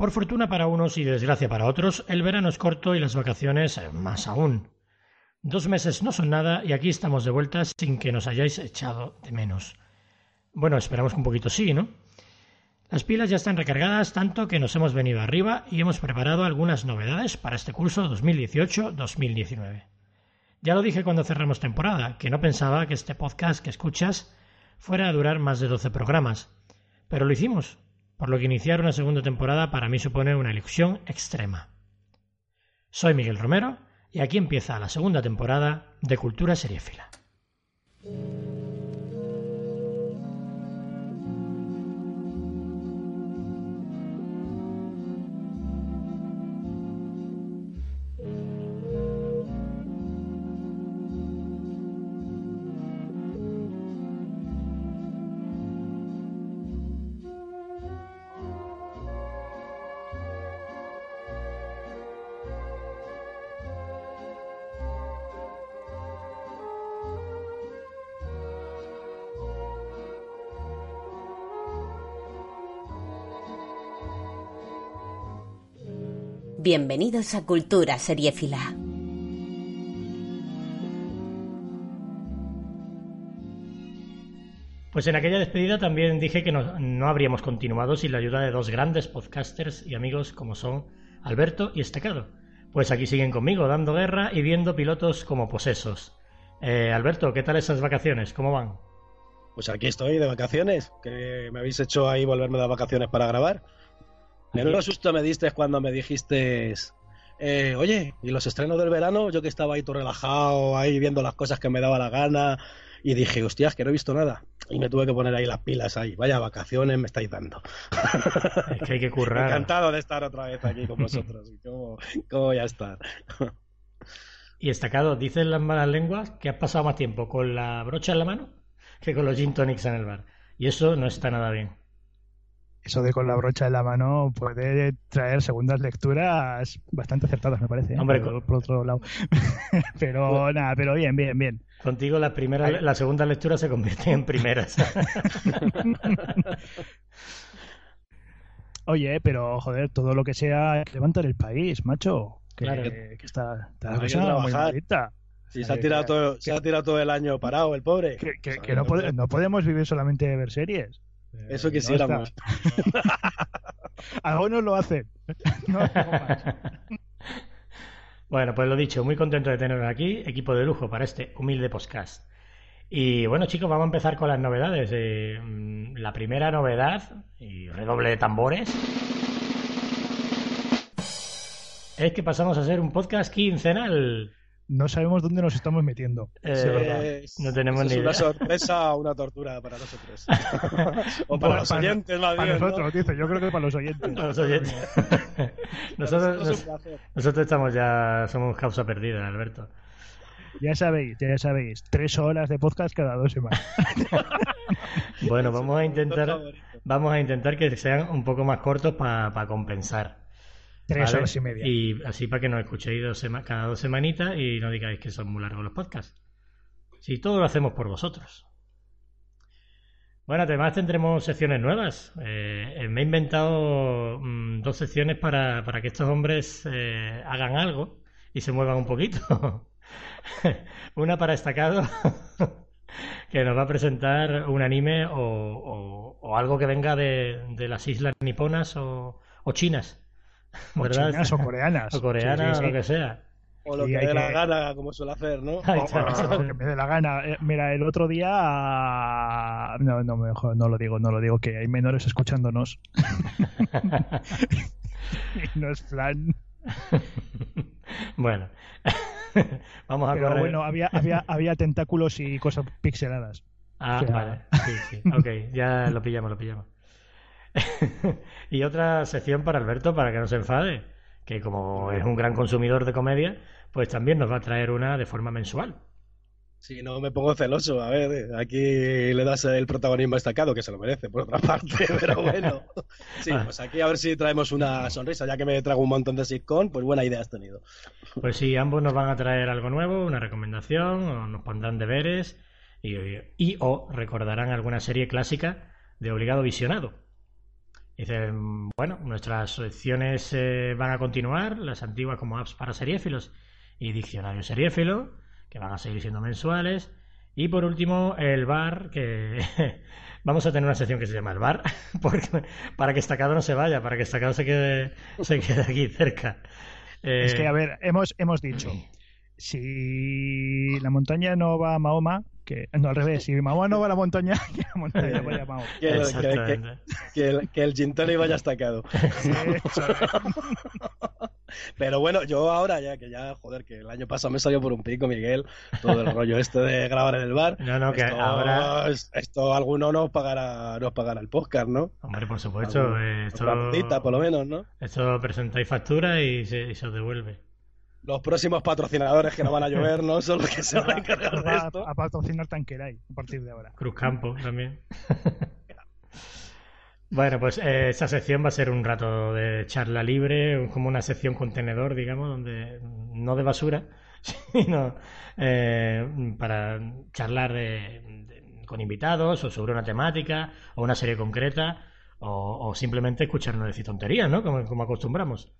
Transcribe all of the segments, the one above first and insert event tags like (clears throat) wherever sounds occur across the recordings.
Por fortuna para unos y desgracia para otros, el verano es corto y las vacaciones eh, más aún. Dos meses no son nada y aquí estamos de vuelta sin que nos hayáis echado de menos. Bueno, esperamos que un poquito sí, ¿no? Las pilas ya están recargadas tanto que nos hemos venido arriba y hemos preparado algunas novedades para este curso 2018-2019. Ya lo dije cuando cerramos temporada, que no pensaba que este podcast que escuchas fuera a durar más de 12 programas, pero lo hicimos, por lo que iniciar una segunda temporada para mí supone una ilusión extrema. Soy Miguel Romero y aquí empieza la segunda temporada de Cultura Seriéfila. Bienvenidos a Cultura Seriéfila. Pues en aquella despedida también dije que no, no, habríamos continuado sin la ayuda de dos grandes podcasters y amigos como son Alberto y Estacado. Pues aquí siguen conmigo, dando guerra y viendo pilotos como posesos. Eh, Alberto, ¿qué tal esas vacaciones? ¿Cómo van? Pues aquí estoy de vacaciones, que me habéis hecho ahí volverme de vacaciones para grabar. Menudo susto me diste cuando me dijiste, eh, oye, ¿y los estrenos del verano? Yo que estaba ahí todo relajado, ahí viendo las cosas que me daba la gana, y dije, hostias, que no he visto nada. Y me tuve que poner ahí las pilas ahí. Vaya vacaciones me estáis dando. (laughs) Es que hay que currar. Encantado de estar otra vez aquí con vosotros. ¿Cómo, cómo voy a estar? y destacado, dicen las malas lenguas que has pasado más tiempo con la brocha en la mano que con los gin tonics en el bar. Y eso no está nada bien eso de con la brocha en la mano puede traer segundas lecturas bastante acertadas, me parece. ¿eh? Hombre, por, por, otro lado. (laughs) pero nada, pero bien, bien, bien. Contigo la primera, la segunda lectura se convierte en primeras. (laughs) Oye, pero joder, todo lo que sea levantar el país, macho. Que, Claro. que, que está, está la cosa muy malita. Sí, se ha, tirado todo, se ha tirado todo el año parado, el pobre. Que, que- que no, pode- no podemos vivir solamente de ver series. Eso Eh, quisiéramos. no. (laughs) Algunos lo hacen. No. (laughs) Bueno, pues lo dicho, muy contento de teneros aquí, equipo de lujo para este humilde podcast. Y bueno, chicos, vamos a empezar con las novedades. Eh, mm, la primera novedad, y redoble de tambores, es que pasamos a ser un podcast quincenal. No sabemos dónde nos estamos metiendo. Eh, Sí. Es- no tenemos es ni una idea. sorpresa o una tortura para nosotros. (laughs) o para los Para- oyentes, más Para bien. ¿no? nosotros, dice. Yo creo que para los oyentes. Para los oyentes. (laughs) Nosotros, nosotros es nos- estamos ya, somos causa perdida, Alberto. Ya sabéis, ya sabéis. Tres horas de podcast cada dos semanas. (laughs) Bueno, vamos a intentar, vamos a intentar que sean un poco más cortos para compensar. Tres ¿vale? horas y media. Y así para que nos escuchéis dos cada dos semanitas y no digáis que son muy largos los podcasts. Si todo lo hacemos por vosotros. Bueno, además tendremos secciones nuevas. Eh, me he inventado mm, dos secciones para, para que estos hombres eh, hagan algo y se muevan un poquito. (laughs) Una para destacado, (laughs) que nos va a presentar un anime o, o- o algo que venga de, de las islas niponas o, o chinas. O (laughs) ¿verdad? chinas o coreanas. (laughs) O coreana Sí, sí, o sí. lo que sea. O lo Sí, que hay dé la gana, como suele hacer, ¿no? (laughs) O- lo que me dé la gana. Eh, Mira, el otro día. No, no, mejor no lo digo, no lo digo, que hay menores escuchándonos. y no es plan. bueno, vamos a Pero correr. bueno, había, había, había tentáculos y cosas pixeladas. Ah, o sea- vale. Sí, sí. Ok, ya lo pillamos, lo pillamos. (laughs) y otra sección para Alberto, para que no se enfade, que como es un gran consumidor de comedia, pues también nos va a traer una de forma mensual. Si no me pongo celoso, a ver, aquí le das el protagonismo destacado, que se lo merece, por otra parte, (laughs) pero bueno. Sí, Ah. pues aquí a ver si traemos una sonrisa, ya que me trago un montón de sitcom, pues buena idea has tenido. Pues sí, ambos nos van a traer algo nuevo, una recomendación, o nos pondrán deberes y, y o recordarán alguna serie clásica de obligado visionado. Dice, bueno, nuestras secciones eh, van a continuar, las antiguas como apps para seriéfilos y diccionario seriéfilo, que van a seguir siendo mensuales. Y por último, el bar, que (laughs) vamos a tener una sección que se llama el bar, (laughs) porque, para que Estacado no se vaya, para que Estacado se quede, se quede aquí cerca. Es que, Eh, a ver, hemos, hemos dicho, (clears throat) si la montaña no va a Mahoma, que no al revés, si Mahoma no va a la montaña, (laughs) que la montaña vaya a Mahoma. Que, el- que- el, que el gin tonic vaya estacado. (laughs) Sí. (laughs) Pero bueno, yo ahora ya, que ya, joder, que el año pasado me salió por un pico, Miguel, todo el rollo este de grabar en el bar. No, no, que esto, ahora- Esto alguno nos pagará, nos pagará el podcast, ¿no? Hombre, por supuesto, eh, esto, Una por lo menos, ¿no? esto presentáis factura y se, y se os devuelve. Los próximos patrocinadores que no van a llover, ¿no? Son los que se van a encargar de Va esto. a, a patrocinar Tanqueray a partir de ahora. Cruz Campo (laughs) también. bueno, pues eh, esta sección va a ser un rato de charla libre, como una sección contenedor, digamos, donde no de basura, (laughs) sino eh, para charlar de- de- con invitados o sobre una temática o una serie concreta o, o simplemente escucharnos decir tonterías, ¿no? Como, como acostumbramos.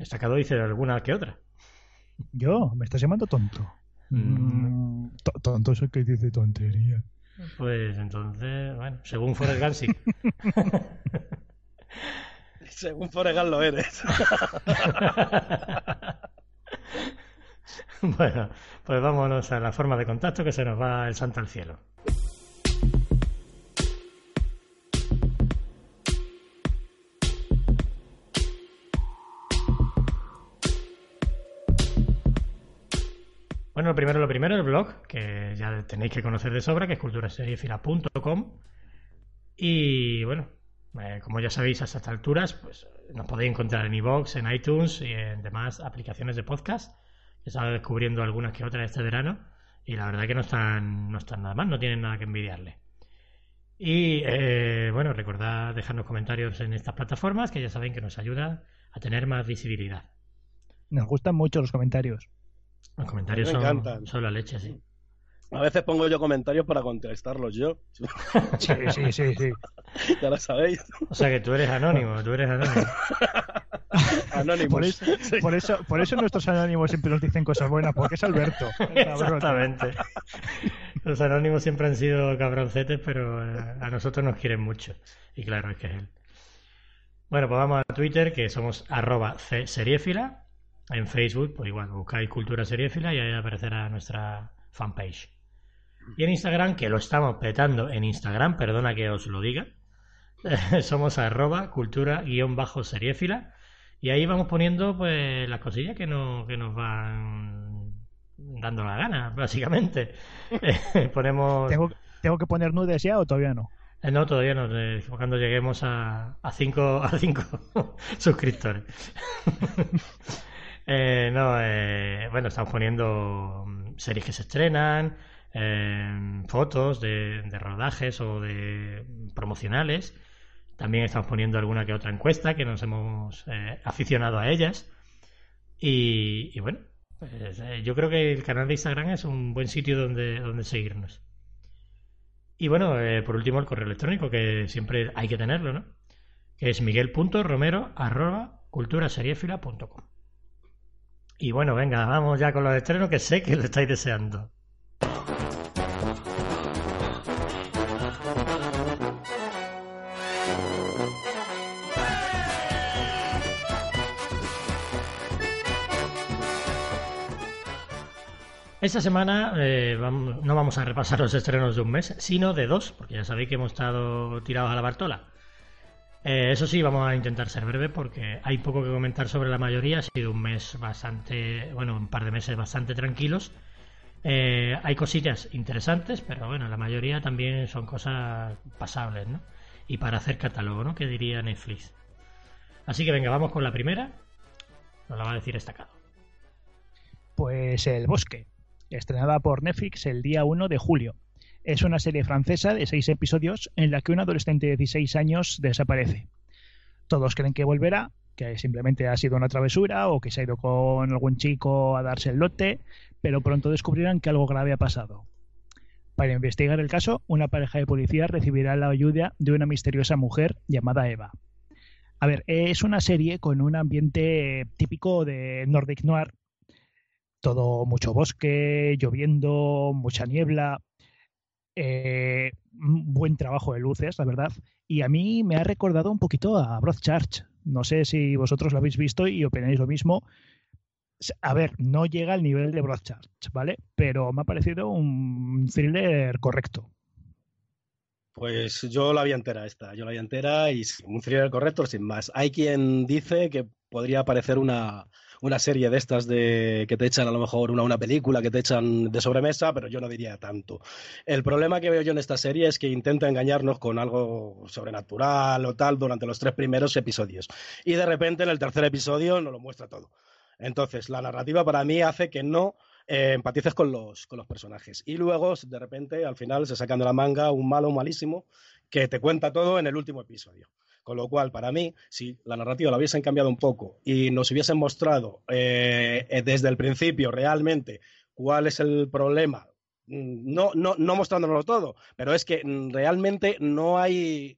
Destacado dice alguna que otra. Yo, me estás llamando tonto. Mm. Mm, to- tonto es el que dice tontería. Pues entonces, bueno, según Forrest Gump sí. (laughs) Según Foregal lo eres. (laughs) Bueno, pues vámonos a la forma de contacto que se nos va el santo al cielo. Bueno, lo primero, lo primero, el blog, que ya tenéis que conocer de sobra, que es culturaseriefila.com. Y bueno, eh, como ya sabéis a estas alturas, pues nos podéis encontrar en iVoox, en iTunes y en demás aplicaciones de podcast. He estado descubriendo algunas que otras este verano y la verdad que no están, no están nada mal, no tienen nada que envidiarle. Y eh, bueno, recordad dejarnos comentarios en estas plataformas que ya saben que nos ayuda a tener más visibilidad. Nos gustan mucho los comentarios. Los comentarios Me son, encantan. son la leche, sí. A veces pongo yo comentarios para contestarlos yo. (laughs) Sí, sí, sí, sí. Ya lo sabéis. O sea que tú eres anónimo, tú eres anónimo. (laughs) Anónimos. Por eso, por, eso, por eso nuestros anónimos siempre nos dicen cosas buenas, porque es Alberto. Exactamente. Los anónimos siempre han sido cabroncetes, pero eh, a nosotros nos quieren mucho. Y claro, es que es él. Bueno, pues vamos a Twitter, que somos arroba seriéfila. En Facebook, pues igual, buscáis Cultura Seriéfila y ahí aparecerá nuestra fanpage. Y en Instagram, que lo estamos petando en Instagram, perdona que os lo diga, (laughs) somos arroba cultura-seriéfila. Y ahí vamos poniendo pues las cosillas que, no, que nos van dando la gana, básicamente. (laughs) Ponemos... ¿Tengo, ¿Tengo que poner nudes ya o todavía no? Eh, No, todavía no. eh, Cuando lleguemos a, a cinco, a cinco (laughs) suscriptores. Eh, no, eh, bueno, estamos poniendo mm, series que se estrenan, eh, fotos de, rodajes o de promocionales. También estamos poniendo alguna que otra encuesta que nos hemos eh, aficionado a ellas. Y, y bueno, pues, eh, yo creo que el canal de Instagram es un buen sitio donde, donde seguirnos. Y bueno, eh, por último el correo electrónico, que siempre hay que tenerlo, ¿no? Que es miguel.romero arroba culturaseriefila.com. Y bueno, venga, vamos ya con los estrenos que sé que lo estáis deseando. Esta semana eh, no vamos a repasar los estrenos de un mes, sino de dos, porque ya sabéis que hemos estado tirados a la Bartola. Eh, eso sí, vamos a intentar ser breve porque hay poco que comentar sobre la mayoría. Ha sido un mes bastante, bueno, un par de meses bastante tranquilos. Eh, hay cosillas interesantes, pero bueno, la mayoría también son cosas pasables, ¿no? Y para hacer catálogo, ¿no? Que diría Netflix. Así que venga, vamos con la primera. Nos la va a decir destacado. Pues El Bosque, estrenada por Netflix el día 1 de julio. Es una serie francesa de seis episodios en la que un adolescente de 16 años desaparece. Todos creen que volverá, que simplemente ha sido una travesura o que se ha ido con algún chico a darse el lote, pero pronto descubrirán que algo grave ha pasado. Para investigar el caso, una pareja de policías recibirá la ayuda de una misteriosa mujer llamada Eva. A ver, es una serie con un ambiente típico de Nordic Noir. Todo mucho bosque, lloviendo, mucha niebla. Eh, buen trabajo de luces, la verdad. Y a mí me ha recordado un poquito a Broadchurch. No sé si vosotros lo habéis visto y opináis lo mismo. A ver, no llega al nivel de Broadchurch, ¿vale? Pero me ha parecido un thriller correcto. Pues yo la vi entera esta, yo la vi entera y un thriller correcto sin más. Hay quien dice que podría parecer una, una serie de estas de que te echan a lo mejor una, una película que te echan de sobremesa, pero yo no diría tanto. El problema que veo yo en esta serie es que intenta engañarnos con algo sobrenatural o tal durante los tres primeros episodios. Y de repente en el tercer episodio nos lo muestra todo. Entonces, la narrativa para mí hace que no eh, empatices con los, con los personajes. Y luego, de repente, al final se sacan de la manga un malo, malísimo, que te cuenta todo en el último episodio. Con lo cual, para mí, si la narrativa la hubiesen cambiado un poco y nos hubiesen mostrado eh, eh, desde el principio realmente cuál es el problema, mm, no, no, no mostrándonos todo, pero es que mm, realmente no hay,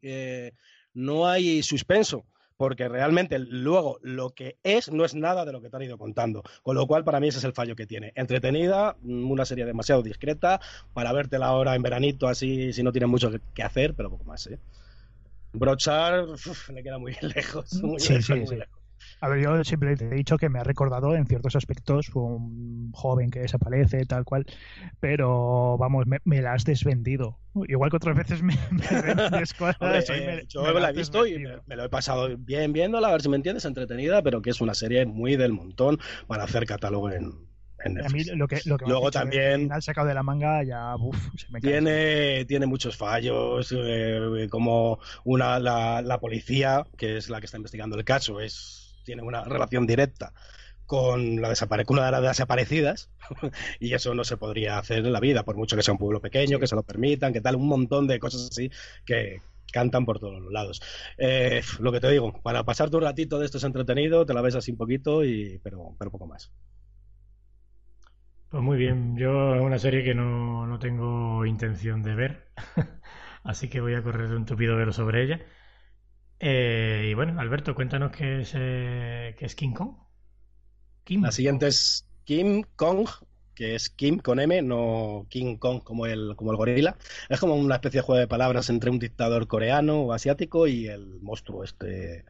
no hay suspenso porque realmente luego lo que es no es nada de lo que te han ido contando. Con lo cual, para mí ese es el fallo que tiene. Entretenida, mm, una serie demasiado discreta, para verte la hora en veranito así, si no tienes mucho que hacer, pero poco más, ¿eh? Brochar, le queda muy (laughs) lejos, muy Sí, lejos, sí, muy sí. lejos. A ver, yo siempre he dicho que me ha recordado en ciertos aspectos un joven que desaparece, tal cual, pero vamos, me, me la has desvendido. Igual que otras veces me, (laughs) vendes cosas. Eh, yo me la he visto y me, me lo he pasado bien viéndola, a ver si me entiendes, entretenida, pero que es una serie muy del montón para hacer catálogo en, en A mí lo que, lo que Luego también- al final sacado de la manga ya, uf, se me. Tiene, tiene muchos fallos, eh, como una, la, la policía, que es la que está investigando el caso, es, tiene una relación directa con, la desapare- una de las desaparecidas, (laughs) y eso no se podría hacer en la vida, por mucho que sea un pueblo pequeño, que se lo permitan, que tal, un montón de cosas así que cantan por todos los lados. Eh, lo que te digo, para pasarte un ratito de esto es entretenido, te la ves así un poquito, y, pero, pero poco más. Pues muy bien, yo es una serie que no, no tengo intención de ver, (laughs) así que voy a correr un tupido velo sobre ella. Eh, y bueno, Alberto, cuéntanos qué es, eh, qué es King Kong. Kim La siguiente es Kim Kong, que es Kim con M, no King Kong como el, como el gorila. Es como una especie de juego de palabras entre un dictador coreano o asiático y el monstruo este,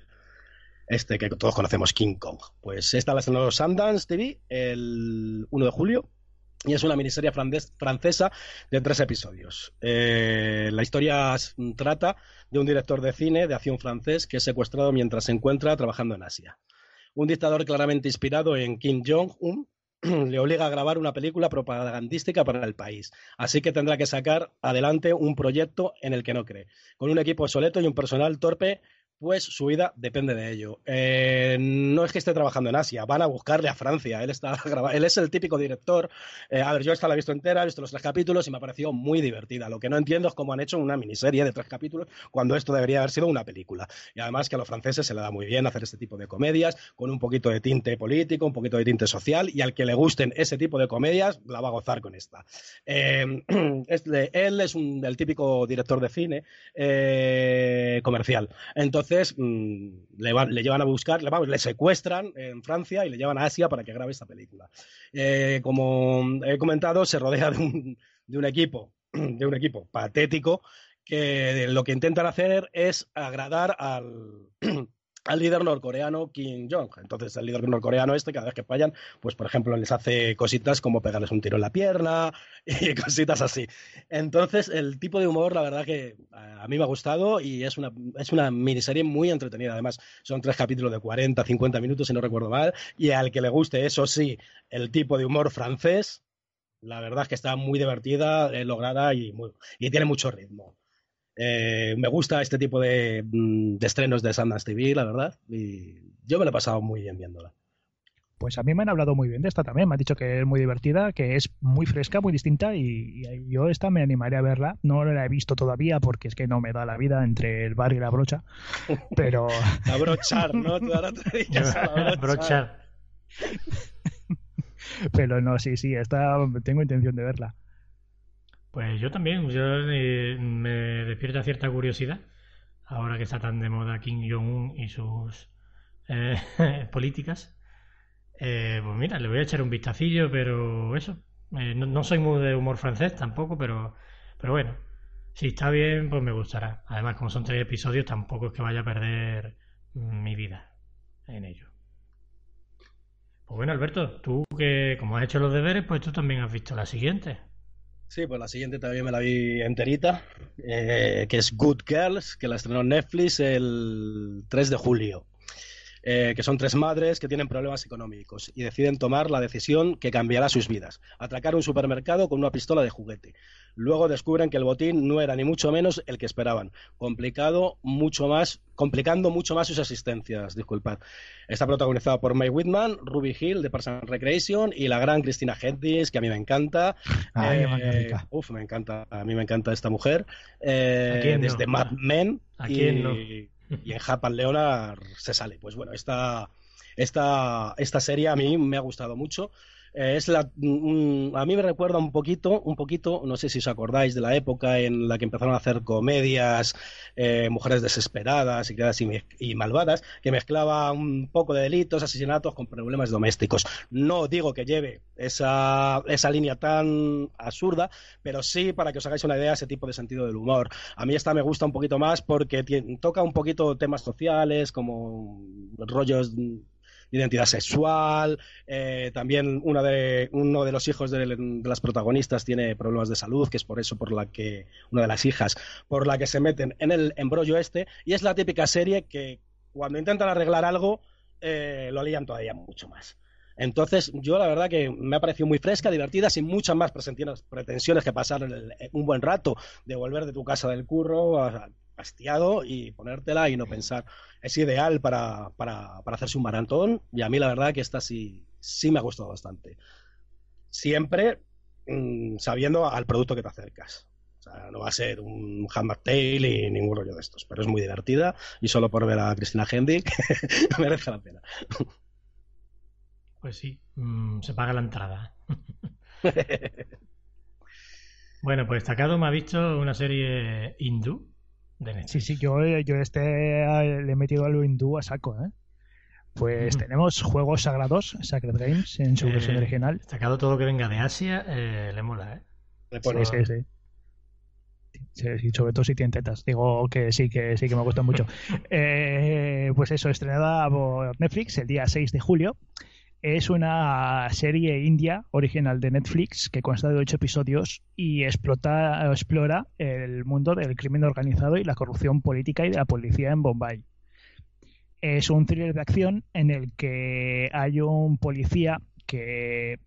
este que todos conocemos, King Kong. Pues esta la estrenó Sundance TV el 1 de julio. Y es una miniserie francesa de tres episodios. Eh, la historia trata de un director de cine de acción francés que es secuestrado mientras se encuentra trabajando en Asia. Un dictador claramente inspirado en Kim Jong-un (clears throat) le obliga a grabar una película propagandística para el país. Así que tendrá que sacar adelante un proyecto en el que no cree, con un equipo obsoleto y un personal torpe, pues su vida depende de ello. Eh, no es que esté trabajando en Asia, van a buscarle a Francia. Él, está (laughs) él es el típico director. Eh, a ver, yo esta la he visto entera, he visto los tres capítulos y me ha parecido muy divertida. Lo que no entiendo es cómo han hecho una miniserie de tres capítulos cuando esto debería haber sido una película. Y además que a los franceses se le da muy bien hacer este tipo de comedias, con un poquito de tinte político, un poquito de tinte social, y al que le gusten ese tipo de comedias, la va a gozar con esta. Eh, (clears throat) él es un, el típico director de cine eh, comercial. Entonces, mm, le, van- le llevan a buscar, le, secuestran en Francia y le llevan a Asia para que grabe esta película. Eh, como he comentado, se rodea de un equipo, (clears throat) de un equipo patético que lo que intentan hacer es agradar al, (clears throat) al líder norcoreano Kim Jong. Entonces, el líder norcoreano este, cada vez que fallan, pues por ejemplo, les hace cositas como pegarles un tiro en la pierna (laughs) y cositas así. Entonces, el tipo de humor, la verdad que a mí me ha gustado y es una, es una miniserie muy entretenida. Además, son tres capítulos de 40, 50 minutos, si no recuerdo mal, y al que le guste, eso sí, el tipo de humor francés, la verdad es que está muy divertida, eh, lograda y, muy- y tiene mucho ritmo. Eh, me gusta este tipo de, mm, de estrenos de Sundance TV, la verdad, y yo me lo he pasado muy bien viéndola. Pues a mí me han hablado muy bien de esta también. Me han dicho que es muy divertida, que es muy fresca, muy distinta y, y yo esta me animaré a verla. No la he visto todavía porque es que no me da la vida entre el bar y la brocha. (laughs) Pero A brochar, ¿no? Tú ahora te dedicas a la brocha. (laughs) Brochar. (laughs) Pero no, sí, sí, esta tengo intención de verla. Pues yo también, yo eh, me despierta cierta curiosidad ahora que está tan de moda Kim Jong-un y sus eh, (laughs) políticas. Eh, pues mira, le voy a echar un vistacillo, pero eso. Eh, no, soy muy de humor francés tampoco, pero, pero bueno, si está bien, pues me gustará. Además, como son tres episodios, tampoco es que vaya a perder mi vida en ello. Pues bueno, Alberto, tú que como has hecho los deberes, pues tú también has visto la siguiente. Sí, pues la siguiente también me la vi enterita, eh, que es Good Girls, que la estrenó Netflix el 3 de julio. Eh, que son tres madres que tienen problemas económicos y deciden tomar la decisión que cambiará sus vidas, atracar un supermercado con una pistola de juguete. Luego descubren que el botín no era ni mucho menos el que esperaban, complicado mucho más, complicando mucho más sus asistencias, disculpad. Está protagonizado por May Whitman, Ruby Hill de Parks and Recreation y la gran Cristina Hendricks, que a mí me encanta. Ay, Eh, uf, me encanta, a mí me encanta esta mujer. Eh, ¿A quién no? desde Mad Men ¿A y, quién no? y en Japan Leonard se sale. Pues bueno, esta, esta, esta serie a mí me ha gustado mucho. Eh, es la, mm, a mí me recuerda un poquito, un poquito, no sé si os acordáis de la época en la que empezaron a hacer comedias, eh, mujeres desesperadas y, y, y malvadas, que mezclaba un poco de delitos, asesinatos con problemas domésticos. No digo que lleve esa, esa línea tan absurda, pero sí para que os hagáis una idea ese tipo de sentido del humor. A mí esta me gusta un poquito más porque toca un poquito temas sociales, como rollos identidad sexual, eh, también de, uno de los hijos de, las protagonistas tiene problemas de salud, que es por eso por la que, una de las hijas, por la que se meten en el embrollo este, y es la típica serie que cuando intentan arreglar algo, eh, lo lían todavía mucho más. Entonces, yo la verdad que me ha parecido muy fresca, divertida, sin muchas más pretensiones, pretensiones que pasar el- un buen rato, de volver de tu casa del curro, a- hastiado y ponértela y no pensar. Es ideal para, para, para hacerse un maratón y a mí la verdad que esta sí, sí me ha gustado bastante. Siempre mm, sabiendo al producto que te acercas. O sea, no va a ser un Hammer Tail y ningún rollo de estos, pero es muy divertida y solo por ver a Cristina Hendrick (laughs) merece la pena. Pues sí, mm, se paga la entrada. (laughs) Bueno, pues Takado me ha visto una serie hindú de Netflix. Sí, sí, yo, yo este eh, le he metido a lo hindú a saco, ¿eh? Pues tenemos juegos sagrados, Sacred Games, en su Eh, versión original. Takado todo lo que venga de Asia eh, le mola, ¿eh? Le Sí, pone- sí, sí. Sí, sí, sobre todo si tiene tetas. Digo que sí, que sí, que me gusta mucho. (laughs) Eh, pues eso, estrenada por Netflix el día 6 de julio. Es una serie india original de Netflix que consta de ocho episodios y explota, explora el mundo del crimen organizado y la corrupción política y de la policía en Bombay. Es un thriller de acción en el que hay un policía que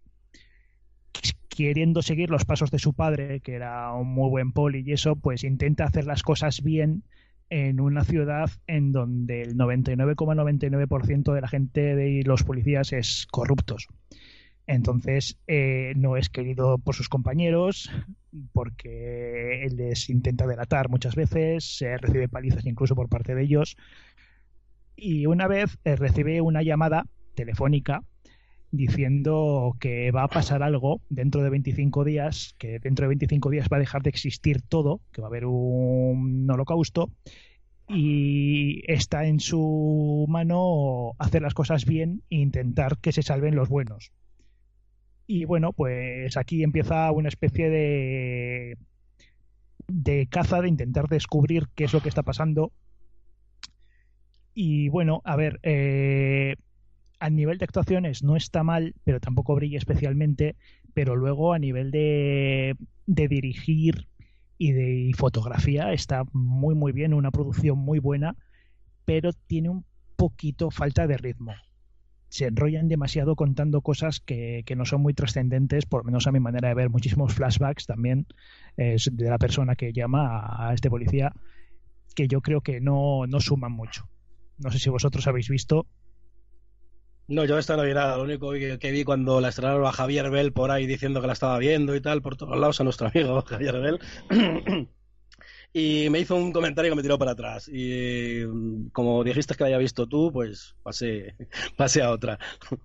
queriendo seguir los pasos de su padre, que era un muy buen poli y eso, pues intenta hacer las cosas bien en una ciudad en donde el 99,99% de la gente de los policías es corruptos. Entonces eh, no es querido por sus compañeros porque él les intenta delatar muchas veces, recibe palizas incluso por parte de ellos y una vez eh, recibe una llamada telefónica diciendo que va a pasar algo dentro de 25 días, que dentro de 25 días va a dejar de existir todo, que va a haber un holocausto y está en su mano hacer las cosas bien e intentar que se salven los buenos. Y bueno, pues aquí empieza una especie de de caza de intentar descubrir qué es lo que está pasando. Y bueno, a ver, eh, a nivel de actuaciones no está mal, pero tampoco brilla especialmente. Pero luego a nivel de, de dirigir y de fotografía está muy muy bien, una producción muy buena, pero tiene un poquito falta de ritmo. Se enrollan demasiado contando cosas que, que no son muy trascendentes, por lo menos a mi manera de ver, muchísimos flashbacks también de la persona que llama a, a este policía, que yo creo que no, no suman mucho. No sé si vosotros habéis visto, No, yo esta no vi nada. Lo único que, que vi cuando la estrenaron a Javier Bell por ahí diciendo que la estaba viendo y tal, por todos lados, a nuestro amigo (laughs) Javier Bell. (clears throat) y me hizo un comentario que me tiró para atrás. Y mm, como dijiste que la había visto tú, pues pasé, (laughs) pasé a otra. (laughs)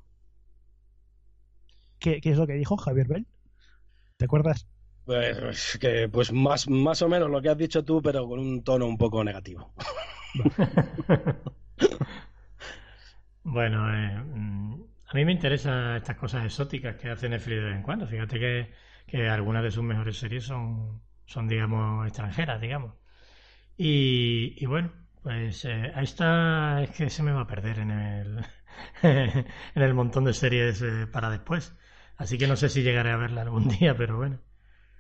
¿qué, qué es lo que dijo Javier Bell? ¿Te acuerdas? Pues que pues más, más o menos lo que has dicho tú, pero con un tono un poco negativo. Bueno, eh, mm, a mí me interesan estas cosas exóticas que hace Netflix de vez en cuando. Fíjate que, que algunas de sus mejores series son, son digamos, extranjeras, digamos. Y, y bueno, pues eh, ahí está, es que se me va a perder en el, (laughs) en el montón de series eh, para después. Así que no sé si llegaré a verla algún (laughs) día, pero bueno.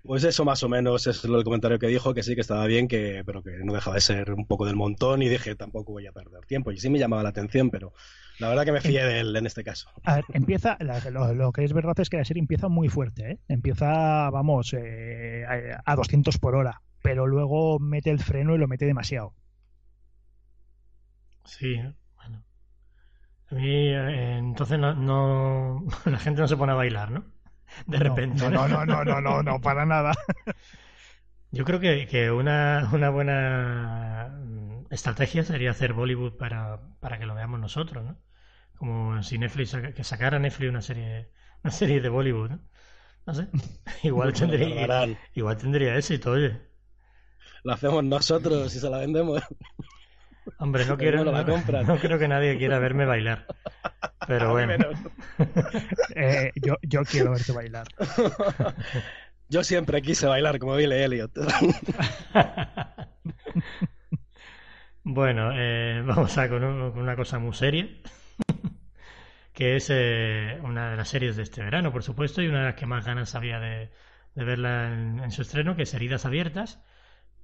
Pues eso más o menos es el comentario que dijo, que sí que estaba bien, que, pero que no dejaba de ser un poco del montón y dije tampoco voy a perder tiempo. Y sí me llamaba la atención, pero la verdad que me fié de él en este caso. A ver, empieza, lo, que es verdad es que la serie empieza muy fuerte, ¿eh? Empieza, vamos, eh, a 200 por hora, pero luego mete el freno y lo mete demasiado. Sí, bueno. A mí, eh, entonces no, no, (laughs) la gente no se pone a bailar, ¿no? De repente. No, no, no, no, no, no, para nada. (laughs) Yo creo que, que una, una buena estrategia sería hacer Bollywood para, para que lo veamos nosotros, ¿no? Como si Netflix que sacara Netflix una serie una serie de Bollywood, ¿no? No sé. (laughs) Igual tendría igual tendría éxito, oye. Lo hacemos nosotros y se la vendemos. Hombre, no quiero no, no, creo que nadie quiera verme bailar. Pero bueno. (laughs) eh, yo, yo quiero verte bailar. (laughs) Yo siempre quise bailar como Billy Elliot. bueno, eh, vamos a con, una cosa muy seria que es eh, una de las series de este verano, por supuesto, y una de las que más ganas había de, verla en, su estreno, que es Heridas Abiertas,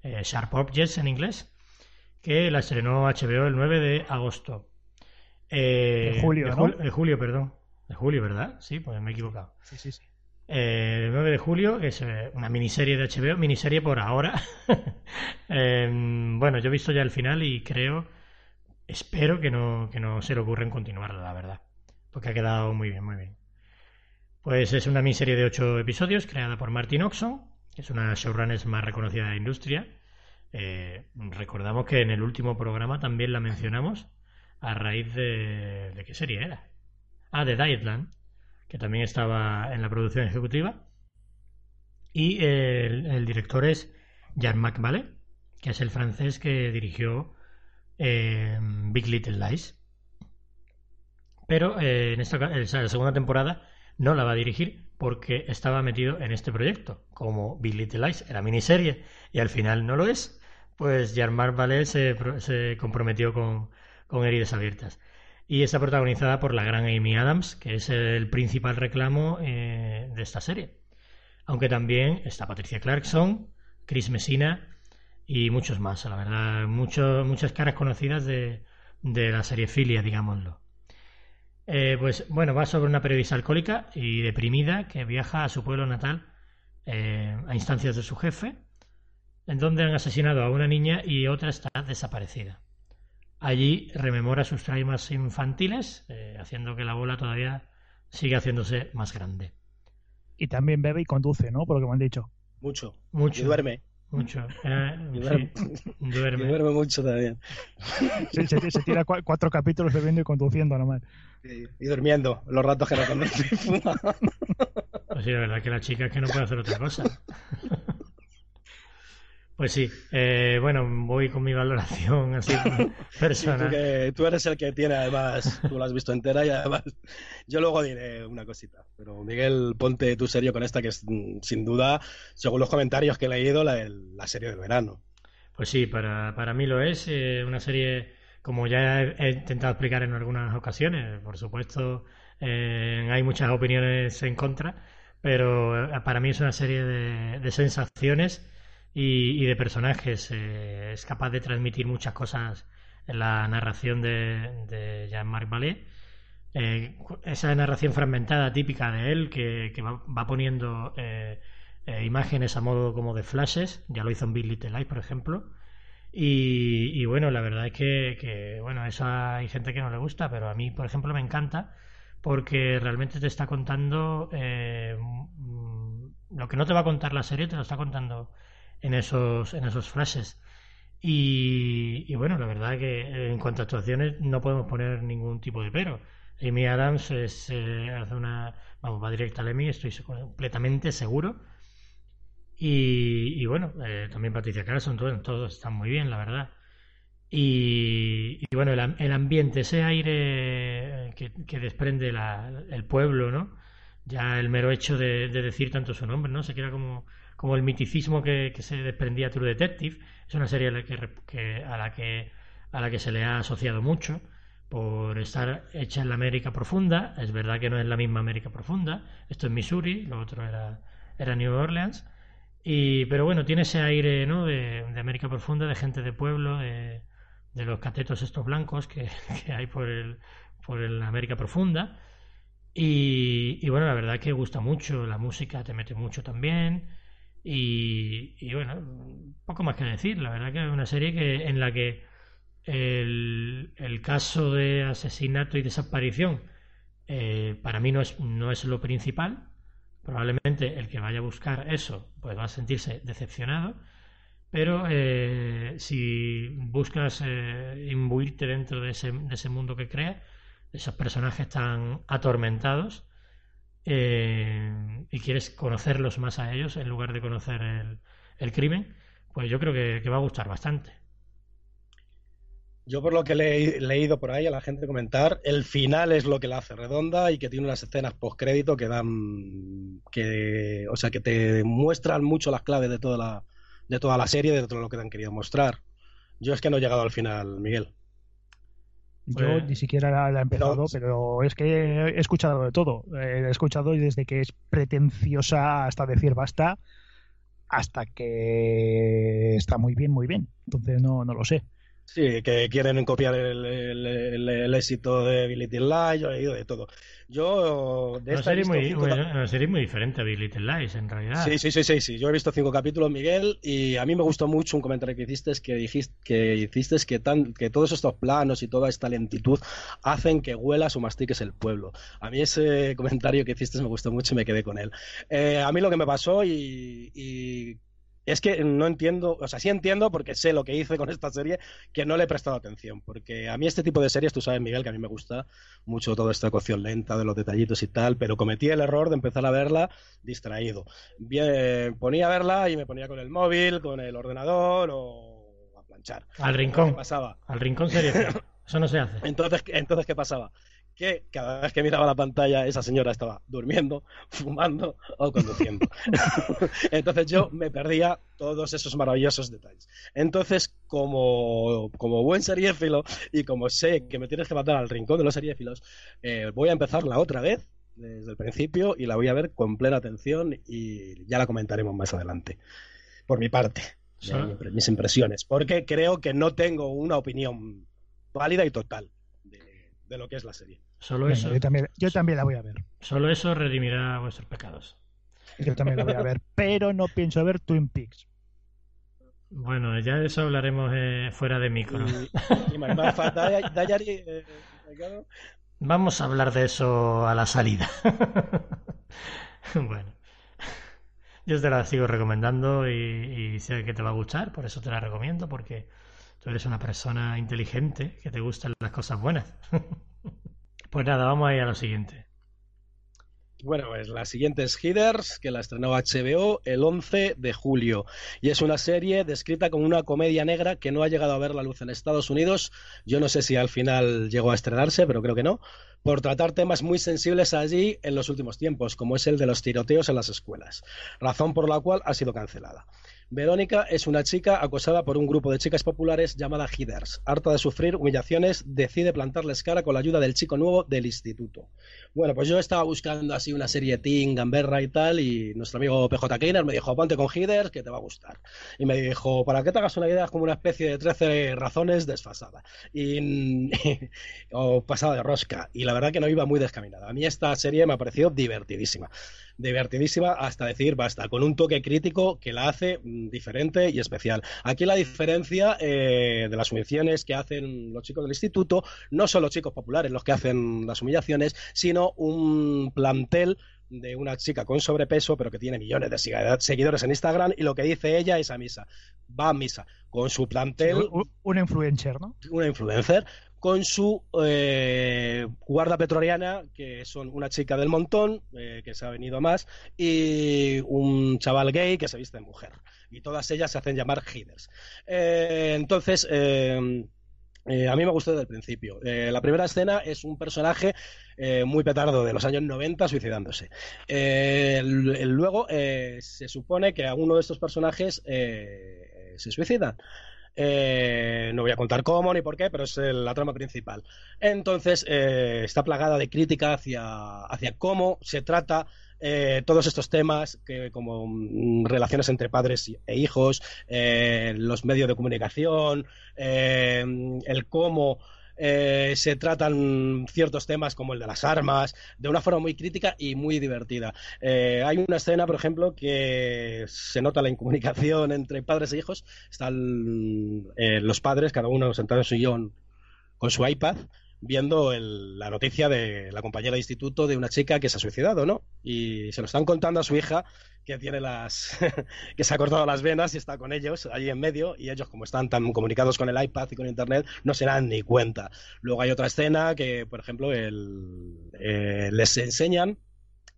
eh, Sharp Objects en inglés, que la estrenó HBO el 9 de agosto. Eh, de julio, ¿no? de julio, perdón. De julio, ¿verdad? Sí, pues me he equivocado. Sí, sí, sí. el 9 de julio es una miniserie de HBO, miniserie por ahora. (laughs) bueno, yo he visto ya el final y creo, espero que no, que no se le ocurra en continuarla, la verdad porque ha quedado muy bien, muy bien. Pues es una miniserie de ocho episodios creada por Martin Oxon, que es una showrunner más reconocida de la industria. Eh, recordamos que en el último programa también la mencionamos a raíz de... ¿De qué serie era? Ah, de Dietland, que también estaba en la producción ejecutiva. Y el, director es Jean-Marc Vallée, que es el francés que dirigió eh, Big Little Lies. Pero eh, en esta en la segunda temporada no la va a dirigir porque estaba metido en este proyecto. Como Big Little Lies era miniserie y al final no lo es, pues Jean-Marc Vallée se, se, comprometió con, con Heridas Abiertas. Y está protagonizada por la gran Amy Adams, que es el principal reclamo eh, de esta serie. Aunque también está Patricia Clarkson, Chris Messina y muchos más, la verdad, muchas caras conocidas de, de la serie Filia, digámoslo. Eh, pues bueno, va sobre una periodista alcohólica y deprimida que viaja a su pueblo natal eh, a instancias de su jefe, en donde han asesinado a una niña y otra está desaparecida. Allí rememora sus traumas infantiles, eh, haciendo que la bola todavía siga haciéndose más grande. Y también bebe y conduce, ¿no? Por lo que me han dicho. Mucho. Mucho. Y duerme. Mucho. (laughs) duerme. duerme. duerme. mucho también. se, tira cuatro capítulos bebiendo y conduciendo nomás. Y durmiendo los ratos que no fuma. Pues sí, la verdad que la chica es que no puede hacer otra cosa. Pues sí, eh, bueno, voy con mi valoración así (laughs) personal. tú, tú, eres el que tiene, además, tú la has visto entera y además yo luego diré una cosita. Pero Miguel, ponte tú serio con esta que es mm, sin duda, según los comentarios que he leído, la, la serie del verano. Pues sí, para, para mí lo es. Eh, una serie, como ya he, intentado explicar en algunas ocasiones, por supuesto, eh, hay muchas opiniones en contra, pero para mí es una serie de, de sensaciones y, de personajes. Eh, es capaz de transmitir muchas cosas en la narración de, Jean-Marc Vallée. Eh, esa narración fragmentada típica de él que, va, poniendo eh, imágenes a modo como de flashes, ya lo hizo en Big Little Lies, por ejemplo. Y, bueno, la verdad es que, que, bueno, eso hay gente que no le gusta, pero a mí, por ejemplo, me encanta porque realmente te está contando mm, lo que no te va a contar la serie, te lo está contando en esos, en esos flashes. Y, bueno, la verdad que en cuanto a actuaciones no podemos poner ningún tipo de pero. Amy Adams es, eh, hace una, vamos, va directa a Emmy, estoy completamente seguro. Y, bueno, eh, también Patricia Carlson, todo, todos están muy bien, la verdad. Y, bueno, el, ambiente, ese aire que, desprende el pueblo, ¿no? Ya el mero hecho de, decir tanto su nombre, ¿no? Se queda como, como el miticismo que, se desprendía True Detective. Es una serie a la que, a la que, a la que se le ha asociado mucho por estar hecha en la América Profunda. Es verdad que no es la misma América Profunda. Esto es Missouri, lo otro era, era New Orleans. Y, pero bueno, tiene ese aire ¿no? de, América Profunda, de gente de pueblo, de, de los catetos estos blancos que, (laughs) hay por el por la América profunda y, bueno la verdad que gusta mucho la música te mete mucho también y, bueno poco más que decir la verdad que es una serie que en la que el, el caso de asesinato y desaparición eh, para mí no es no es lo principal probablemente el que vaya a buscar eso pues va a sentirse decepcionado pero eh, si buscas eh, imbuirte dentro de ese, de ese, mundo que crea, esos personajes tan atormentados, eh, y quieres conocerlos más a ellos en lugar de conocer el, el crimen, pues yo creo que, que, va a gustar bastante. Yo por lo que le he leído por ahí a la gente comentar, el final es lo que la hace redonda y que tiene unas escenas post crédito que dan que o sea que te muestran mucho las claves de toda la, de toda la serie, de todo lo que te han querido mostrar. Yo es que no he llegado al final, Miguel. Yo pues, ni siquiera la, he empezado, pero es que he escuchado de todo. He escuchado desde que es pretenciosa hasta decir basta, hasta que está muy bien, muy bien. Entonces no, no lo sé. Sí, que quieren copiar el, éxito de Billy Little Lies, yo he ido de todo. Yo de esta una, serie muy, diferente a Billy Little Lies, en realidad. Sí, sí, sí, sí, Yo he visto cinco capítulos, Miguel, y a mí me gustó mucho un comentario que hiciste que dijiste que hiciste que tan que todos estos planos y toda esta lentitud hacen que huelas o mastiques el pueblo. A mí ese comentario que hiciste me gustó mucho y me quedé con él. Eh, a mí lo que me pasó y es que no entiendo, o sea, sí entiendo porque sé lo que hice con esta serie, que no le he prestado atención. Porque a mí este tipo de series, tú sabes, Miguel, que a mí me gusta mucho toda esta cocción lenta de los detallitos y tal, pero cometí el error de empezar a verla distraído. Bien, ponía a verla y me ponía con el móvil, con el ordenador o a planchar. Al rincón. ¿Qué pasaba? Al rincón sería. (laughs) Eso no se hace. Entonces, entonces ¿qué pasaba? Que cada vez que miraba la pantalla esa señora estaba durmiendo, (laughs) fumando o conduciendo. (laughs) Entonces yo me perdía todos esos maravillosos detalles. Entonces, como, como buen seriéfilo y como sé que me tienes que matar al rincón de los seriéfilos, eh, voy a empezarla otra vez desde el principio y la voy a ver con plena atención y ya la comentaremos más adelante. Por mi parte, mis impresiones, porque creo que no tengo una opinión válida y total de lo que es la serie. Solo eso. Yo también, yo también la voy a ver. Solo eso redimirá vuestros pecados. Yo también la voy a ver, (laughs) pero no pienso ver Twin Peaks. Bueno, ya de eso hablaremos eh, fuera de micro. (laughs) Eh, Vamos a hablar de eso a la salida. (laughs) bueno. Yo te la sigo recomendando y, y, sé que te va a gustar, por eso te la recomiendo, porque tú eres una persona inteligente que te gustan las cosas buenas. (laughs) Pues nada, vamos a a lo siguiente. Bueno, pues la siguiente es Heathers, que la estrenó HBO el 11 de julio. Y es una serie descrita como una comedia negra que no ha llegado a ver la luz en Estados Unidos. Yo no sé si al final llegó a estrenarse, pero creo que no. Por tratar temas muy sensibles allí en los últimos tiempos, como es el de los tiroteos en las escuelas. Razón por la cual ha sido cancelada. Verónica es una chica acosada por un grupo de chicas populares llamada Hiders. Harta de sufrir humillaciones, decide plantarles cara con la ayuda del chico nuevo del instituto. Bueno, pues yo estaba buscando así una serie teen, gamberra y tal, y nuestro amigo PJ Keiner me dijo, ponte con Hiders que te va a gustar. Y me dijo, para que te hagas una idea, es como una especie de 13 razones desfasada. Y, (laughs) o pasada de rosca. Y la verdad que no iba muy descaminada. A mí esta serie me ha parecido divertidísima divertidísima hasta decir basta, con un toque crítico que la hace diferente y especial. Aquí la diferencia eh, de las humillaciones que hacen los chicos del instituto no son los chicos populares los que hacen las humillaciones, sino un plantel de una chica con sobrepeso, pero que tiene millones de seguidores en Instagram, y lo que dice ella es a misa. Va a misa con su plantel. una influencer, ¿no? Una influencer con su eh, guarda petroliana, que son una chica del montón, eh, que se ha venido más, y un chaval gay que se viste de mujer. Y todas ellas se hacen llamar Hiders. Eh, entonces, eh, a mí me gustó desde el principio. La primera escena es un personaje muy petardo de los años 90 suicidándose. Luego se supone que alguno de estos personajes se suicida. Eh, no voy a contar cómo ni por qué, pero es el- la trama principal. Entonces, eh, está plagada de crítica hacia, hacia cómo se trata eh, todos estos temas, que, como mm, relaciones entre padres e hijos, eh, los medios de comunicación, eh, el cómo eh, se tratan ciertos temas como el de las armas de una forma muy crítica y muy divertida. Eh, hay una escena, por ejemplo, que se nota la incomunicación entre padres e hijos. Están eh, los padres, cada uno sentado en su sillón con su iPad, viendo el- la noticia de la compañera de instituto de una chica que se ha suicidado, ¿no? Y se lo están contando a su hija que tiene las (laughs) que se ha cortado las venas y está con ellos allí en medio y ellos como están tan comunicados con el iPad y con internet no se dan ni cuenta. Luego hay otra escena que, por ejemplo, el- eh, les enseñan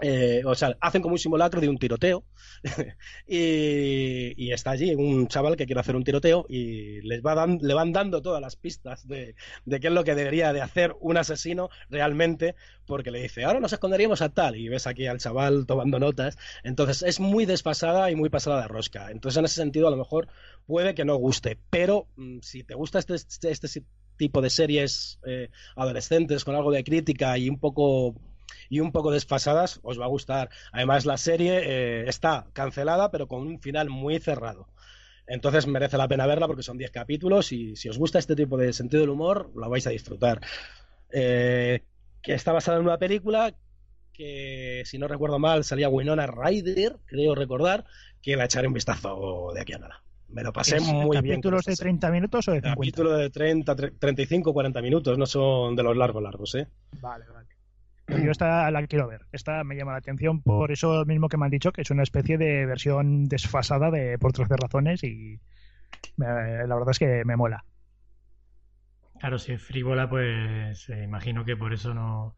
eh, o sea, hacen como un simulacro de un tiroteo (laughs) y, y está allí un chaval que quiere hacer un tiroteo y les va le van dando todas las pistas de, de qué es lo que debería de hacer un asesino realmente porque le dice, ahora nos esconderíamos a tal y ves aquí al chaval tomando notas. Entonces es muy desfasada y muy pasada de rosca. Entonces en ese sentido a lo mejor puede que no guste pero mm, si te gusta este, este, este tipo de series eh, adolescentes con algo de crítica y un poco y un poco desfasadas, os va a gustar. Además, la serie eh, está cancelada, pero con un final muy cerrado. Entonces merece la pena verla porque son 10 capítulos y si os gusta este tipo de sentido del humor, la vais a disfrutar. Eh, que está basada en una película que, si no recuerdo mal, salía Winona Ryder, creo recordar, que la echaré un vistazo de aquí a nada. Me lo pasé ¿Es muy bien. con ¿Capítulos de serie. 30 minutos o de 50? Capítulo de 30, tre- 35, 40 minutos, no son de los largos largos, ¿eh? Vale, vale. (clears throat) Yo esta la quiero ver. Esta me llama la atención por eso mismo que me han dicho, que es una especie de versión desfasada de por 13 razones y me- la verdad es que me mola. Claro, si es frívola, pues eh, imagino que por eso no,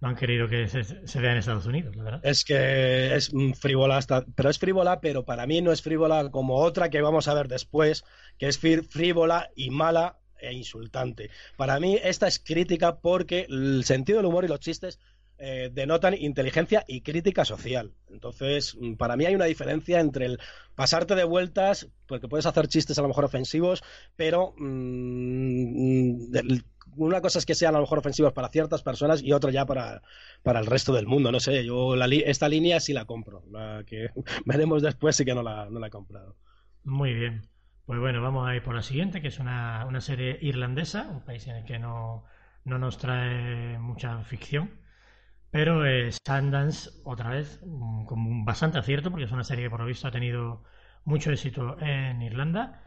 no han querido que se, se vea en Estados Unidos, la verdad. Es que es mm, frívola hasta, pero es frívola, pero para mí no es frívola como otra que vamos a ver después, que es frí- frívola y mala e insultante. Para mí esta es crítica porque el sentido del humor y los chistes eh, denotan inteligencia y crítica social. Entonces, mm, para mí hay una diferencia entre el pasarte de vueltas, porque puedes hacer chistes a lo mejor ofensivos, pero mm, del- una cosa es que sean a lo mejor ofensivos para ciertas personas y otra ya para, para el resto del mundo. No sé, yo la esta línea sí la compro. La que (laughs) veremos después sí que no la, no la he comprado. Muy bien. Pues bueno, vamos a ir por la siguiente, que es una, una serie irlandesa, un país en el que no, no nos trae mucha ficción. Pero eh, Sundance, otra vez, mm, con bastante acierto, porque es una serie que por lo visto ha tenido mucho éxito en Irlanda,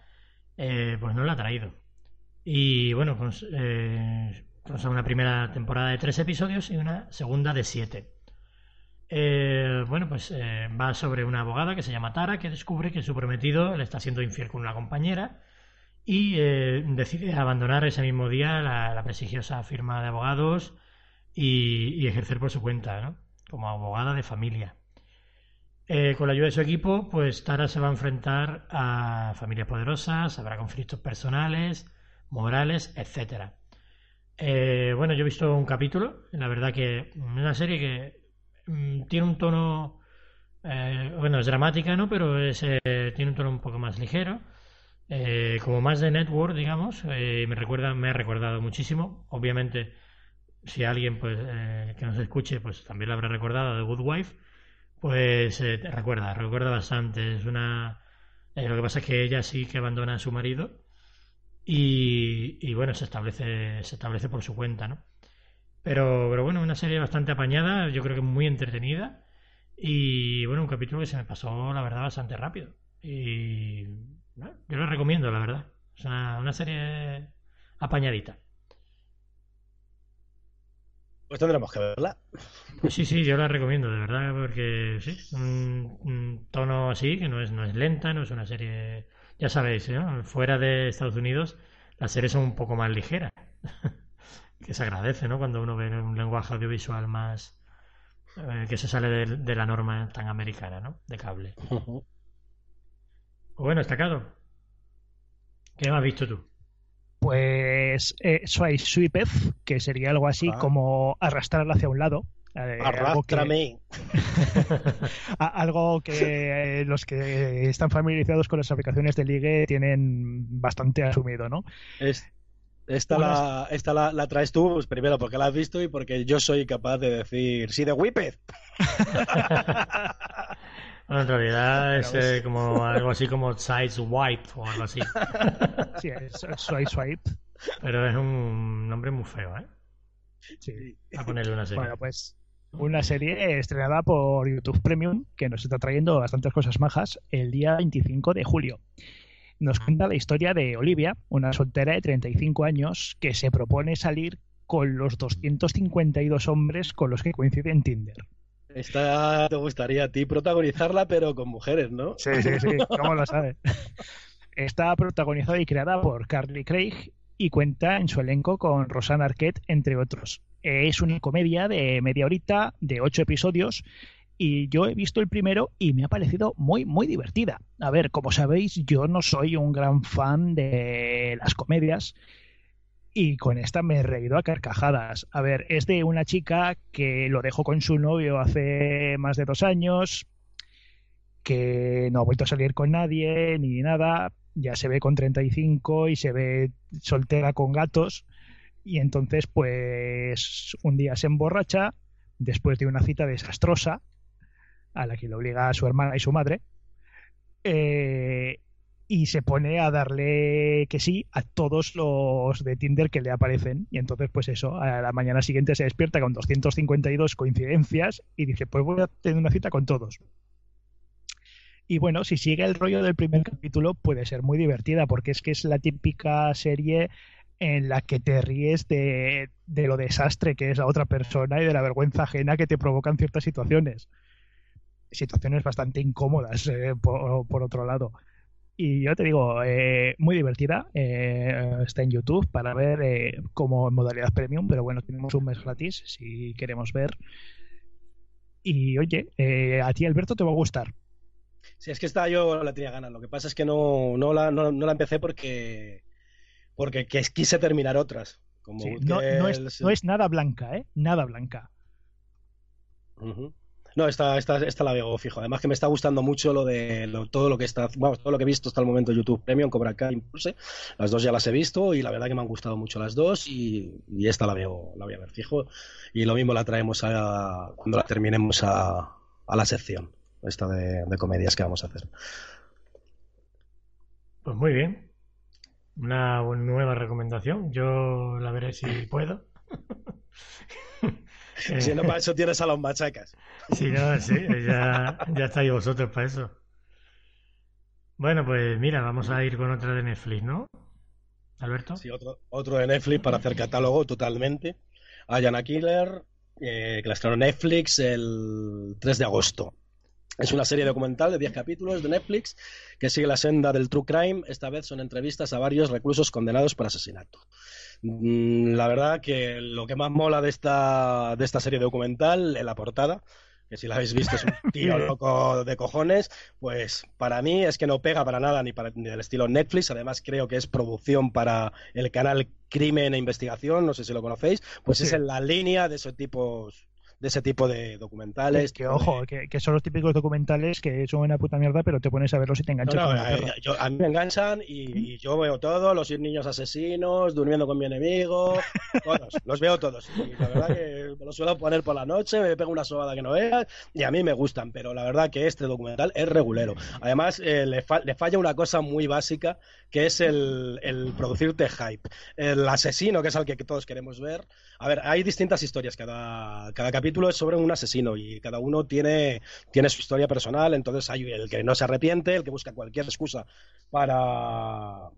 eh, pues no la ha traído. Y bueno, pues, eh, una primera temporada de tres episodios y una segunda de siete. Eh, bueno, pues eh, va sobre una abogada que se llama Tara que descubre que su prometido le está siendo infiel con una compañera y decide abandonar ese mismo día la prestigiosa firma de abogados y, ejercer por su cuenta, ¿no? Como abogada de familia. Eh, con la ayuda de su equipo, pues Tara se va a enfrentar a familias poderosas, habrá conflictos personales, morales, etcétera. Eh, bueno, yo he visto un capítulo, la verdad que es una serie que mm, tiene un tono, eh, bueno, es dramática, ¿no? Pero es, eh, tiene un tono un poco más ligero, como más de network, digamos. me recuerda, me ha recordado muchísimo. Obviamente, si alguien pues eh, que nos escuche, pues también lo habrá recordado de Good Wife. Pues eh, recuerda, recuerda bastante. Es una, eh, lo que pasa es que ella sí que abandona a su marido y, y bueno, se establece, se establece por su cuenta, ¿no? Pero, pero bueno, una serie bastante apañada, yo creo que muy entretenida. Y bueno, un capítulo que se me pasó, la verdad, bastante rápido. Y bueno, yo lo recomiendo, la verdad. Es una, una serie apañadita. Pues tendremos que verla. Pues sí, sí, yo la recomiendo, de verdad, porque sí, un, un tono así, que no es, no es lenta, no es una serie, ya sabéis, ¿no? Fuera de Estados Unidos, las series son un poco más ligeras. (laughs) que se agradece, ¿no? Cuando uno ve un lenguaje audiovisual más eh, que se sale de, de, la norma tan americana, ¿no? De cable. Bueno, destacado. ¿Qué has visto tú? Pues eh, Sweepeth, que sería algo así ah. como arrastrar hacia un lado. Eh. Algo que, (laughs) algo que los que están familiarizados con las aplicaciones de ligue tienen bastante asumido, ¿no? Es, esta, la, esta la, la, traes tú, pues primero porque la has visto y porque yo soy capaz de decir, sí, de Whippet. (laughs) Bueno, en realidad es eh, como algo así como Size Wipe o algo así. (laughs) Sí, es Size Swipe. Pero es un nombre muy feo, ¿eh? Sí. A ponerle una serie. Bueno, pues una serie estrenada por YouTube Premium que nos está trayendo bastantes cosas majas el día 25 de julio. Nos cuenta la historia de Olivia, una soltera de 35 años que se propone salir con los 252 hombres con los que coincide en Tinder. Esta te gustaría a ti protagonizarla, pero con mujeres, ¿no? Sí, sí, sí, ¿cómo lo sabes? Está protagonizada y creada por Carly Craig y cuenta en su elenco con Rosanna Arquette, entre otros. Es una comedia de media horita, de ocho episodios, y yo he visto el primero y me ha parecido muy, muy divertida. A ver, como sabéis, yo no soy un gran fan de las comedias, y con esta me he reído a carcajadas. A ver, es de una chica que lo dejó con su novio hace más de dos años, que no ha vuelto a salir con nadie ni nada, ya se ve con 35 y se ve soltera con gatos, y entonces pues un día se emborracha después de una cita desastrosa a la que le obliga a su hermana y su madre. Eh, y se pone a darle que sí a todos los de Tinder que le aparecen. Y entonces, pues eso, a la mañana siguiente se despierta con 252 coincidencias y dice, pues voy a tener una cita con todos. Y bueno, si sigue el rollo del primer capítulo, puede ser muy divertida, porque es que es la típica serie en la que te ríes de, de lo desastre que es la otra persona y de la vergüenza ajena que te provocan ciertas situaciones. Situaciones bastante incómodas, eh, por, por otro lado. Y yo te digo, eh, muy divertida. Eh, está en YouTube para ver eh, como en modalidad premium, pero bueno, tenemos un mes gratis si queremos ver. Y oye, a ti Alberto te va a gustar. Sí, es que esta yo la tenía ganas. Lo que pasa es que no, no, la, no, la empecé porque, porque quise terminar otras. Como no, no, es, no, es, nada blanca, ¿eh? Nada blanca. No, esta, esta, esta la veo fijo. Además que me está gustando mucho lo de todo lo que está, todo lo que he visto hasta el momento YouTube Premium, Cobra Kai, Impulse. Las dos ya las he visto y la verdad que me han gustado mucho las dos y, esta la veo, la voy a ver fijo. Y lo mismo la traemos a, cuando la terminemos a, a la sección, esta de, de comedias que vamos a hacer. Pues muy bien. Una nueva recomendación. Yo la veré si puedo. (laughs) si no, para eso tienes a los machacas. Sí, no, sí, ya, ya estáis vosotros para eso. Bueno, pues mira, vamos a ir con otra de Netflix, ¿no? Alberto. Sí, otro, otro de Netflix para hacer catálogo totalmente. Ayana Killer, eh, que la estrenó Netflix el 3 de agosto. Es una serie documental de 10 capítulos de Netflix que sigue la senda del true crime. Esta vez son entrevistas a varios reclusos condenados por asesinato. Mm, la verdad que lo que más mola de esta, de esta serie documental, en la portada, que si la habéis visto es un (laughs) tío loco de cojones, pues para mí es que no pega para nada ni, para, ni del estilo Netflix, además creo que es producción para el canal Crimen e Investigación, no sé si lo conocéis, pues es en la línea de esos tipos de ese tipo de documentales. Que, ojo, que, son los típicos documentales que son una puta mierda, pero te pones a verlos y te enganchan. a mí me enganchan y, yo veo todo, los niños asesinos, durmiendo con mi enemigo, (laughs) todos, los veo todos. Y la verdad que me los suelo poner por la noche, me pego una sobada que no veas y a mí me gustan, pero la verdad que este documental es regulero. Además, eh, le, le, falla una cosa muy básica que es el, el producirte hype. El asesino, que es al que todos queremos ver. A ver, hay distintas historias, cada, cada capítulo es sobre un asesino y cada uno tiene, tiene su historia personal, entonces hay el que no se arrepiente, el que busca cualquier excusa para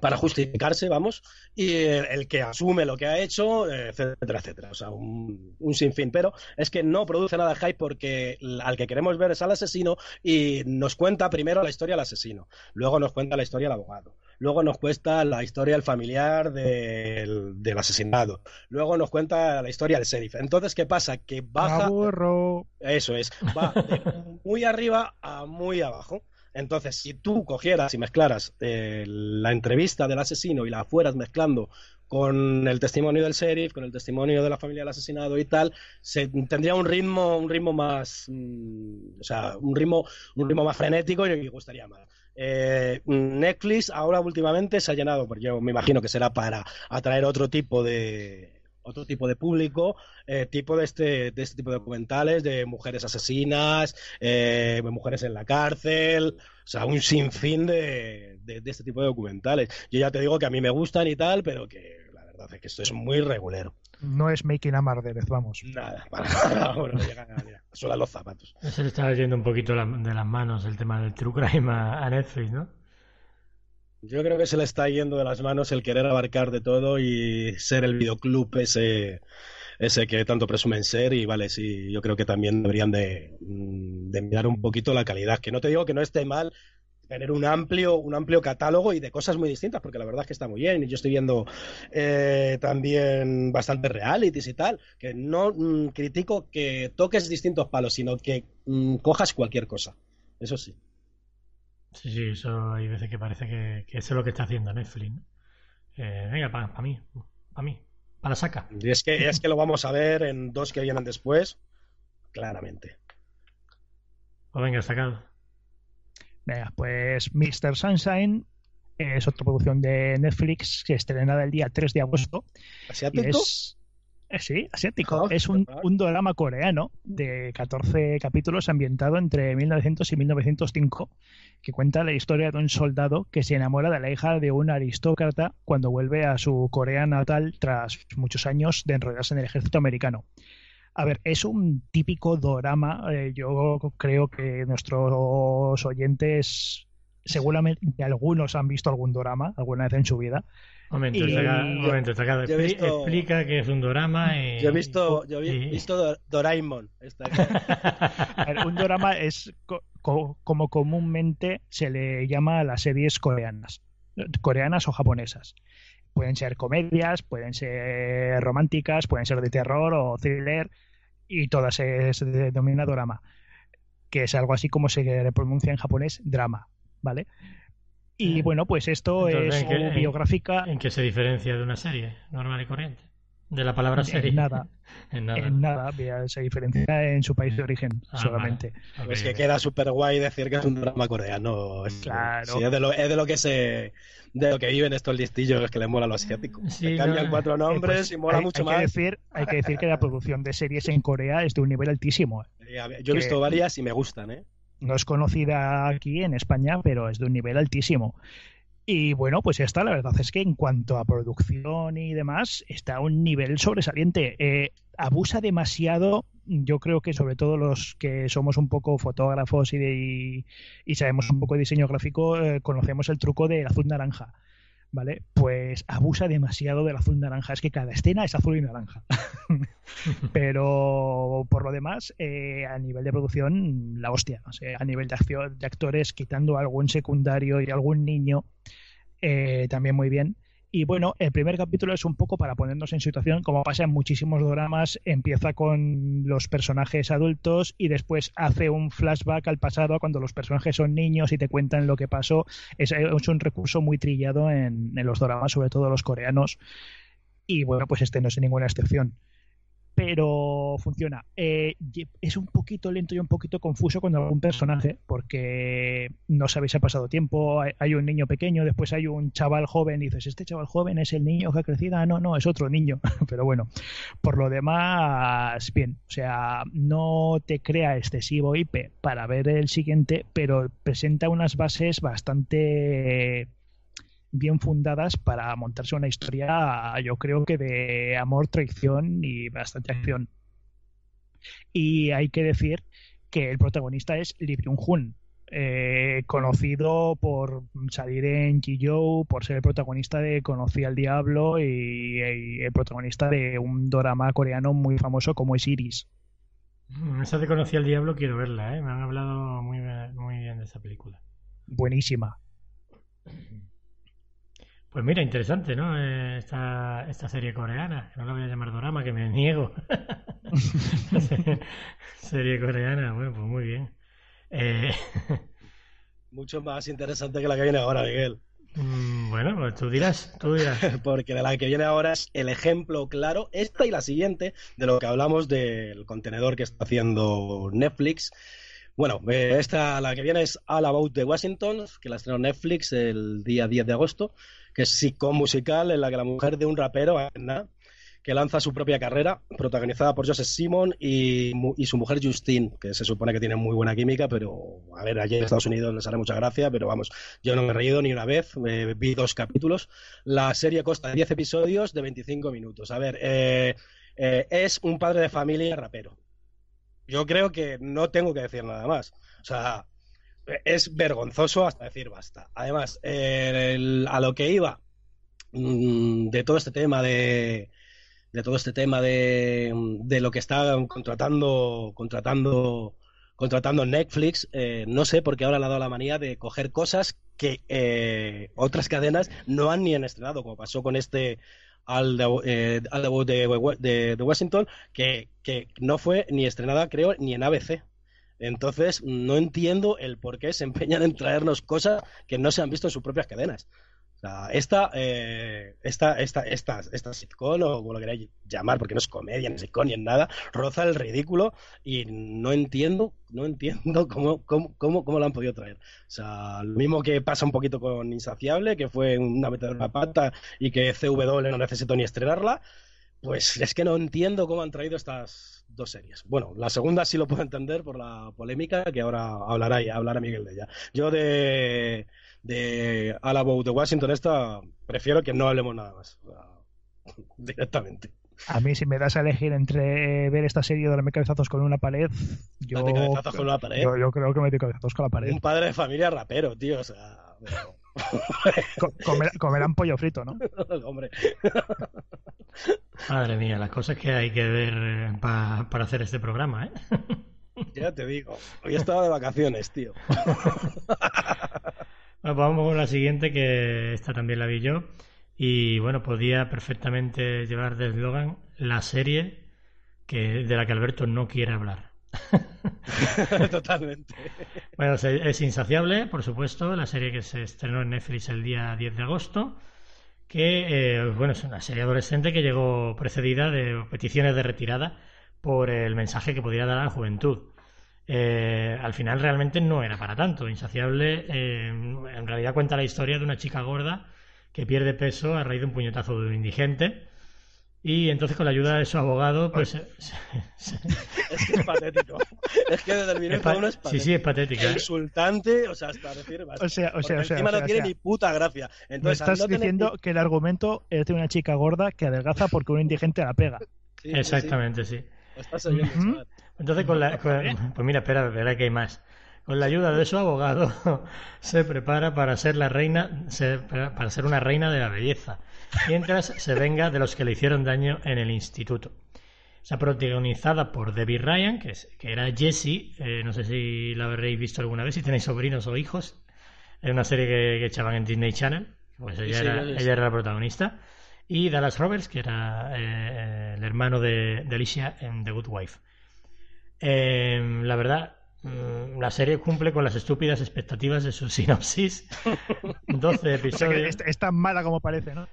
para justificarse, vamos, y el, que asume lo que ha hecho, etcétera, etcétera. O sea, un, un, sinfín. Pero es que no produce nada hype porque al que queremos ver es al asesino y nos cuenta primero la historia del asesino, luego nos cuenta la historia del abogado, luego nos cuenta la historia del familiar del, del asesinado, luego nos cuenta la historia del sheriff. Entonces, ¿qué pasa? Que baja... Eso es, va de muy arriba a muy abajo. Entonces, si tú cogieras y mezclaras eh, la entrevista del asesino y la fueras mezclando con el testimonio del sheriff, con el testimonio de la familia del asesinado y tal, se tendría un ritmo, un ritmo más, mm, o sea, un ritmo, un ritmo más frenético y me gustaría más. Eh, Netflix ahora últimamente se ha llenado, porque yo me imagino que será para atraer otro tipo de otro tipo de público, eh, tipo de este, de este tipo de documentales, de mujeres asesinas, eh, mujeres en la cárcel, o sea, un sinfín de, de, este tipo de documentales. Yo ya te digo que a mí me gustan y tal, pero que la verdad es que esto es muy regulero. No es Making a Marderez, vamos. Nada, (laughs) para nada, bueno, llegan a, los zapatos. Se le está yendo un poquito de las manos el tema del True Crime a Netflix, ¿no? Yo creo que se le está yendo de las manos el querer abarcar de todo y ser el videoclub ese, ese que tanto presumen ser. Y vale, sí, yo creo que también deberían de, mm, de mirar un poquito la calidad. Que no te digo que no esté mal tener un amplio, un amplio catálogo y de cosas muy distintas, porque la verdad es que está muy bien. Y yo estoy viendo eh, también bastantes realities y tal, que no mm, critico que toques distintos palos, sino que mm, cojas cualquier cosa. Eso sí. Sí, sí, eso hay veces que parece que, eso es lo que está haciendo Netflix. Eh, venga, para mí, para mí, para la saca. Y es que, es que lo vamos a ver en dos que vienen después, claramente. Pues venga, sacado. Venga, pues Mr. Sunshine es otra producción de Netflix que estrenada el día 3 de agosto. ¿Asiático? Eh, sí, asiático. es un, un drama coreano de 14 capítulos ambientado entre 1900 y 1905 que cuenta la historia de un soldado que se enamora de la hija de un aristócrata cuando vuelve a su Corea natal tras muchos años de enrollarse en el ejército americano. A ver, es un típico drama. Eh, yo creo que nuestros oyentes, seguramente algunos han visto algún drama alguna vez en su vida. Un momento, momento explica que es un dorama. Y... Yo he visto, yo he visto Doraemon. (laughs) un dorama es como comúnmente se le llama a las series coreanas, coreanas o japonesas. Pueden ser comedias, pueden ser románticas, pueden ser de terror o thriller y todas se, se denomina dorama, que es algo así como se le pronuncia en japonés drama, ¿vale? Y bueno, pues esto es biográfica. ¿En qué se diferencia de una serie normal y corriente? De la palabra serie. (laughs) En nada. en nada. En nada. Se diferencia en su país de origen ah, solamente. es que queda súper guay decir que es un drama coreano. claro. es, de lo, es de lo que se de lo que viven estos listillos que les mola lo asiático. se cambian cuatro eh, nombres pues y mola mucho más. Que decir, hay que decir que la producción de series en Corea es de un nivel altísimo. Yo he visto varias y me gustan, ¿eh? No es conocida aquí en España, pero es de un nivel altísimo. Y bueno, pues esta la verdad es que en cuanto a producción y demás, está a un nivel sobresaliente. Eh, abusa demasiado, yo creo que sobre todo los que somos un poco fotógrafos y, y, sabemos un poco de diseño gráfico, eh, conocemos el truco del azul naranja. ¿Vale? Pues abusa demasiado del azul naranja. Es que cada escena es azul y naranja. (laughs) Pero por lo demás, eh, a nivel de producción, la hostia. a nivel de, acción, de actores, quitando algún secundario y algún niño, eh, también muy bien. Y bueno, el primer capítulo es un poco para ponernos en situación, como pasa en muchísimos dramas, empieza con los personajes adultos y después hace un flashback al pasado cuando los personajes son niños y te cuentan lo que pasó. Es, un recurso muy trillado en, en los dramas, sobre todo los coreanos. Y bueno, pues este no es ninguna excepción pero funciona. Eh, es un poquito lento y un poquito confuso con algún personaje, porque no sabéis si ha pasado tiempo, hay, un niño pequeño, después hay un chaval joven, y dices, este chaval joven es el niño que ha crecido, ah, no, no, es otro niño, (laughs) pero bueno, por lo demás, bien, o sea, no te crea excesivo IP para ver el siguiente, pero presenta unas bases bastante bien fundadas para montarse una historia, yo creo que de amor, traición y bastante acción. Y hay que decir que el protagonista es Lee Byung-hun, eh, conocido por salir en Joe, por ser el protagonista de Conocí al Diablo y, y el protagonista de un drama coreano muy famoso como es Iris. Mm, Esa de Conocí al Diablo quiero verla, ¿eh? Me han hablado muy, muy bien de esa película. Buenísima. Pues mira, interesante, ¿no? Eh, esta, esta serie coreana. No la voy a llamar drama, que me niego. (laughs) serie coreana, bueno, pues muy bien. Eh, Mucho más interesante que la que viene ahora, Miguel. mm, bueno, pues tú dirás, tú dirás. (laughs) Porque de la que viene ahora es el ejemplo claro, esta y la siguiente, de lo que hablamos del contenedor que está haciendo Netflix. Bueno, eh, esta, la que viene es All About the Washington, que la estrenó Netflix el día 10 de agosto, que es sitcom musical en la que la mujer de un rapero, Anna, que lanza su propia carrera, protagonizada por Joseph Simon y, y su mujer Justine, que se supone que tienen muy buena química, pero a ver, allí en Estados Unidos les hará mucha gracia, pero vamos, yo no me he reído ni una vez, vi dos capítulos. La serie consta de 10 episodios de 25 minutos. A ver, eh, eh, es un padre de familia rapero. Yo creo que no tengo que decir nada más. O sea, es vergonzoso hasta decir basta. Además, eh, el- a lo que iba mm, de todo este tema de de todo este tema de, de lo que está contratando contratando contratando Netflix eh, no sé por qué ahora le ha dado la manía de coger cosas que eh, otras cadenas no han ni han estrenado como pasó con este al de, eh, de- de Washington que, que no fue ni estrenada creo ni en ABC entonces no entiendo el por qué se empeñan en traernos cosas que no se han visto en sus propias cadenas sea, esta, eh, esta, esta, esta, esta sitcom, o como lo queráis llamar, porque no es comedia, ni sitcom, ni en nada, roza el ridículo y no entiendo, no entiendo (laughs) cómo, cómo, cómo, cómo lo han podido traer. O sea, lo mismo que pasa un poquito con Insaciable, que fue una metedora de pata y que CW no necesitó ni estrenarla, pues es que no entiendo cómo han traído estas dos series. Bueno, la segunda sí lo puedo entender por la polémica que ahora hablará, hablará Miguel de ella. Yo de, de All About the Washington esta prefiero que no hablemos nada más. (laughs) Directamente. A mí, si me das a elegir entre ver esta serie o darme cabezazos con una pared, yo, Date cabezazos con una pared. yo, yo creo que me doy cabezazos con la pared. Un padre de familia rapero, tío. O sea, pero- Co- comer- comerán pollo frito, ¿no? (laughs) hombre. Madre mía, las cosas que hay que ver eh, pa- para hacer este programa, ¿eh? Ya te digo. Hoy estaba de vacaciones, tío. (laughs) Bueno, pues vamos con la siguiente, que esta también la vi yo. Y bueno, podía perfectamente llevar de eslogan la serie que, de la que Alberto no quiere hablar. (laughs) Totalmente. Bueno, se- es Insaciable, por supuesto, la serie que se estrenó en Netflix el día 10 de agosto, que eh, bueno, es una serie adolescente que llegó precedida de peticiones de retirada por el mensaje que podría dar a la juventud. Eh, al final realmente no era para tanto. Insaciable eh, en realidad cuenta la historia de una chica gorda que pierde peso a raíz de un puñetazo de un indigente. Y entonces con la ayuda de su abogado, pues... (laughs) se- se- Es que es patético. (laughs) Es que desde el es minuto pa- uno es sí, patético. sí, es. ¿eh? Insultante, o sea, hasta decir. O sea, o sea, Porque o sea, encima o sea, no o tiene sea. ni puta gracia. Entonces, estás no diciendo que el argumento es de una chica gorda que adelgaza porque un indigente la pega. Sí, Exactamente, sí. Estás oyendo. Entonces, con la, con- pues mira, espera, espera que hay más. Con la ayuda de su abogado, (laughs) se prepara para ser la reina, se- para ser una reina de la belleza, mientras se venga de los que le hicieron daño en el instituto. Está protagonizada por Debbie Ryan, que, es- que era Jessie, eh, no sé si la habréis visto alguna vez, si tenéis sobrinos o hijos. Es una serie que, que echaban en Disney Channel, pues ella, Sí, era, ella era la protagonista. Y Dallas Roberts, que era eh, el hermano de, de Alicia en The Good Wife. Eh, la verdad, mm, la serie cumple con las estúpidas expectativas de su (laughs) sinopsis. (laughs) 12 O sea que episodios. es, es tan mala como parece, ¿no?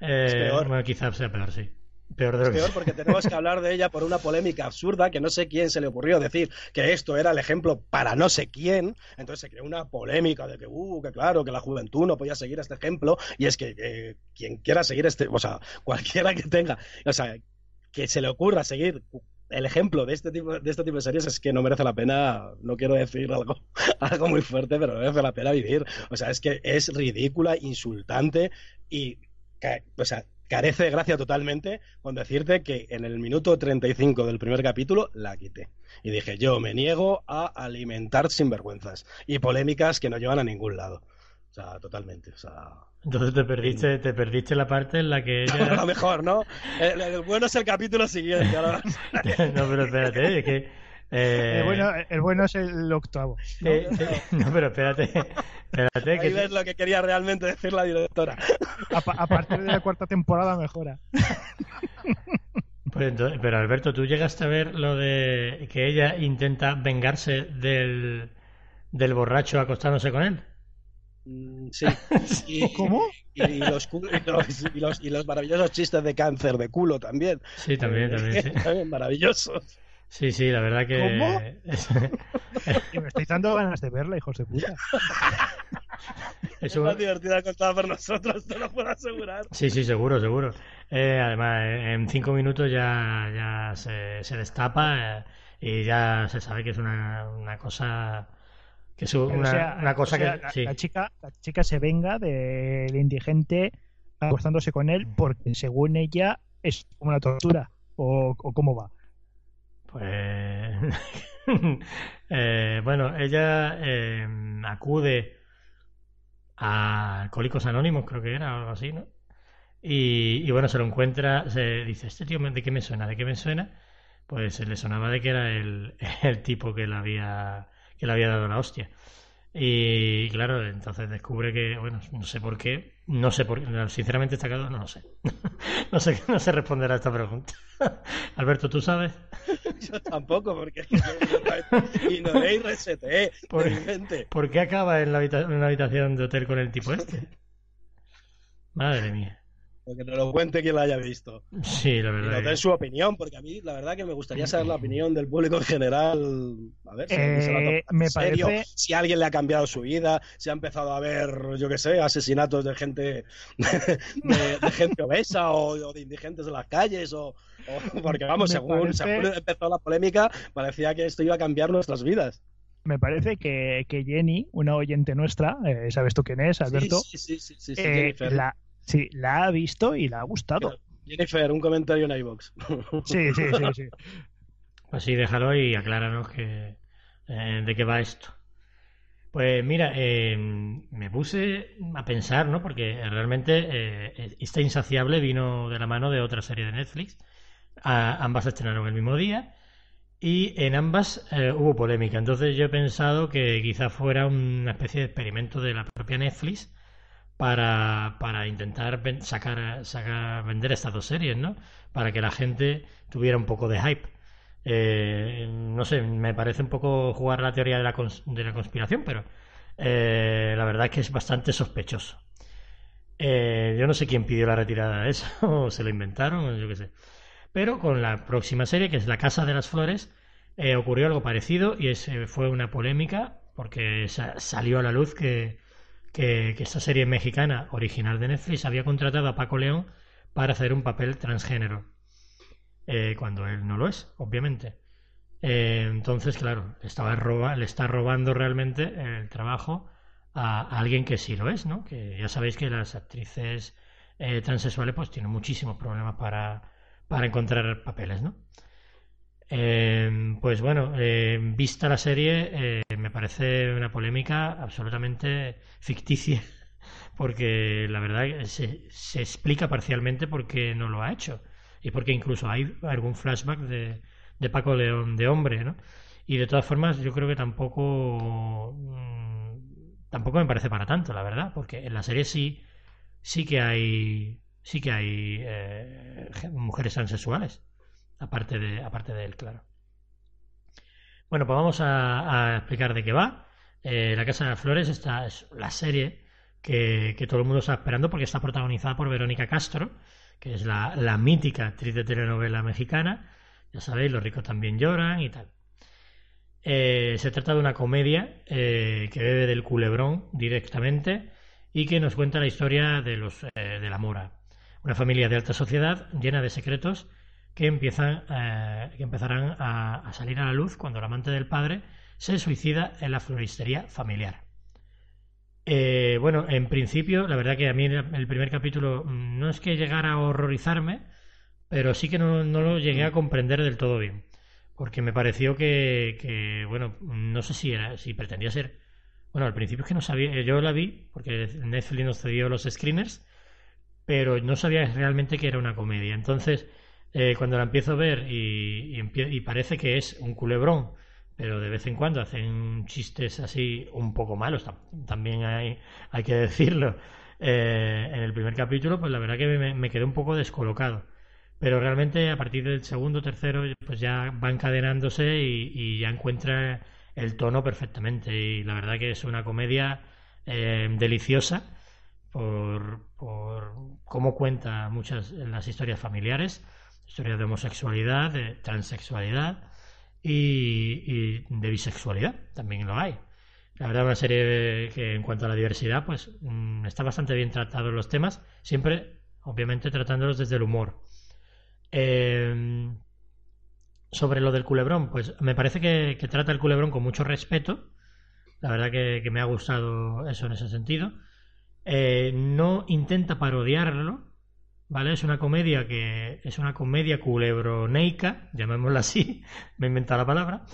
Eh, Es peor. Bueno, quizás sea peor, sí. Peor de lo que peor (laughs) porque tenemos que hablar de ella por una polémica absurda que no sé quién se le ocurrió decir que esto era el ejemplo para no sé quién. Entonces se creó una polémica de que, uh, que claro, que la juventud no podía seguir este ejemplo. Y es que eh, quien quiera seguir este, o sea, (laughs) cualquiera que tenga, o sea, que se le ocurra seguir el ejemplo de este tipo de este tipo de series es que no merece la pena, no quiero decir algo, (laughs) algo muy fuerte, pero no merece la pena vivir. O sea, es que es ridícula, insultante y, o sea, carece de gracia totalmente con decirte que en el minuto 35 del primer capítulo la quité. Y dije, yo me niego a alimentar sinvergüenzas y polémicas que no llevan a ningún lado. O sea, totalmente. O sea, entonces te perdiste, te perdiste la parte en la que (laughs) ella... lo mejor, ¿no? El, bueno es el capítulo siguiente. (laughs) no, pero espérate, es que... Eh... El, bueno, el, bueno, es el octavo. ¿no? Eh, (laughs) no, pero espérate. espérate Ahí que... ves lo que quería realmente decir la directora. A, a partir de la cuarta temporada mejora. Pues entonces, pero Alberto, ¿tú llegaste a ver lo de que ella intenta vengarse del, del borracho acostándose con él? Mm, sí. (laughs) Y, ¿Cómo? Y, los, y, los, y, los, maravillosos chistes de cáncer de culo también. Sí, también, también. Sí. (laughs) también maravillosos. Sí, sí, la verdad que. ¿Cómo? (laughs) me estáis dando ganas de verla, hijos de puta. (laughs) Es, una divertida contada por nosotros, te lo puedo asegurar. Sí, sí, seguro, seguro. Eh, además, en cinco minutos ya, ya se, se destapa eh, y ya se sabe que es una, una cosa que es una, o sea, una cosa o sea, que la, sí. la chica la chica se venga del indigente acostándose con él porque según ella es como una tortura o, o cómo va pues (laughs) eh, bueno ella eh, acude a Alcohólicos Anónimos creo que era o algo así no y, bueno se lo encuentra se dice este tío de qué me suena de qué me suena pues se le sonaba de que era el, (laughs) el tipo que la había que le había dado la hostia. Y claro, entonces descubre que, bueno, no sé por qué, no sé por qué, sinceramente está quedado, no lo sé. (laughs) no sé, no sé responder a esta pregunta. (laughs) Alberto, ¿tú sabes? (laughs) Yo tampoco, porque ignoré y reseteé. ¿Por, ¿Por qué acaba en, la habita en una habitación de hotel con el tipo este? Madre mía. Que nos lo cuente quien lo haya visto. Sí, la verdad. Y den su opinión, porque a mí la verdad que me gustaría saber la opinión del público en general. A ver si eh, se la me serio, parece... si alguien le ha cambiado su vida, si ha empezado a ver, yo qué sé, asesinatos de gente (laughs) de, de gente obesa o, o, de indigentes en las calles, o, o (laughs) porque vamos, según, parece... según empezó la polémica, parecía que esto iba a cambiar nuestras vidas me parece que, que, Jenny, una oyente nuestra, eh, ¿sabes tú quién es, Alberto? Sí, sí, sí, sí, sí eh, la, sí, la ha visto y la ha gustado. Jennifer, un comentario en iVox. (laughs) sí, sí, sí, sí. Pues sí, déjalo y acláranos que, eh, de qué va esto. Pues mira, eh, me puse a pensar, ¿no? Porque realmente eh, esta Insaciable vino de la mano de otra serie de Netflix. A, ambas se estrenaron el mismo día y en ambas eh, hubo polémica. Entonces yo he pensado que quizá fuera una especie de experimento de la propia Netflix para, para intentar sacar, sacar, vender estas dos series, ¿no? Para que la gente tuviera un poco de hype. Eh, no sé, me parece un poco jugar la teoría de la, de la conspiración, pero eh, la verdad es que es bastante sospechoso. Eh, yo no sé quién pidió la retirada de eso, (laughs) o se lo inventaron, yo qué sé. Pero con la próxima serie, que es La Casa de las Flores, eh, ocurrió algo parecido y es, fue una polémica porque sa salió a la luz que, que, esta serie mexicana original de Netflix había contratado a Paco León para hacer un papel transgénero, eh, cuando él no lo es, obviamente. Eh, entonces, claro, estaba roba, le está robando realmente el trabajo a, a, alguien que sí lo es, ¿no? Que ya sabéis que las actrices eh, transexuales pues tienen muchísimos problemas para, para encontrar papeles, ¿no? Eh, pues bueno, eh, vista la serie, eh, me parece una polémica absolutamente ficticia, (laughs) porque la verdad se, se, explica parcialmente por qué no lo ha hecho, y porque incluso hay algún flashback de, Paco León de hombre, ¿no? Y de todas formas, yo creo que tampoco mmm, tampoco me parece para tanto, la verdad, porque en la serie sí sí que hay sí que hay eh, mujeres transexuales aparte de, aparte de él, claro. Bueno, pues vamos a, explicar de qué va. Eh, la Casa de las Flores, esta es la serie que, que, todo el mundo está esperando porque está protagonizada por Verónica Castro, que es la, la mítica actriz de telenovela mexicana. Ya sabéis, los ricos también lloran y tal. Eh, se trata de una comedia eh, que bebe del culebrón directamente y que nos cuenta la historia de, los, eh, de la Mora, una familia de alta sociedad llena de secretos que, empiezan, eh, que empezarán a, salir a la luz cuando el amante del padre se suicida en la floristería familiar. Eh, bueno, en principio, la verdad que a mí el primer capítulo mm, no es que llegara a horrorizarme, pero sí que no, no lo llegué a comprender del todo bien. Porque me pareció que, que, bueno, no sé si era, si pretendía ser. Bueno, al principio es que no sabía, yo la vi, porque Netflix nos cedió los screeners, pero no sabía realmente que era una comedia. Entonces, eh, cuando la empiezo a ver y, y, parece que es un culebrón, pero de vez en cuando hacen chistes así un poco malos, también hay, hay que decirlo. Eh, en el primer capítulo, pues la verdad que me, quedé un poco descolocado. Pero realmente a partir del segundo, tercero, pues ya va encadenándose y, ya encuentra el tono perfectamente. Y la verdad que es una comedia eh, deliciosa por, por cómo cuenta muchas las historias familiares, historias de homosexualidad, de transexualidad y, de bisexualidad, también lo hay. La verdad, una serie que en cuanto a la diversidad, pues mm, está bastante bien tratado los temas, siempre, obviamente, tratándolos desde el humor. Em, sobre lo del culebrón, pues me parece que, trata el culebrón con mucho respeto. La verdad que, que me ha gustado eso en ese sentido. Eh, no intenta parodiarlo, ¿vale? Es una comedia que es una comedia culebroneica, llamémosla así, (laughs) me he inventado la palabra,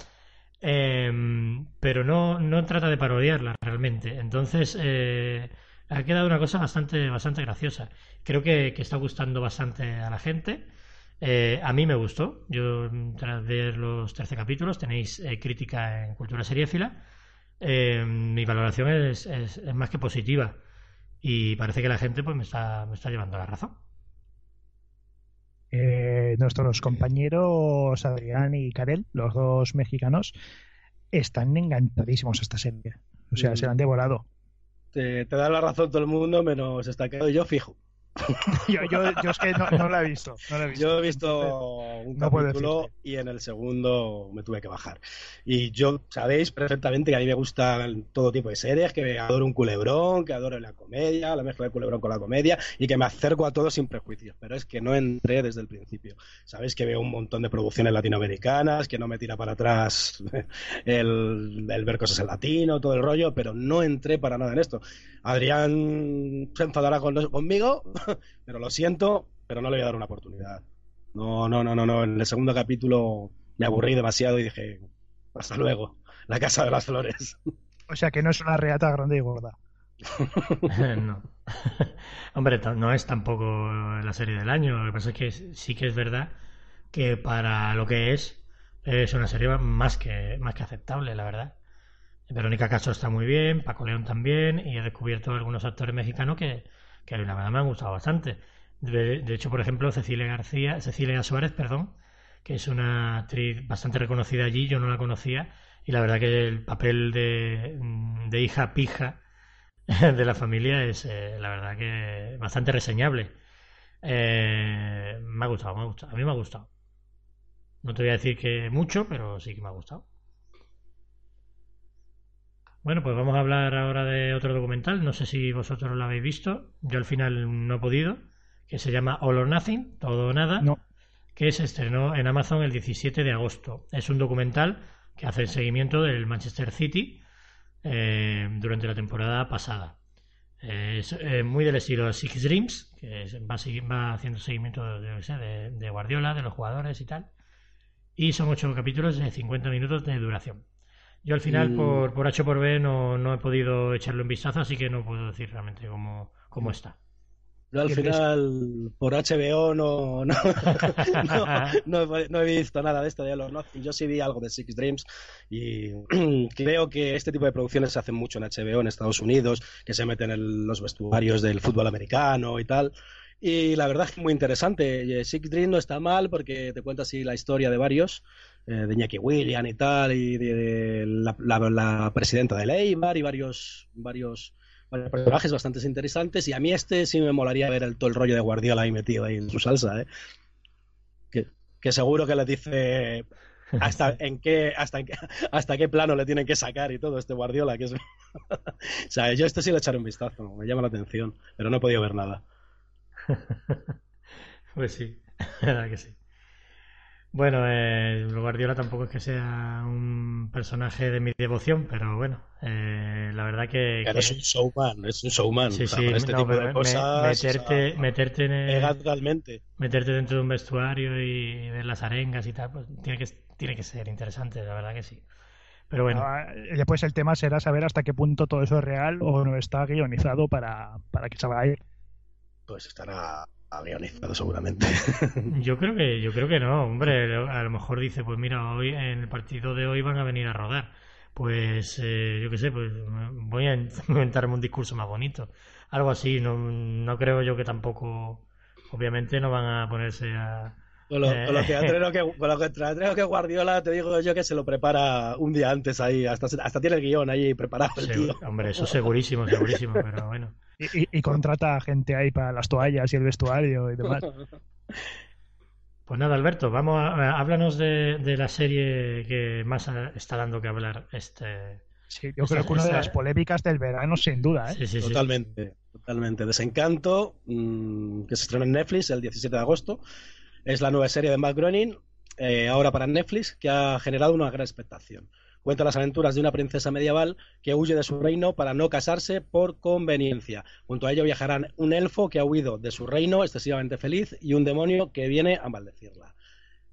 em, pero no, no trata de parodiarla realmente. Entonces, eh, ha quedado una cosa bastante, bastante graciosa. Creo que, está gustando bastante a la gente. Eh, a mí me gustó. Yo, tras ver los 13 capítulos, tenéis crítica en Cultura Seriéfila. mi valoración es, es más que positiva y parece que la gente pues me está, me está llevando la razón. Eh, nuestros compañeros Adrián y Karel, los dos mexicanos, están encantadísimos esta serie. O sea, se la han devorado. Te, te da la razón todo el mundo, menos está quedado yo fijo. (laughs) yo, yo, yo, es que no, la he visto, Yo he visto un capítulo y en el segundo me tuve que bajar. Y yo sabéis perfectamente que a mí me gustan todo tipo de series, que adoro un culebrón, que adoro la comedia, la mezcla de culebrón con la comedia y que me acerco a todo sin prejuicios. Pero es que no entré desde el principio. Sabéis que veo un montón de producciones latinoamericanas, que no me tira para atrás (laughs) el, el ver cosas en latino, todo el rollo, pero no entré para nada en esto. Adrián se enfadará conmigo, (laughs) pero lo siento, pero no le voy a dar una oportunidad. No, no, no, no, no. En el segundo capítulo me aburrí demasiado y dije, hasta luego, la casa de las flores. (laughs) O sea que no es una reata grande y gorda. (laughs) no. Hombre, no es tampoco la serie del año. Lo que pasa es que sí que es verdad que para lo que es, es una serie más que, más que aceptable, la verdad. Verónica Castro está muy bien, Paco León también, y he descubierto algunos actores mexicanos que, que la verdad me han gustado bastante. De, hecho, por ejemplo, Cecilia García, Cecilia Suárez, perdón, que es una actriz bastante reconocida allí, yo no la conocía, y la verdad que el papel de, de hija pija (laughs) de la familia es, eh, la verdad que bastante reseñable. Eh, me ha gustado, me ha gustado, a mí me ha gustado. No te voy a decir que mucho, pero sí que me ha gustado. Bueno, pues vamos a hablar ahora de otro documental. No sé si vosotros lo habéis visto. Yo al final no he podido. Que se llama All or Nothing, Todo o Nada. No. Que se estrenó en Amazon el 17 de agosto. Es un documental que hace el seguimiento del Manchester City eh, durante la temporada pasada. es eh, muy del estilo Six Dreams, que va, haciendo seguimiento de, de Guardiola, de los jugadores y tal. Y son ocho capítulos de 50 minutos de duración. Yo al final, por, por H por B, no, no he podido echarle un vistazo, así que no puedo decir realmente cómo, cómo está. Yo al final, por HBO, no, no, (laughs) no, he visto nada de esto de los Nothing. Yo sí vi algo de Six Dreams y (clears throat) creo que este tipo de producciones se hacen mucho en HBO, en Estados Unidos, que se meten en los vestuarios del fútbol americano y tal. Y la verdad es que muy interesante. Six Dreams no está mal porque te cuenta así la historia de varios, eh, de Iñaki William y tal, y de, la, presidenta de Leymar y varios, varios, personajes bastante interesantes. Y a mí este sí me molaría ver el, todo el rollo de Guardiola ahí metido ahí en su salsa, ¿eh? que, seguro que le dice hasta (laughs) en qué hasta hasta qué plano le tienen que sacar y todo este Guardiola que es (laughs) o sea yo este sí le echaré un vistazo me llama la atención pero no he podido ver nada (laughs) pues sí, verdad que sí. Bueno, eh, Guardiola tampoco es que sea un personaje de mi devoción, pero bueno, eh, la verdad que, Pero es un showman, es un showman. Sí, o sea, sí, este no, tipo pero de cosas. meterte, o sea, meterte, en el- pega totalmente. meterte dentro de un vestuario y ver las arengas y tal, pues tiene que, tiene que ser interesante, la verdad que sí. Pero bueno, Ah, después el tema será saber hasta qué punto todo eso es real o no está guionizado para, para que salga ahí. Pues estará guionizado seguramente. (laughs) yo creo que, yo creo que no, hombre, a lo mejor dice, pues mira, hoy en el partido de hoy van a venir a rodar. Pues eh, yo qué sé, pues voy a (laughs) inventarme un discurso más bonito. Algo así, no, no creo yo que tampoco, obviamente no van a ponerse a... Con lo, Eh. con lo que atreno que, con lo que atreno que Guardiola, te digo yo que se lo prepara un día antes ahí. Hasta, hasta tiene el guion ahí preparado el tío. Hombre, eso segurísimo, segurísimo, pero bueno. Y, y- y contrata gente ahí para las toallas y el vestuario y demás. (laughs) Pues nada, Alberto, vamos a, a- háblanos de, de la serie que más a- está dando que hablar este. Sí, yo creo que una de las polémicas del verano, sin duda. ¿eh? Sí, sí, sí. Totalmente, totalmente. Desencanto, mm, que se estrenó en Netflix el 17 de agosto. Es la nueva serie de Matt Groening, eh, ahora para Netflix, que ha generado una gran expectación. Cuenta las aventuras de una princesa medieval que huye de su reino para no casarse por conveniencia. Junto a ello viajarán un elfo que ha huido de su reino excesivamente feliz y un demonio que viene a maldecirla.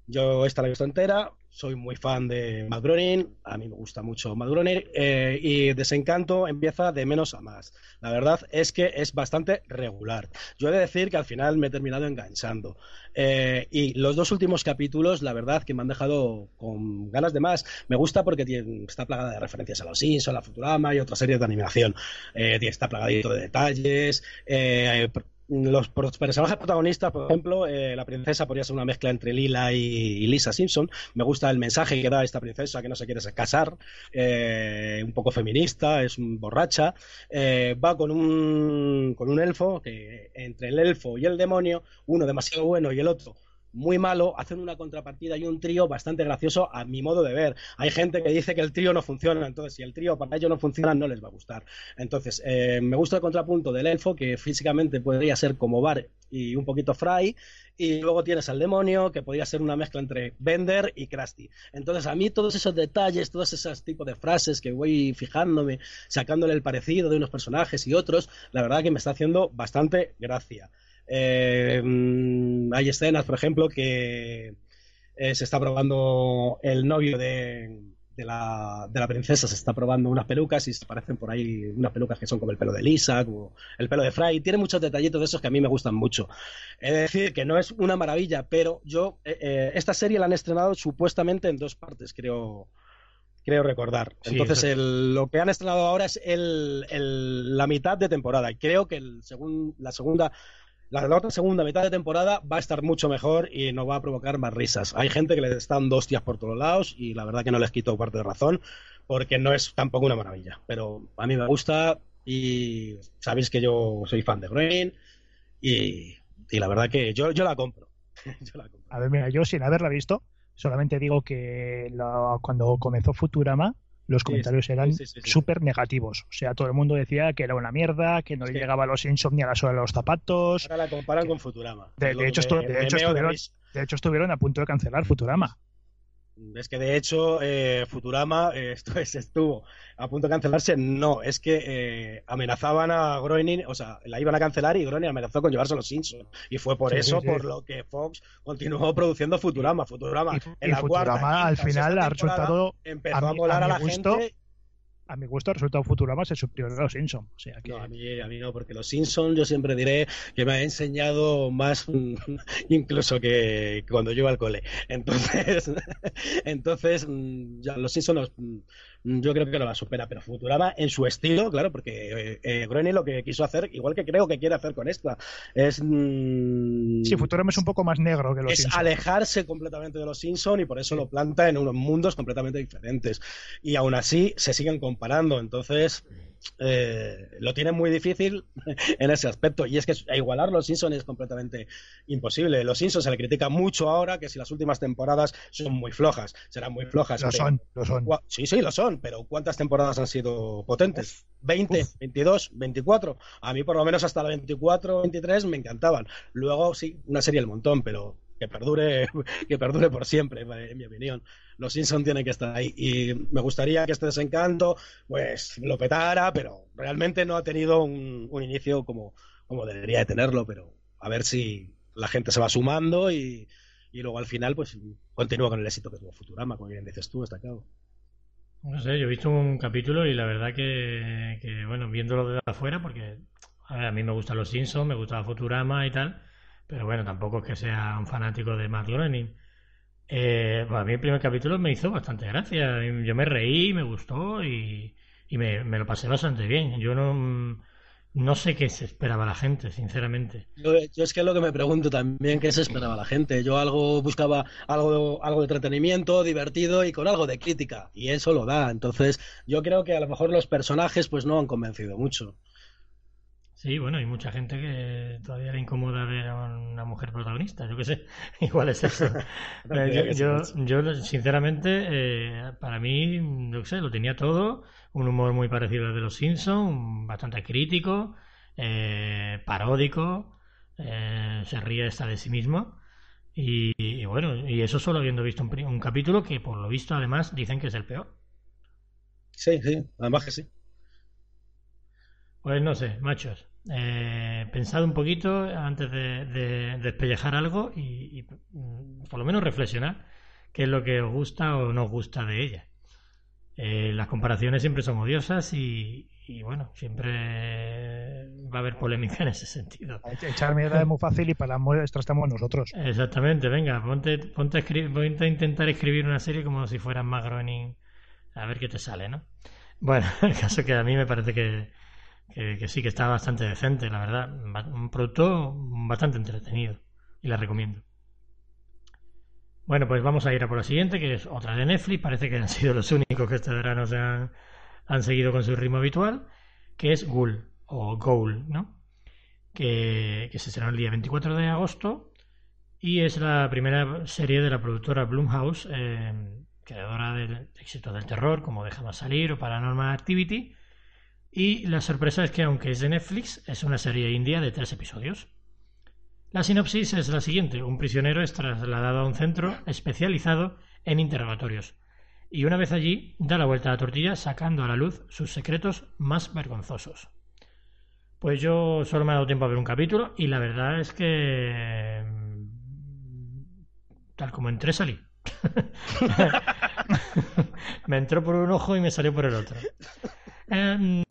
Yo esta la he visto entera, soy muy fan de Matt Groening, a mí me gusta mucho Matt Groening, eh, y Desencanto empieza de menos a más. La verdad es que es bastante regular. Yo he de decir que al final me he terminado enganchando. Eh, y los dos últimos capítulos, la verdad que me han dejado con ganas de más. Me gusta porque tiene- está plagada de referencias a los Simpsons, a la Futurama y otras series de animación. Eh, está plagadito de detalles. Los personajes protagonistas, por ejemplo, eh, la princesa podría ser una mezcla entre Lila y, y Lisa Simpson. Me gusta el mensaje que da esta princesa que no se quiere casar, eh, un poco feminista, es un borracha. Eh, va con un, con un elfo que entre el elfo y el demonio, uno demasiado bueno y el otro muy malo, hacen una contrapartida y un trío bastante gracioso a mi modo de ver. Hay gente que dice que el trío no funciona, entonces si el trío para ellos no funciona, no les va a gustar. Entonces, eh, me gusta el contrapunto del elfo, que físicamente podría ser como Bar y un poquito Fry, y luego tienes al demonio, que podría ser una mezcla entre Bender y Krusty. Entonces, a mí todos esos detalles, todos esos tipos de frases que voy fijándome, sacándole el parecido de unos personajes y otros, la verdad que me está haciendo bastante gracia. Eh, mm, hay escenas, por ejemplo, que eh, se está probando el novio de, de, la, de la princesa, se está probando unas pelucas y se parecen por ahí unas pelucas que son como el pelo de Lisa, como el pelo de Fry. Tiene muchos detallitos de esos que a mí me gustan mucho. De decir que no es una maravilla, pero yo, eh, eh, esta serie la han estrenado supuestamente en dos partes, creo creo recordar. Sí, Entonces, el- lo que han estrenado ahora es el, el- la mitad de temporada. Y creo que el segun- la segunda, la, segunda mitad de temporada va a estar mucho mejor y nos va a provocar más risas. Hay gente que le está dando hostias por todos lados y la verdad que no les quito parte de razón porque no es tampoco una maravilla. Pero a mí me gusta y sabéis que yo soy fan de Green y, la verdad que yo, (laughs) yo la compro. A ver, mira, yo sin haberla visto, solamente digo que cuando comenzó Futurama, los comentarios eran sí, súper negativos. O sea, todo el mundo decía que era una mierda, que no le llegaba a los ni a la suela de los zapatos. Ahora la comparan con Futurama. De- hecho, me- estu- de hecho estuvieron-. De hecho, estuvieron a punto de cancelar Futurama. Es que de hecho eh, Futurama eh, (laughs) esto es, estuvo a punto de cancelarse. No, es que eh, amenazaban a Groening, o sea, la iban a cancelar y Groening amenazó con llevarse a los Simpsons. Y fue por Sí, eso sí, sí. por lo que Fox continuó (laughs) produciendo Futurama. Futurama Y, en y la cuarta, Futurama al quinta, final ha resultado, empezó a a, mi- molar a a, mi la gusto, gente. A mi gusto, ha resultado Futurama ser superior a los Simpson. O sea, que No, a mí, a mí no, porque los Simpsons yo siempre diré que me ha enseñado más (laughs) incluso que cuando yo iba al cole. Entonces, (laughs) entonces ya los Simpsons yo creo que lo va a superar, pero Futurama en su estilo, claro, porque eh, eh, Groening lo que quiso hacer, igual que creo que quiere hacer con esta, es mm, sí, Futurama es un poco más negro que los es Simpson. alejarse completamente de los Simpsons y por eso lo planta en unos mundos completamente diferentes. Y aún así se siguen comparando. Entonces, eh, lo tienen muy difícil (laughs) en ese aspecto. Y es que igualar los Simpsons es completamente imposible. Los Simpsons se le critica mucho ahora que si las últimas temporadas son muy flojas. Serán muy flojas. Lo pero- son, lo son. Sí, sí, lo son, pero ¿cuántas temporadas han sido potentes? ¿20, 22, 24? A mí por lo menos hasta la 24, 23 me encantaban. Luego sí, una serie el montón, pero que perdure, (laughs) que perdure por siempre, en mi opinión. Los Simpsons tienen que estar ahí. Y me gustaría que este desencanto, pues, lo petara, pero realmente no ha tenido un, inicio como, como debería de tenerlo, pero a ver si la gente se va sumando y, y luego al final, pues, continúa con el éxito que tuvo Futurama, como bien dices tú, destacado. No sé, yo he visto un capítulo y la verdad que, bueno, viéndolo de afuera, porque a, mí me gustan los Simpsons, me gusta Futurama y tal, pero bueno, tampoco es que sea un fanático de Matt Groening. Eh, a mí el primer capítulo me hizo bastante gracia. Yo me reí, me gustó y, me, lo pasé bastante bien. Yo no, no sé qué se esperaba la gente, sinceramente. Yo, es que es lo que me pregunto también, ¿qué se esperaba la gente? Yo algo buscaba algo, algo de entretenimiento, divertido y con algo de crítica. Y eso lo da. Entonces, yo creo que a lo mejor los personajes pues no han convencido mucho. Sí, bueno, hay mucha gente que todavía le incomoda ver a una mujer protagonista, yo qué sé, (laughs) igual es eso. (laughs) Eh, yo, yo, sinceramente, eh, para mí, yo qué sé, lo tenía todo, un humor muy parecido al de los Simpsons, bastante crítico, eh, paródico, se ríe hasta de sí mismo. Y, bueno, y eso solo habiendo visto un, un capítulo que por lo visto además dicen que es el peor. Sí, sí, además que sí. Pues no sé, machos. Eh, pensad un poquito antes de, despellejar algo y, mm, por lo menos reflexionar qué es lo que os gusta o no os gusta de ella. Eh, las comparaciones siempre son odiosas y, bueno, siempre va a haber polémica en ese sentido. Echar mierda es muy fácil y para las muestras estamos nosotros. Exactamente, venga, ponte, ponte, a, intentar escribir una serie como si fueras más Groening, a ver qué te sale, ¿no? Bueno, (laughs) el caso que a mí me parece que, que, sí que está bastante decente, la verdad. Un producto bastante entretenido y la recomiendo. Bueno, pues vamos a ir a por la siguiente, que es otra de Netflix. Parece que han sido los únicos que este verano se han, seguido con su ritmo habitual, que es Ghoul o Goal, ¿no? Que, se será el día 24 de agosto y es la primera serie de la productora Blumhouse, eh, creadora del éxito del terror, como Déjame salir o Paranormal Activity, y la sorpresa es que, aunque es de Netflix, es una serie india de tres episodios. La sinopsis es la siguiente. Un prisionero es trasladado a un centro especializado en interrogatorios. Y una vez allí, da la vuelta a la tortilla sacando a la luz sus secretos más vergonzosos. Pues yo solo me ha dado tiempo a ver un capítulo y la verdad es que... Tal como entré, salí. (laughs) me entró por un ojo y me salió por el otro. Em,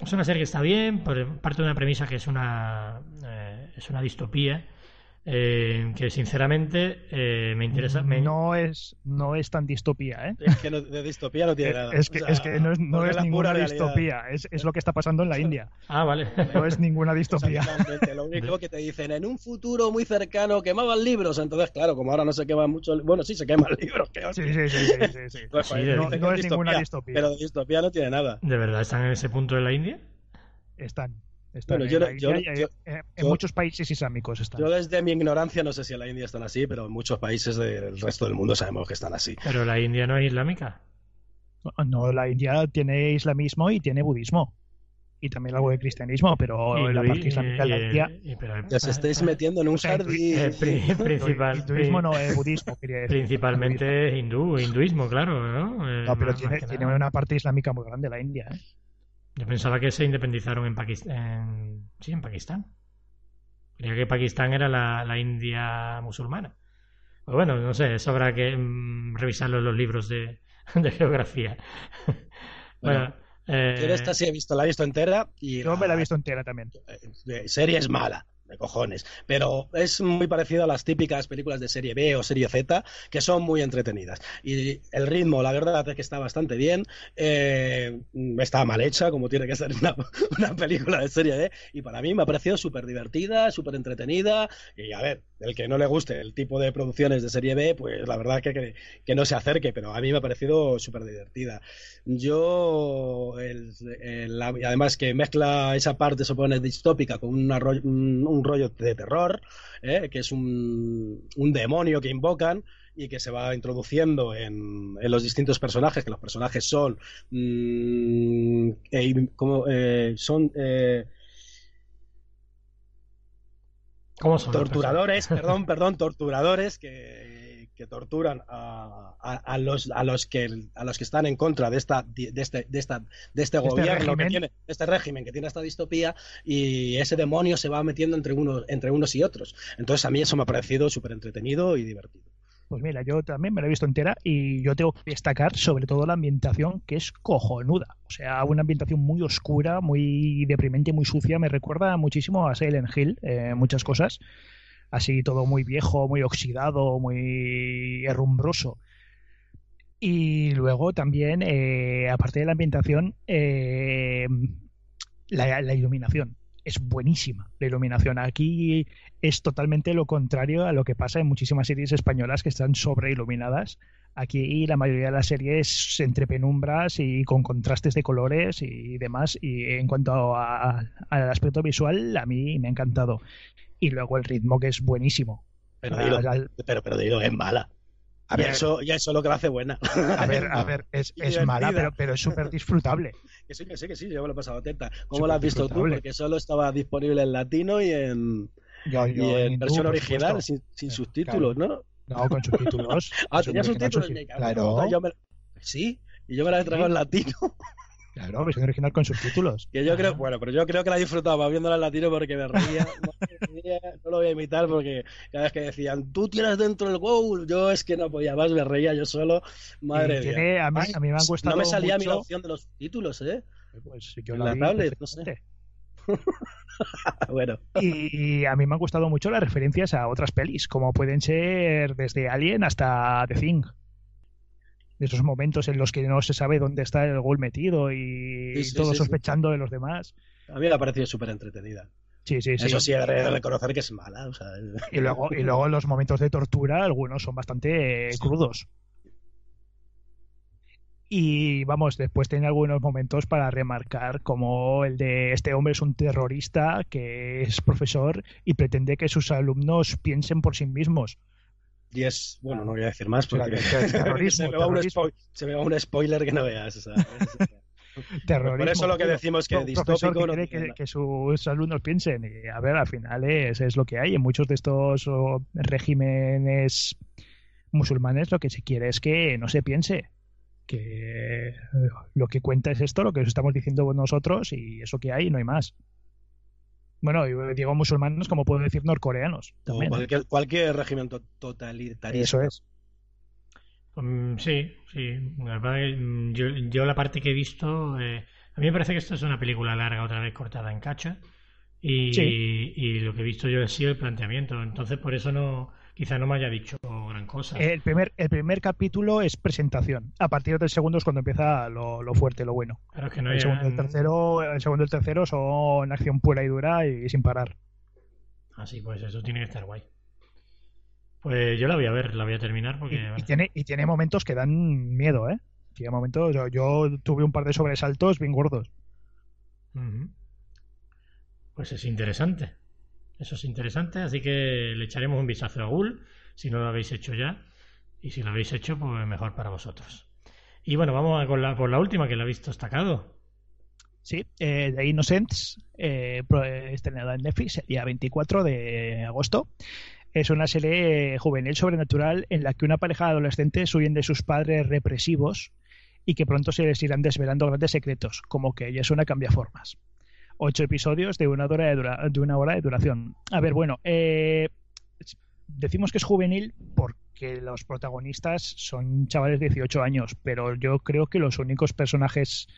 es una serie que está bien, por parte de una premisa que es una, eh, es una distopía eh, que sinceramente eh, me interesa. No, es, no es tan distopía, ¿eh? Es que de distopía no tiene nada. Es que, es que no es, no es ninguna distopía, es, es, lo que está pasando en la India. Ah, vale. No es ninguna distopía. Lo único que te dicen, en un futuro muy cercano quemaban libros, entonces claro, como ahora no se queman mucho, bueno, sí se queman (laughs) libros. sí, sí, sí, sí, sí, pues, pues, no, no es ninguna distopía. Pero de distopía no tiene nada. ¿De verdad están en ese punto de la India? Están en, muchos países islámicos están. Yo desde mi ignorancia no sé si en la India están así, pero en muchos países del resto del mundo sabemos que están así. Pero la India no es islámica. No, la India tiene islamismo y tiene budismo. Y también algo de cristianismo, pero la parte islámica de la India... ya se estáis metiendo en un jardín. Eh, principal, hinduismo no es budismo, quería decir. Principalmente hindú, hinduismo, claro. No, eh, pero tiene, tiene una parte islámica muy grande la India. ¿eh? Yo pensaba que se independizaron en Pakistán. Sí, en Pakistán. Creía que Pakistán era la, India musulmana. Pues bueno, no sé, eso habrá que mm, revisarlo en los libros de, geografía. (laughs) bueno, eh... yo esta sí he visto, la he visto entera. Y yo me la he visto entera también. Eh, serie es mala cojones. Pero es muy parecido a las típicas películas de serie B o serie Z, que son muy entretenidas. Y el ritmo, la verdad es que está bastante bien. Eh, está mal hecha, como tiene que ser una, (laughs) película de serie B. Y para mí me ha parecido súper divertida, súper entretenida. Y a ver, el que no le guste el tipo de producciones de serie B, pues la verdad que, que, no se acerque, pero a mí me ha parecido súper divertida. Yo, además que mezcla esa parte, supone, distópica con una, un un rollo de terror, ¿eh? que es un, demonio que invocan y que se va introduciendo en, los distintos personajes, que los personajes son mm, como, eh, son eh, ¿Cómo son? Torturadores, (laughs) perdón, perdón, torturadores que, que torturan a, a, a, los, a, los que, a los que están en contra de, esta, de, este, de, esta, de este gobierno que tiene, de este régimen que tiene esta distopía y ese demonio se va metiendo entre unos, entre unos y otros. Entonces a mí eso me ha parecido súper entretenido y divertido. Pues mira, yo también me la he visto entera y yo tengo que destacar sobre todo la ambientación que es cojonuda. O sea, una ambientación muy oscura, muy deprimente, muy sucia. Me recuerda muchísimo a Silent Hill, eh, muchas cosas. Así todo muy viejo, muy oxidado, muy herrumbroso. Y luego también, eh, aparte de la ambientación, eh, la, la iluminación es buenísima la iluminación. Aquí es totalmente lo contrario a lo que pasa en muchísimas series españolas que están sobreiluminadas. Aquí la mayoría de las series entre penumbras y con contrastes de colores y demás. Y en cuanto al aspecto visual, a mí me ha encantado. Y luego el ritmo que es buenísimo. Pero, pero dilo, es mala. A ver, eso, ya eso es lo que la hace buena. A ver, a ver, (laughs) es, es mala, pero, pero es súper disfrutable. (laughs) que sí, que sí, que sí, yo me lo he pasado teta. ¿Cómo la has visto tú? Porque solo estaba disponible en latino y en, yo, yo, y en, en versión original, sin, sin Claro, subtítulos, ¿no? No, con subtítulos. (laughs) Ah, tenía subtítulos. Claro, yo me- Sí, y yo me la he tragado en latino. Claro, versión original con subtítulos. Que yo creo, bueno, pero yo creo que la disfrutaba viéndola en latino porque me reía. (laughs) No lo voy a imitar porque cada vez que decían, tú tienes dentro el gol, yo es que no podía más, me reía yo solo. Madre Y mía. tiene- a, mí, a mí me han gustado no me salía a mí la mucho- opción de los subtítulos, ¿eh? Pues yo la la vi tablet, no sé. (laughs) bueno, Y a mí me han gustado mucho las referencias a otras pelis, como pueden ser desde Alien hasta The Thing. De esos momentos en los que no se sabe dónde está el gol metido y Sí, sí, todos sí, sí. sospechando de los demás. a mí me ha parecido súper entretenida. Sí, sí, sí. Eso sí, reconocer que es mala. O sea, Y luego, y luego los momentos de tortura, algunos son bastante eh, crudos. Y vamos, después tiene algunos momentos para remarcar como el de este hombre es un terrorista que es profesor y pretende que sus alumnos piensen por sí mismos. Y es, bueno, no voy a decir más porque es terrorismo, (laughs) se, me va un se me va un spoiler que no veas. (laughs) Terrorismo. Por eso lo que decimos que distópico que no quiere que, que sus alumnos piensen. Y, a ver, al final es, es lo que hay. En muchos de estos oh, regímenes musulmanes lo que se quiere es que no se piense. Que lo que cuenta es esto, lo que os estamos diciendo nosotros y eso que hay, no hay más. Bueno, y digo musulmanes como puedo decir norcoreanos. También. ¿eh? cualquier, cualquier régimen to- totalitarista. Eso es. Mm, sí, sí. La verdad que, mm, yo, yo la parte que he visto, eh, a mí me parece que esto es una película larga, otra vez cortada en cacha. Y, Sí. y lo que he visto yo ha sido el planteamiento. Entonces, por eso no, quizá no me haya dicho gran cosa. El primer, el primer capítulo es presentación. A partir del segundo es cuando empieza lo, lo fuerte, lo bueno. Claro, que no El segundo y el tercero, el segundo y el tercero son acción pura y dura y sin parar. Así, pues eso tiene que estar guay. Pues yo la voy a ver, la voy a terminar Y, porque. y tiene, y tiene momentos que dan miedo, ¿eh? Tiene momentos, yo, yo tuve un par de sobresaltos bien gordos. Pues es interesante. Eso es interesante, así que le echaremos un vistazo a Ghoul, si no lo habéis hecho ya. Y si lo habéis hecho, pues mejor para vosotros. Y bueno, vamos a con la, por la última que la visto destacado. Sí, eh, The Innocents, eh, pro- eh, estrenada en Netflix el día 24 de agosto. Es una serie juvenil sobrenatural en la que una pareja de adolescentes huyen de sus padres represivos y que pronto se les irán desvelando grandes secretos, como que ella es una cambiaformas. Ocho episodios de una hora de, dura- de una hora de duración. A ver, bueno, eh, decimos que es juvenil porque los protagonistas son chavales de 18 años, pero yo creo que los únicos personajes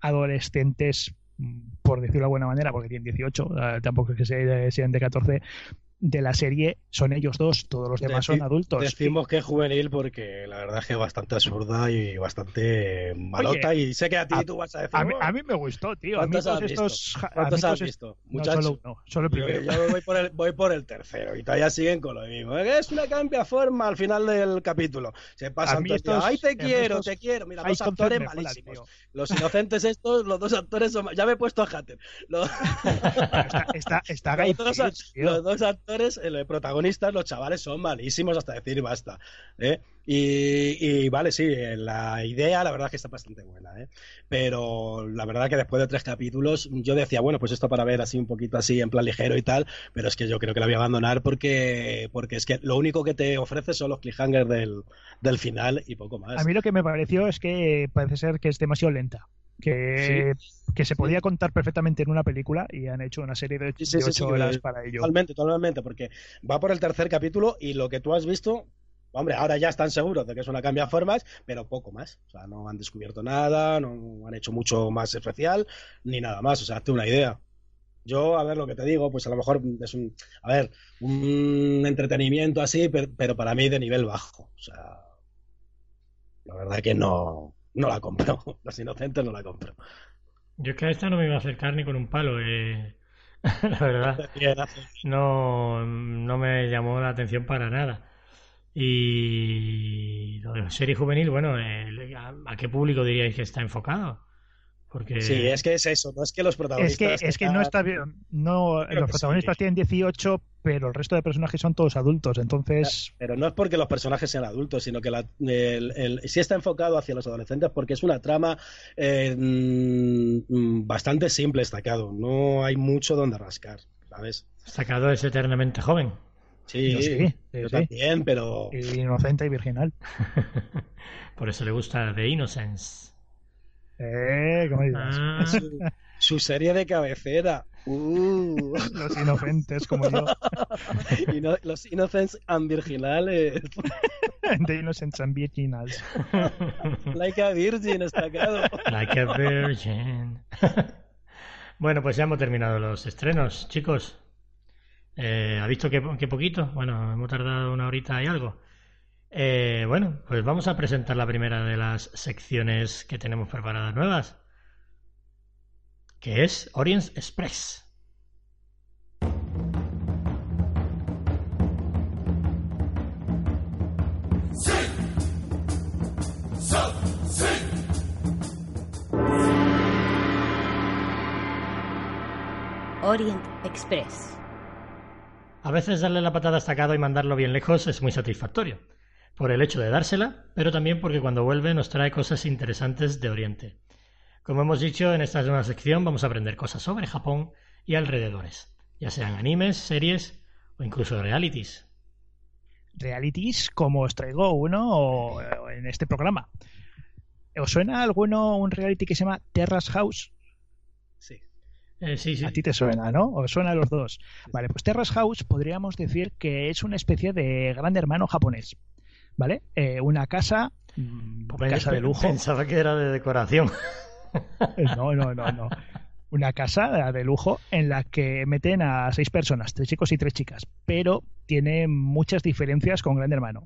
adolescentes, mm, por decirlo de alguna manera, porque tienen 18, eh, tampoco es que se- sean de 14, de la serie son ellos dos, todos los demás Deci- son adultos. Decimos que es juvenil porque la verdad es que es bastante absurda y bastante malota. y sé que a ti a- tú vas a decir. A mí, "Oh, a mí me gustó, tío. ¿Cuántos todos has visto? estos... ¿Cuántos todos has visto? No, solo uno, solo el primero. yo voy, por el, voy por el tercero y todavía siguen con lo mismo. Es una cambia forma al final del capítulo. Se pasan mí todo el día, estos- ¡Ay, te quiero, estos te quiero! Mira, dos actores malísimos. Los inocentes estos, los dos actores son... Ya me he puesto a Hatter. Los, (laughs) Está, está, está (laughs) dos, tío. los dos actores actores, eh, protagonistas, los chavales son malísimos hasta decir basta. ¿eh? Y, vale, sí, la idea la verdad es que está bastante buena, ¿eh? pero la verdad que después de tres capítulos yo decía, bueno, pues esto para ver así un poquito así en plan ligero y tal, pero es que yo creo que la voy a abandonar porque, porque es que lo único que te ofrece son los cliffhangers del, del final y poco más. A mí lo que me pareció es que parece ser que es demasiado lenta que, que se podía contar perfectamente en una película y han hecho una serie de, ocho horas para ello. Totalmente, totalmente, porque va por el tercer capítulo y lo que tú has visto, hombre, ahora ya están seguros de que es una cambia formas, pero poco más. O sea, no han descubierto nada, no han hecho mucho más especial, ni nada más. O sea, hazte una idea. Yo, a ver, lo que te digo, pues a lo mejor es un, a ver, un entretenimiento así, pero, pero para mí de nivel bajo. O sea, la verdad que no, no la compro. (laughs) Los inocentes no la compro. Yo es que a esta no me iba a acercar ni con un palo. Eh. (laughs) la verdad. (laughs) No, no me llamó la atención para nada. Y lo de serie juvenil, bueno, eh, ¿a qué público diríais que está enfocado? Porque... Sí, es que es eso, no es que los protagonistas. Es que, es que no está bien. No, los protagonistas tienen 18, pero el resto de personajes son todos adultos, entonces. Pero no es porque los personajes sean adultos, sino que la, el, sí está enfocado hacia los adolescentes porque es una trama eh, mm, bastante simple, destacado. No hay mucho donde rascar, ¿sabes? Destacado es eternamente joven. Sí, sí, yo también, pero. Inocente y virginal. (laughs) Por eso le gusta The Innocence. Eh, ah. su, serie de cabecera. Uh. (laughs) los inocentes como yo. (laughs) los innocents and virginales. (laughs) The innocents and virginals. like a virgin, destacado. Like a virgin. bueno, pues ya hemos terminado los estrenos, chicos. Eh, ¿Ha visto que, que poquito? Bueno, hemos tardado una horita y algo. Eh, bueno, pues vamos a presentar la primera de las secciones que tenemos preparadas nuevas, que es Orient Express. Orient Express. A veces darle la patada estacado y mandarlo bien lejos es muy satisfactorio por el hecho de dársela, pero también porque cuando vuelve nos trae cosas interesantes de Oriente. Como hemos dicho, en esta nueva sección vamos a aprender cosas sobre Japón y alrededores, ya sean animes, series o incluso realities. Realities como os traigo uno en este programa. ¿Os suena alguno un reality que se llama Terrace House? Sí. Eh, sí, sí. A ti te suena, ¿no? ¿Os suena a los dos? Vale, pues Terrace House podríamos decir que es una especie de gran hermano japonés. ¿Vale? Eh, una casa, mm, casa de lujo. Pensaba que era de decoración. (laughs) No, no, no, no. Una casa de lujo en la que meten a seis personas, tres chicos y tres chicas, pero tiene muchas diferencias con Gran Hermano.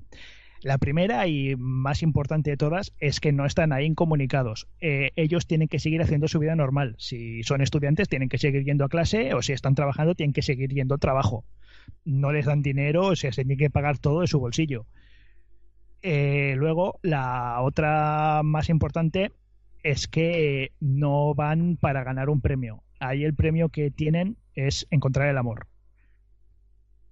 La primera y más importante de todas es que no están ahí incomunicados. Eh, ellos tienen que seguir haciendo su vida normal. Si son estudiantes, tienen que seguir yendo a clase o si están trabajando, tienen que seguir yendo a trabajo. No les dan dinero, o sea, se tienen que pagar todo de su bolsillo. Eh, luego, la otra más importante es que no van para ganar un premio. Ahí el premio que tienen es encontrar el amor.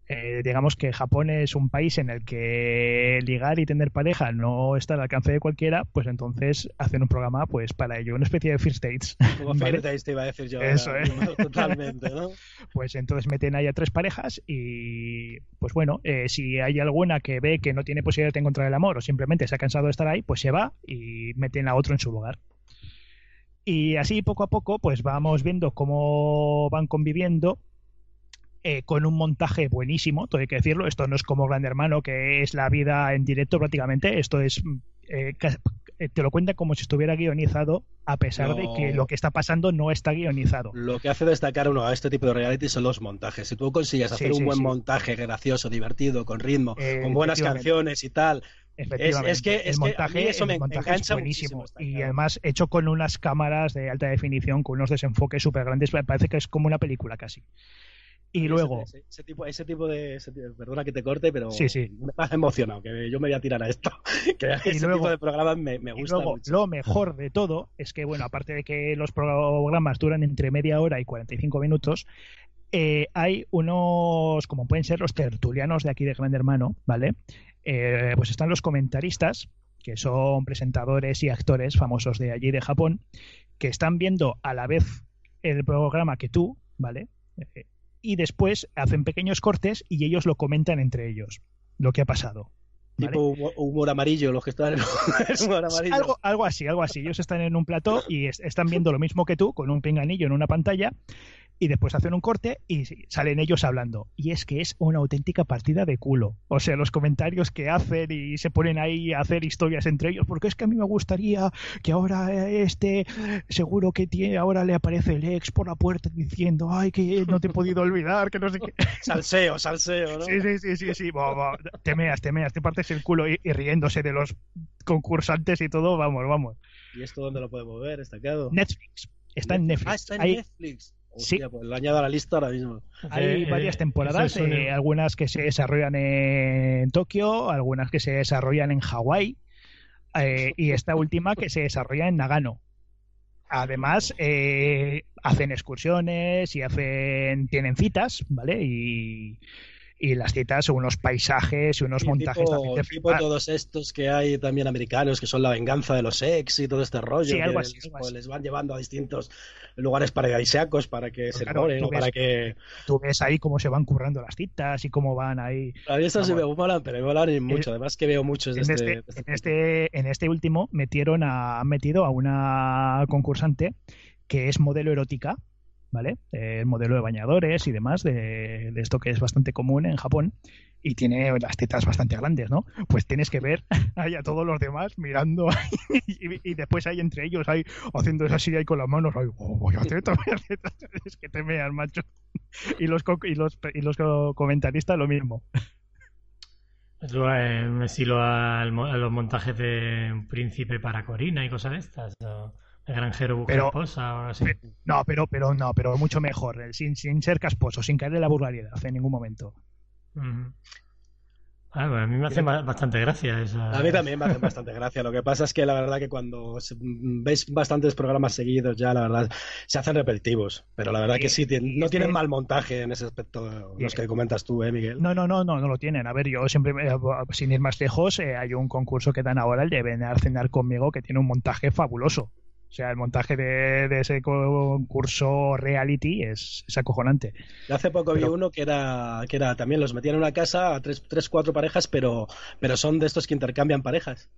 Eh, digamos que Japón es un país en el que ligar y tener pareja no está al alcance de cualquiera, pues entonces hacen un programa pues para ello, una especie de first dates. Como first dates te iba a decir yo. Eso, ¿eh? (laughs) Totalmente, ¿no? Pues entonces meten ahí a tres parejas y pues bueno, eh, si hay alguna que ve que no tiene posibilidad de encontrar el amor o simplemente se ha cansado de estar ahí, pues se va y meten a otro en su lugar. Y así poco a poco pues vamos viendo cómo van conviviendo eh, con un montaje buenísimo, todo hay que decirlo. Esto no es como Gran Hermano, que es la vida en directo prácticamente. Esto es. Eh, eh, te lo cuenta como si estuviera guionizado, a pesar de que lo que está pasando no está guionizado. Lo que hace destacar uno a este tipo de reality son los montajes. Si tú consigues hacer un buen montaje gracioso, divertido, con ritmo, con buenas canciones y tal, es, que, el montaje, eso me, es buenísimo. Y además hecho con unas cámaras de alta definición, con unos desenfoques súper grandes, parece que es como una película casi. Y luego. Ese, tipo, ese tipo de. perdona que te corte, pero sí, sí. me ha emocionado, que yo me voy a tirar a esto. (laughs) que ese tipo de programas me, me gusta. luego, lo mejor de todo es que, bueno, aparte de que los programas duran entre media hora y 45 minutos, eh, hay unos, como pueden ser los tertulianos de aquí de Gran Hermano, ¿vale? Eh, pues están los comentaristas, que son presentadores y actores famosos de allí de Japón, que están viendo a la vez el programa que tú, ¿vale? Eh, y después hacen pequeños cortes y ellos lo comentan entre ellos, lo que ha pasado. ¿vale? Tipo humor, humor amarillo, los que están en humor (laughs) amarillo. Algo, algo así, algo así. Ellos están en un plató y es- están viendo lo mismo que tú, con un pinganillo en una pantalla, y después hacen un corte y salen ellos hablando. Y es que es una auténtica partida de culo. O sea, los comentarios que hacen y se ponen ahí a hacer historias entre ellos, porque es que a mí me gustaría que ahora eh, este, seguro que tiene, ahora le aparece el ex por la puerta diciendo, ay, que no te he podido (laughs) olvidar, que no sé qué. Salseo, salseo, ¿no? Sí, sí, sí, sí, sí. Buah, buah. Te meas, te meas, te partes el culo y, y riéndose de los concursantes y todo, vamos, vamos. ¿Y esto dónde lo podemos ver? ¿Destacado? Netflix. Está en Netflix. Ah, está en hay, Netflix. Sí. Pues lo añado a la lista ahora mismo. hay Eh, varias temporadas, es eh, algunas que se desarrollan en Tokio, algunas que se desarrollan en Hawái eh, y esta última que se desarrolla en Nagano. Además, eh, hacen excursiones y hacen tienen citas, ¿vale? Y, y las citas son unos paisajes y unos Sí, montajes también tipo, de tipo todos estos que hay también americanos que son la venganza de los ex y todo este rollo. Sí, algo así, les, algo pues, así. les van llevando a distintos lugares paradisíacos para que se claro, enamoren o para que. Tú ves ahí cómo se van currando las citas y cómo van ahí. A mí estos sí me molan, pero me molan y mucho. Además que veo muchos de en este. este, este en este, en este último metieron a, han metido a una concursante que es modelo erótica, ¿vale? Eh, modelo de bañadores y demás, de, de esto que es bastante común en Japón, y tiene las tetas bastante grandes, ¿no? Pues tienes que ver ahí a todos los demás mirando ahí, y, y después hay entre ellos ahí haciendo así ahí con las manos, ahí, oh, voy a tetas, voy a tetas", es que te meas, macho. Y los, co- y los, y los co- comentaristas lo mismo. Es lo- eh, un estilo al mo- a los montajes de un príncipe para Corina y cosas de estas. O el granjero busca Pero- esposa o algo así. No, pero, pero no, pero mucho mejor, eh, sin, sin ser casposo, sin caer en la vulgaridad en ningún momento. Ah, bueno, a mí me hace ba- bastante gracia esa. A mí también me hace bastante gracia. Lo que pasa es que la verdad que cuando se- ves bastantes programas seguidos ya, la verdad, se hacen repetitivos. Pero la verdad que sí, no tienen que- mal montaje en ese aspecto los que comentas tú, ¿eh, Miguel? No, no, no, no, no lo tienen. A ver, yo siempre, me- sin ir más lejos, eh, hay un concurso que dan ahora, el de venir a cenar conmigo, que tiene un montaje fabuloso. O sea, el montaje de, de ese concurso reality es, es acojonante. Yo hace poco vi uno que era, que era también los metían en una casa a tres, tres, cuatro parejas, pero, pero son de estos que intercambian parejas.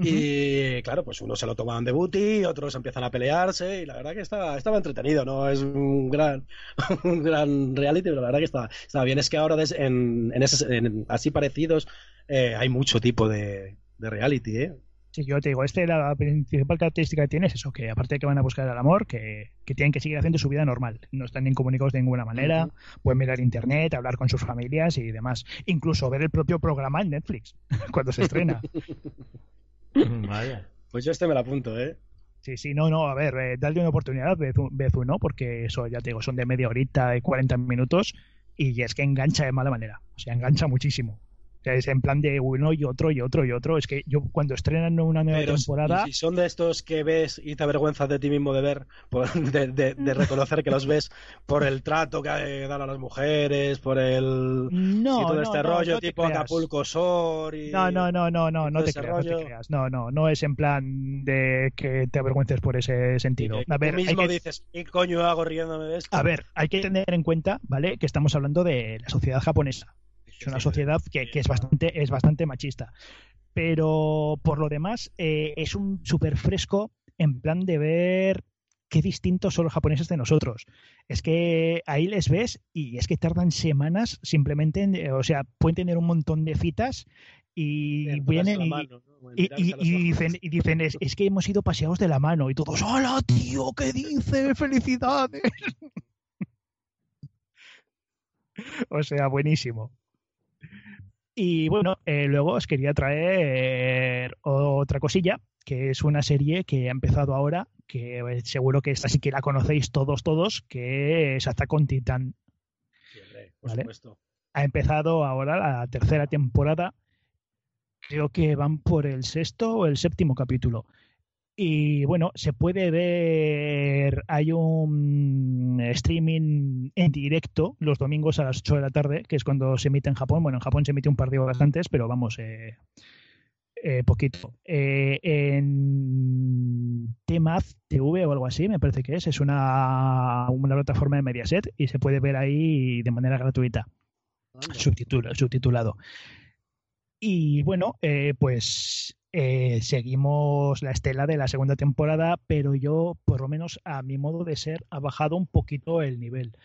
Y claro, pues unos se lo tomaban de booty, otros empiezan a pelearse, y la verdad que estaba, estaba entretenido, no es un gran, (laughs) un gran reality, pero la verdad que estaba, estaba bien. Es que ahora des- en, en en así parecidos eh, hay mucho tipo de, de reality, ¿eh? Sí, yo te digo, este la principal característica que tiene es eso, que aparte de que van a buscar el amor, que, que tienen que seguir haciendo su vida normal. No están incomunicados de ninguna manera, pueden mirar internet, hablar con sus familias y demás. Incluso ver el propio programa en Netflix, (laughs) cuando se estrena. (laughs) Vaya. Pues yo este me lo apunto, ¿eh? Sí, sí, no, no, a ver, eh, dale una oportunidad, vez, un- vez uno, porque eso, ya te digo, son de media horita y 40 minutos y es que engancha de mala manera, o sea, engancha muchísimo. O sea, es en plan de uno y otro y otro y otro. Es que yo cuando estrenan una nueva Pero temporada... si son de estos que ves y te avergüenzas de ti mismo de ver, por- (laughs) de, de- de reconocer que los ves por el trato que eh, dan a las mujeres, por el... No, y todo no, este no, rollo no tipo creas. Acapulco Shore y... No, no, no, no, no, no te no te creas. No, no, no es en plan de que te avergüences por ese sentido. que A ver, tú hay mismo que- dices, ¿qué coño hago riéndome de esto? A ver, hay que tener en cuenta, ¿vale? Que estamos hablando de la sociedad japonesa. Es una sociedad que, que es bastante es bastante machista. Pero por lo demás, eh, es un súper fresco en plan de ver qué distintos son los japoneses de nosotros. Es que ahí les ves y es que tardan semanas simplemente, en- eh, o sea, pueden tener un montón de citas y vienen y, mano, ¿no? En y, dicen, y dicen es, es que hemos ido paseados de la mano y todos, ¡Hola, tío! ¿Qué dice? ¡Felicidades! (laughs) o sea, buenísimo. Y bueno, eh, luego os quería traer otra cosilla, que es una serie que ha empezado ahora, que eh, seguro que esta sí que la conocéis todos, todos, que es Attack on Titan. Sí, por Vale. supuesto. Ha empezado ahora la tercera temporada. Creo que van por el sexto o el séptimo capítulo. Y bueno, se puede ver, hay un streaming en directo los domingos a las 8 de la tarde, que es cuando se emite en Japón. Bueno, en Japón se emite un par de horas antes, pero vamos, eh, eh, poquito. Eh, en Temaz TV o algo así, me parece que es, es una, una plataforma de Mediaset y se puede ver ahí de manera gratuita, subtitulado. Y bueno, pues eh, seguimos la estela de la segunda temporada, pero yo, por lo menos a mi modo de ser, ha bajado un poquito el nivel.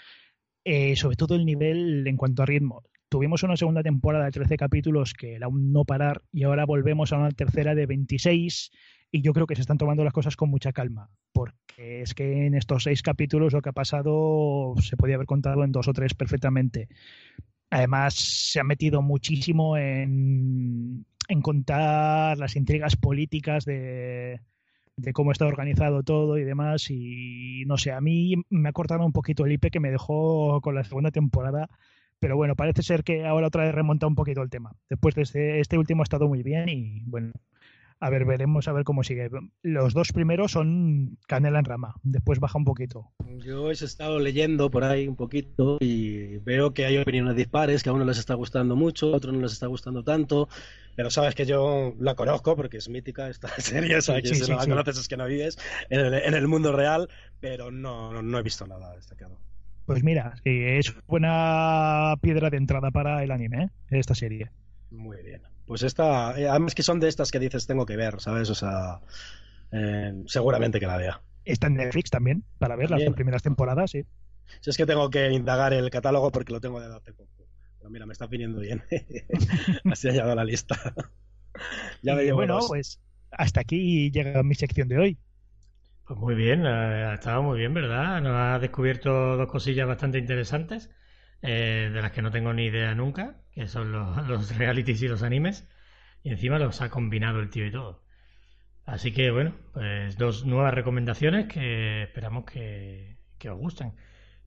Eh, sobre todo el nivel en cuanto a ritmo. Tuvimos una segunda temporada de 13 capítulos que era un no parar y ahora volvemos a una tercera de 26 y yo creo que se están tomando las cosas con mucha calma, porque es que en estos seis capítulos lo que ha pasado se podía haber contado en dos o tres perfectamente. Además, se ha metido muchísimo en, en contar las intrigas políticas de, de cómo está organizado todo y demás. Y no sé, a mí me ha cortado un poquito el IP que me dejó con la segunda temporada. Pero bueno, parece ser que ahora otra vez remonta un poquito el tema. Después de este, este último ha estado muy bien y bueno, a ver, veremos a ver cómo sigue. Los dos primeros son canela en rama, después baja un poquito. Yo he estado leyendo por ahí un poquito y veo que hay opiniones dispares, que a uno les está gustando mucho, a otros no les está gustando tanto, pero sabes que yo la conozco porque es mítica esta (laughs) serie, o sea, que si no la conoces es que no vives en el, mundo real, pero no, no, he visto nada destacado. Pues mira, es buena piedra de entrada para el anime, ¿eh? esta serie. Muy bien. Pues esta, eh, además que son de estas que dices tengo que ver, ¿sabes? O sea, eh, seguramente que la vea. Está en Netflix también, para ver las primeras temporadas, sí. Si es que tengo que indagar el catálogo porque lo tengo de hace poco. Pero mira, me está viniendo bien. (laughs) Así ha llegado la lista. (laughs) ya me bueno, pues hasta aquí llega mi sección de hoy. Pues muy bien, ha estado muy bien, ¿verdad? Nos ha descubierto dos cosillas bastante interesantes. Eh, de las que no tengo ni idea nunca, que son (laughs) los, realities y los animes, y encima los ha combinado el tío y todo. Así que bueno, pues dos nuevas recomendaciones que esperamos que, os gusten.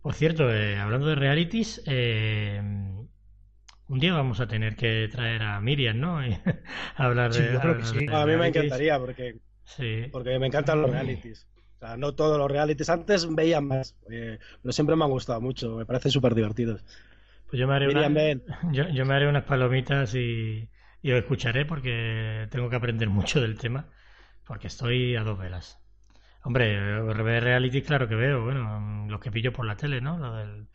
Por cierto, eh, hablando de realities, eh, un día vamos a tener que traer a Miriam, ¿no? (laughs) hablar de, a mí me encantaría porque, porque me encantan los realities. O sea, no todos los realities. Antes veía más, eh, pero siempre me han gustado mucho. Me parecen súper divertidos. Pues yo me haré, (laughs) yo, me haré unas palomitas y, y os escucharé porque tengo que aprender mucho del tema. Porque estoy a dos velas. Hombre, ver reality, claro que veo. Bueno, los que pillo por la tele, ¿no? Lo del,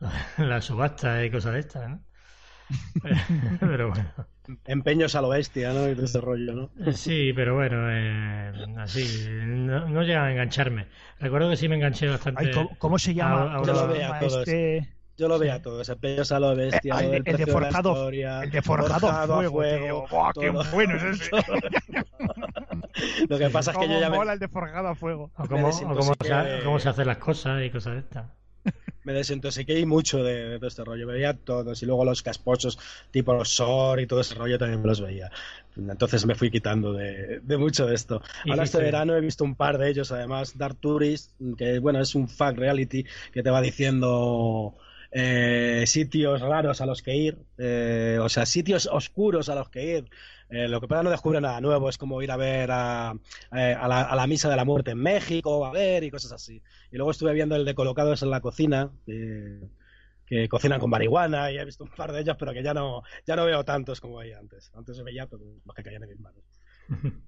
(laughs) la subasta y cosas de estas, ¿no? (laughs) pero bueno. Empeños a lo bestia, ¿no? Y de ese rollo, ¿no? Sí, pero bueno, eh, así, no, no, llega a engancharme. Recuerdo que sí me enganché bastante. ¿cómo, se llama? Yo lo veo a todos. Este... Yo lo veo a todos. Empeños a lo bestia. el, de forjado, el de forjado, a fuego. ¡Qué bueno es ese! (laughs) lo que pasa es que yo ya me... el de forjado a fuego. O cómo, cómo, se, hacen las cosas y cosas de estas me desintoxiqué y mucho de, todo este rollo. Veía todos y luego los casposos tipo los SOR y todo ese rollo también me los veía. Entonces me fui quitando de, mucho de esto. Ahora este verano he visto un par de ellos, además Dark Tourist, que bueno, es un fact reality que te va diciendo eh, sitios raros a los que ir, eh, o sea, sitios oscuros a los que ir. Eh, lo que pasa no descubre nada nuevo, es como ir a ver a, la, misa de la muerte en México, a ver y cosas así. Y luego estuve viendo el de Colocados en la cocina, que cocinan con marihuana, y he visto un par de ellos, pero que ya no, ya no veo tantos como veía antes. Antes veía todos los que caían en mis manos. (laughs)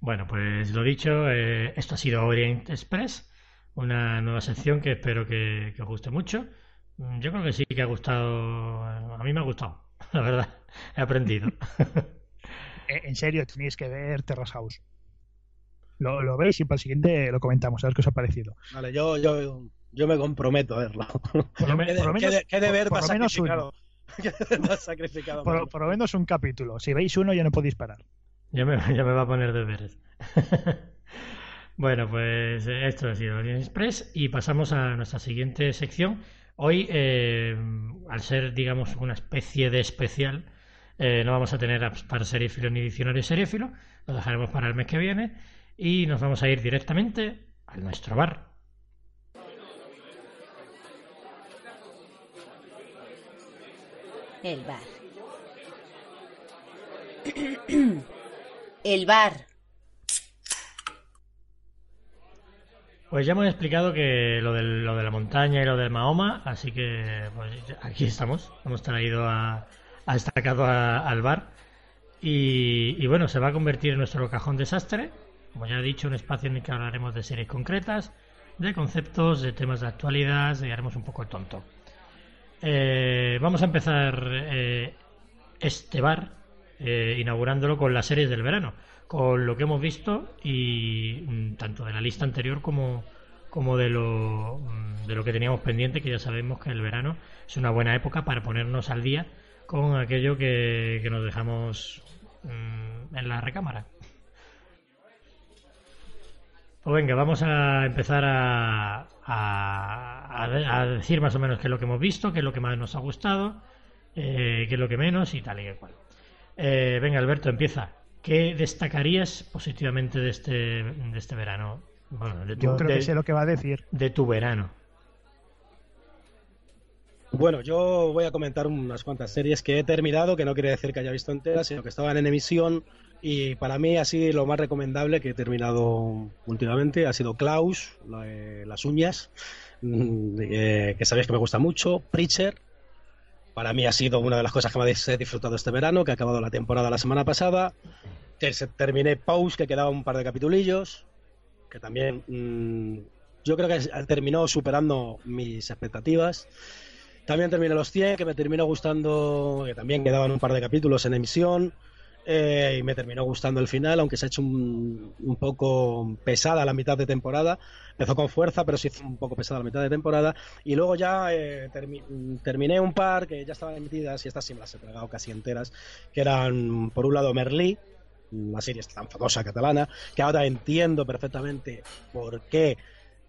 Bueno, pues lo dicho, esto ha sido Orient Express, una nueva sección que espero que os guste mucho. Mm, yo creo que sí que ha gustado. A mí me ha gustado, (laughs) la verdad. He aprendido. (laughs) Eh, en serio, tenéis que ver Terrace House. Lo, lo veis y para el siguiente lo comentamos, a ver qué os ha parecido. Vale, yo, yo, yo me comprometo a verlo. Por lo, menos, ¿Qué, deber por, lo menos uno. (laughs) sacrificado por, por, lo menos un capítulo. Si veis uno ya no podéis parar. Ya me, (laughs) ya me va a poner deberes. (laughs) bueno, pues esto ha sido Orient Express y pasamos a nuestra siguiente sección Hoy, eh, al ser, digamos, una especie de especial, eh, no vamos a tener para seriéfilo ni diccionario seriéfilo, lo dejaremos para el mes que viene y nos vamos a ir directamente a nuestro bar. El bar. el bar. Pues ya hemos explicado que lo, del, lo de la montaña y lo del Mahoma, así que pues, aquí estamos. Hemos traído a, a destacado al bar. Y, y, bueno, se va a convertir en nuestro cajón desastre. Como ya he dicho, un espacio en el que hablaremos de series concretas, de conceptos, de temas de actualidad y haremos un poco el tonto. Eh, vamos a empezar eh, este bar eh, inaugurándolo con las series del verano con lo que hemos visto y mm, tanto de la lista anterior como, como de, lo, mm, de lo que teníamos pendiente, que ya sabemos que el verano es una buena época para ponernos al día con aquello que, nos dejamos mm, en la recámara. Pues venga, vamos a empezar a, a, decir más o menos qué es lo que hemos visto, qué es lo que más nos ha gustado, eh, qué es lo que menos y tal y cual. Eh, venga, Alberto, empieza. ¿Qué destacarías positivamente de este, de este verano? Bueno, de tu, Yo creo que sé lo que va a decir. De tu verano. Bueno, yo voy a comentar unas cuantas series que he terminado, que no quiere decir que haya visto enteras, sino que estaban en emisión y para mí así lo más recomendable que he terminado últimamente ha sido Klaus, Las uñas, mm, eh, que sabéis que me gusta mucho, Preacher, para mí ha sido una de las cosas que más he disfrutado este verano, que ha acabado la temporada la semana pasada. Terminé Pause, que quedaba un par de capitulillos, que también mm, yo creo que terminó superando mis expectativas. También terminé Los 100, que me terminó gustando, que también quedaban un par de capítulos en emisión. Eh, y me terminó gustando el final, aunque se ha hecho un, poco pesada la mitad de temporada. Empezó con fuerza, pero se hizo un poco pesada la mitad de temporada. Y luego ya eh, terminé un par que ya estaban emitidas, y estas sí me las he tragado casi enteras, que eran, por un lado, Merlí, una serie tan famosa catalana, que ahora entiendo perfectamente por qué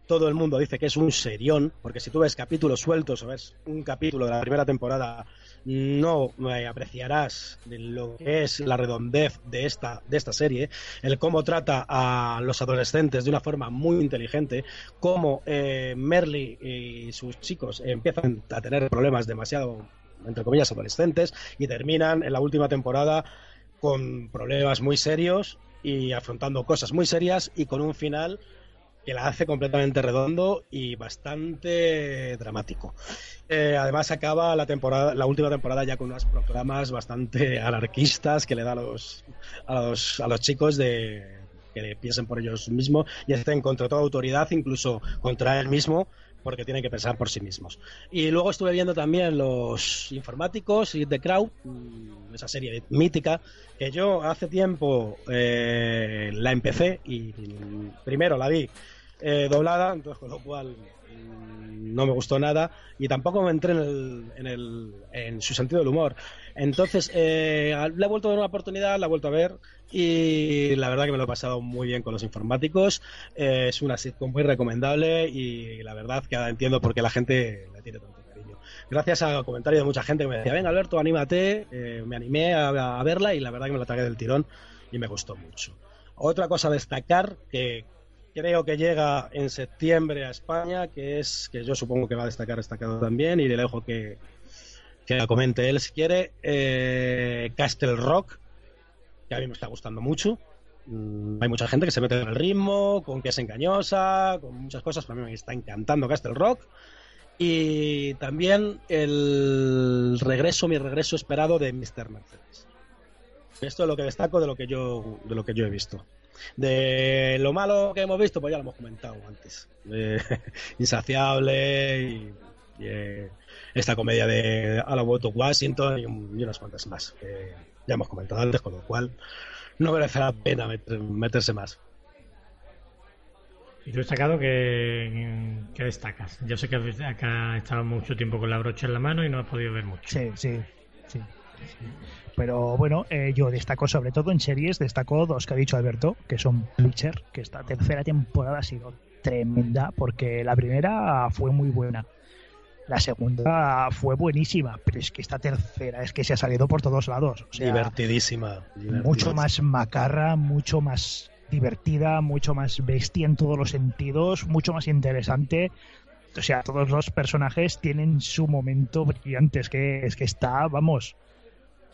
todo el mundo dice que es un serión, porque si tú ves capítulos sueltos o ves un capítulo de la primera temporada no apreciarás lo que es la redondez de esta, de esta serie, el cómo trata a los adolescentes de una forma muy inteligente, cómo eh, Merly y sus chicos empiezan a tener problemas demasiado, entre comillas, adolescentes y terminan en la última temporada con problemas muy serios y afrontando cosas muy serias y con un final que la hace completamente redondo y bastante dramático. Eh, además acaba la temporada, la última temporada ya con unas programas bastante (laughs) anarquistas que le da a los, a los, a los chicos de que piensen por ellos mismos y estén contra toda autoridad, incluso contra él mismo, porque tienen que pensar por sí mismos. Y luego estuve viendo también los informáticos y The Crowd, mm, esa serie mítica, que yo hace tiempo eh, la empecé y primero la vi eh, doblada, entonces con lo cual no me gustó nada y tampoco me entré en, su sentido del humor. Entonces, eh, le he vuelto a dar una oportunidad, la he vuelto a ver y la verdad que me lo he pasado muy bien con los informáticos. Eh, es una sitcom muy recomendable y la verdad que entiendo por qué la gente le tiene tanto cariño. Gracias a comentarios de mucha gente que me decía, venga Alberto, anímate, me animé a, a verla y la verdad que me lo tragué del tirón y me gustó mucho. Otra cosa a destacar que creo que llega en septiembre a España, que es que yo supongo que va a destacar destacado también y de lejos que, que la comente él si quiere. Eh, Castle Rock, que a mí me está gustando mucho. Mm, hay mucha gente que se mete en el ritmo, con que es engañosa, con muchas cosas, pero a mí me está encantando Castle Rock. Y también el regreso, mi regreso esperado de Mr. Mercedes. Esto es lo que destaco de lo que yo, de lo que yo he visto. De lo malo que hemos visto, pues ya lo hemos comentado antes. (laughs) insaciable y, eh, esta comedia de A la Washington y, unas cuantas más que ya hemos comentado antes, con lo cual no merece la pena meterse más. Y tú destacado que, que, destacas. Yo sé que acá has estado mucho tiempo con la brocha en la mano y no has podido ver mucho. Sí, sí, sí. Pero bueno, eh, yo destaco sobre todo en series, destaco dos que ha dicho Alberto, que son Bleacher, que esta tercera temporada ha sido tremenda, porque la primera fue muy buena. La segunda fue buenísima, pero es que esta tercera es que se ha salido por todos lados. divertidísima, Mucho más macarra, mucho más divertida, mucho más bestia en todos los sentidos, mucho más interesante. O sea, todos los personajes tienen su momento brillante. Es que, es que está, vamos,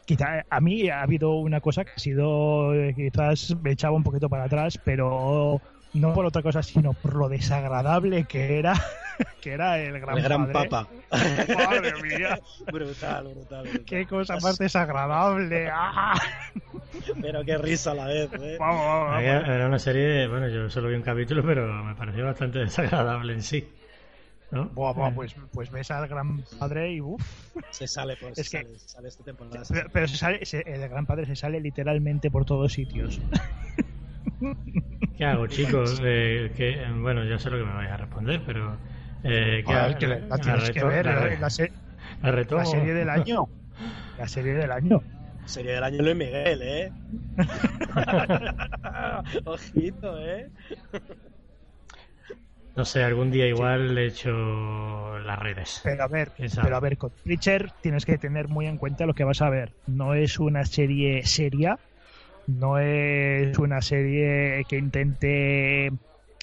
quizá a mí ha habido una cosa que ha sido, quizás me echaba un poquito para atrás, pero no por otra cosa, sino por lo desagradable que era, (laughs) que era el gran, El gran padre. papa. Madre mía, (laughs) brutal, brutal, brutal. qué cosa más desagradable. (laughs) ¡Ah! Pero qué risa a la vez, ¿eh? Vamos, vamos, vamos. Era era una serie, bueno, yo solo vi un capítulo, pero me pareció bastante desagradable en sí. ¿No? Buah, buah, pues, pues ves al gran padre y uff. Se sale, pues, Es se que- sale, sale esta temporada. se Pero, pero se sale, se- el gran padre se sale literalmente por todos sitios. ¿Qué hago, chicos? (laughs) Eh, que, eh, bueno, ya sé lo que me vais a responder, pero... Eh, ¿qué hago? que la, la La tienes que reto- ver, la la, la se- la la serie del año. La serie del año. Serie del año Luis Miguel, ¿eh? (laughs) (laughs) Ojito, ¿eh? No sé, algún día igual le echo las redes. Pero a ver, pero a ver, con Preacher tienes que tener muy en cuenta lo que vas a ver. No es una serie seria, no es una serie que intente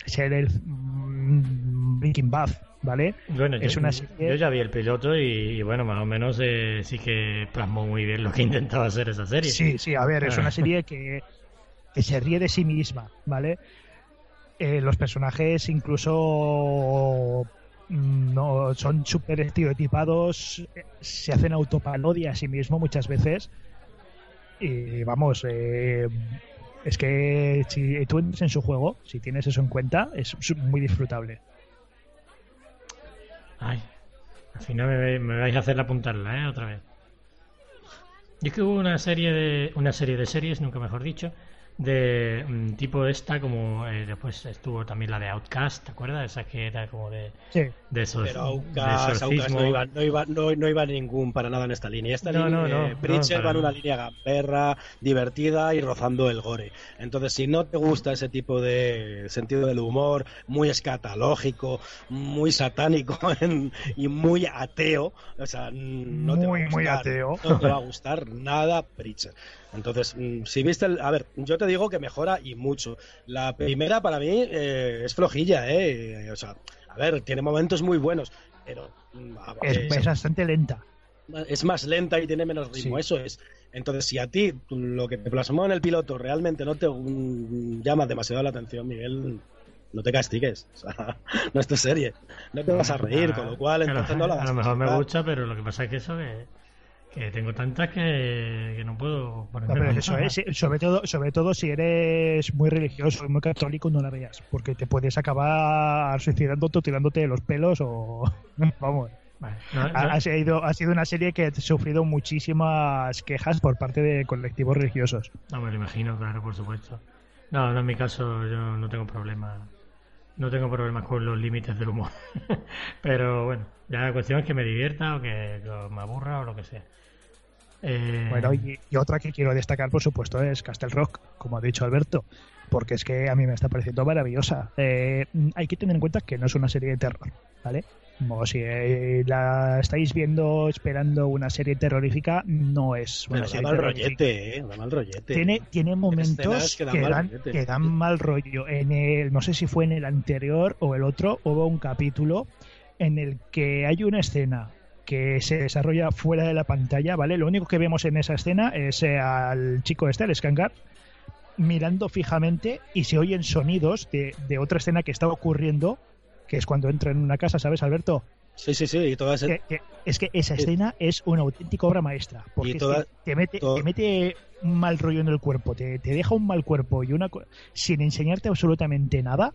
ser el mm, Breaking Bad, ¿vale? Bueno, Es yo, una serie- yo ya vi el piloto y, y bueno, más o menos eh, sí que plasmó muy bien lo que (laughs) intentaba hacer esa serie. Sí, sí, a ver, es Ah. una serie que, que se ríe de sí misma, ¿vale? Eh, los personajes incluso mm, no son súper estereotipados, se hacen autopalodia a sí mismo muchas veces. Y vamos, eh, es que si tú entras en su juego, si tienes eso en cuenta, es muy disfrutable. Ay, al final me, vais a hacer apuntarla, ¿eh? Otra vez. Y es que hubo una serie de una serie de series, nunca mejor dicho, de mm, tipo esta, como eh, después estuvo también la de Outcast, ¿te acuerdas? Esa que era como de, Sí, de esos Pero exorcismo. no, iba, no, iba, no, no iba ningún para nada en esta línea. Esta No, línea, no, no, eh, va en una línea gamberra, divertida y rozando el gore. Entonces, si no te gusta ese tipo de sentido del humor, muy escatológico, muy satánico (laughs) en- y muy ateo, o sea, no te va a muy gustar, ateo. No te va a gustar nada Preacher. Entonces, mm, si viste el... A ver, yo te digo que mejora y mucho. La primera para mí eh, es flojilla, ¿eh? O sea, a ver, tiene momentos muy buenos, pero... mm, a- es, eh, es bastante lenta. es más lenta y tiene menos ritmo, Sí. eso es. Entonces, si a ti lo que te plasmó en el piloto realmente no te mm, llama demasiado la atención, Miguel, no te castigues. O sea, (laughs) no es tu serie. No te vas a reír, con lo cual A entonces no la vas (laughs) A lo mejor me gusta, pero lo que pasa es que eso que, que tengo tantas que, que no puedo ponerme No, eso es, sobre todo, sobre todo si eres muy religioso y muy católico, no la veas, porque te puedes acabar suicidándote o tirándote de los pelos o (laughs) vamos. Vale, no, no, Ha, ha sido, ha sido una serie que ha sufrido muchísimas quejas por parte de colectivos religiosos. no me lo imagino, claro, por supuesto. No, no en mi caso yo no tengo problemas. No tengo problemas con los límites del humor. (laughs) pero bueno, ya la cuestión es que me divierta o que me aburra o lo que sea. Eh, Bueno, y, y otra que quiero destacar, por supuesto, es Castle Rock, como ha dicho Alberto, porque es que a mí me está pareciendo maravillosa. Eh, hay que tener en cuenta que no es una serie de terror, ¿vale? Como si eh, la estáis viendo esperando una serie terrorífica, no es una Pero da serie mal rollete, ¿eh? Da mal rollete. Tiene, tiene momentos que dan que dan mal rollo. En el, no sé si fue en el anterior o el otro, hubo un capítulo en el que hay una escena que se desarrolla fuera de la pantalla, ¿vale? Lo único que vemos en esa escena es eh, al chico este, el Skangar, mirando fijamente y se oyen sonidos de, de otra escena que está ocurriendo, que es cuando entra en una casa, ¿sabes, Alberto? Sí, sí, sí. Y toda esa- Que- que- es que esa Sí. escena es una auténtica obra maestra. Porque toda- te, mete, te mete un mal rollo en el cuerpo, te, te deja un mal cuerpo y una sin enseñarte absolutamente nada,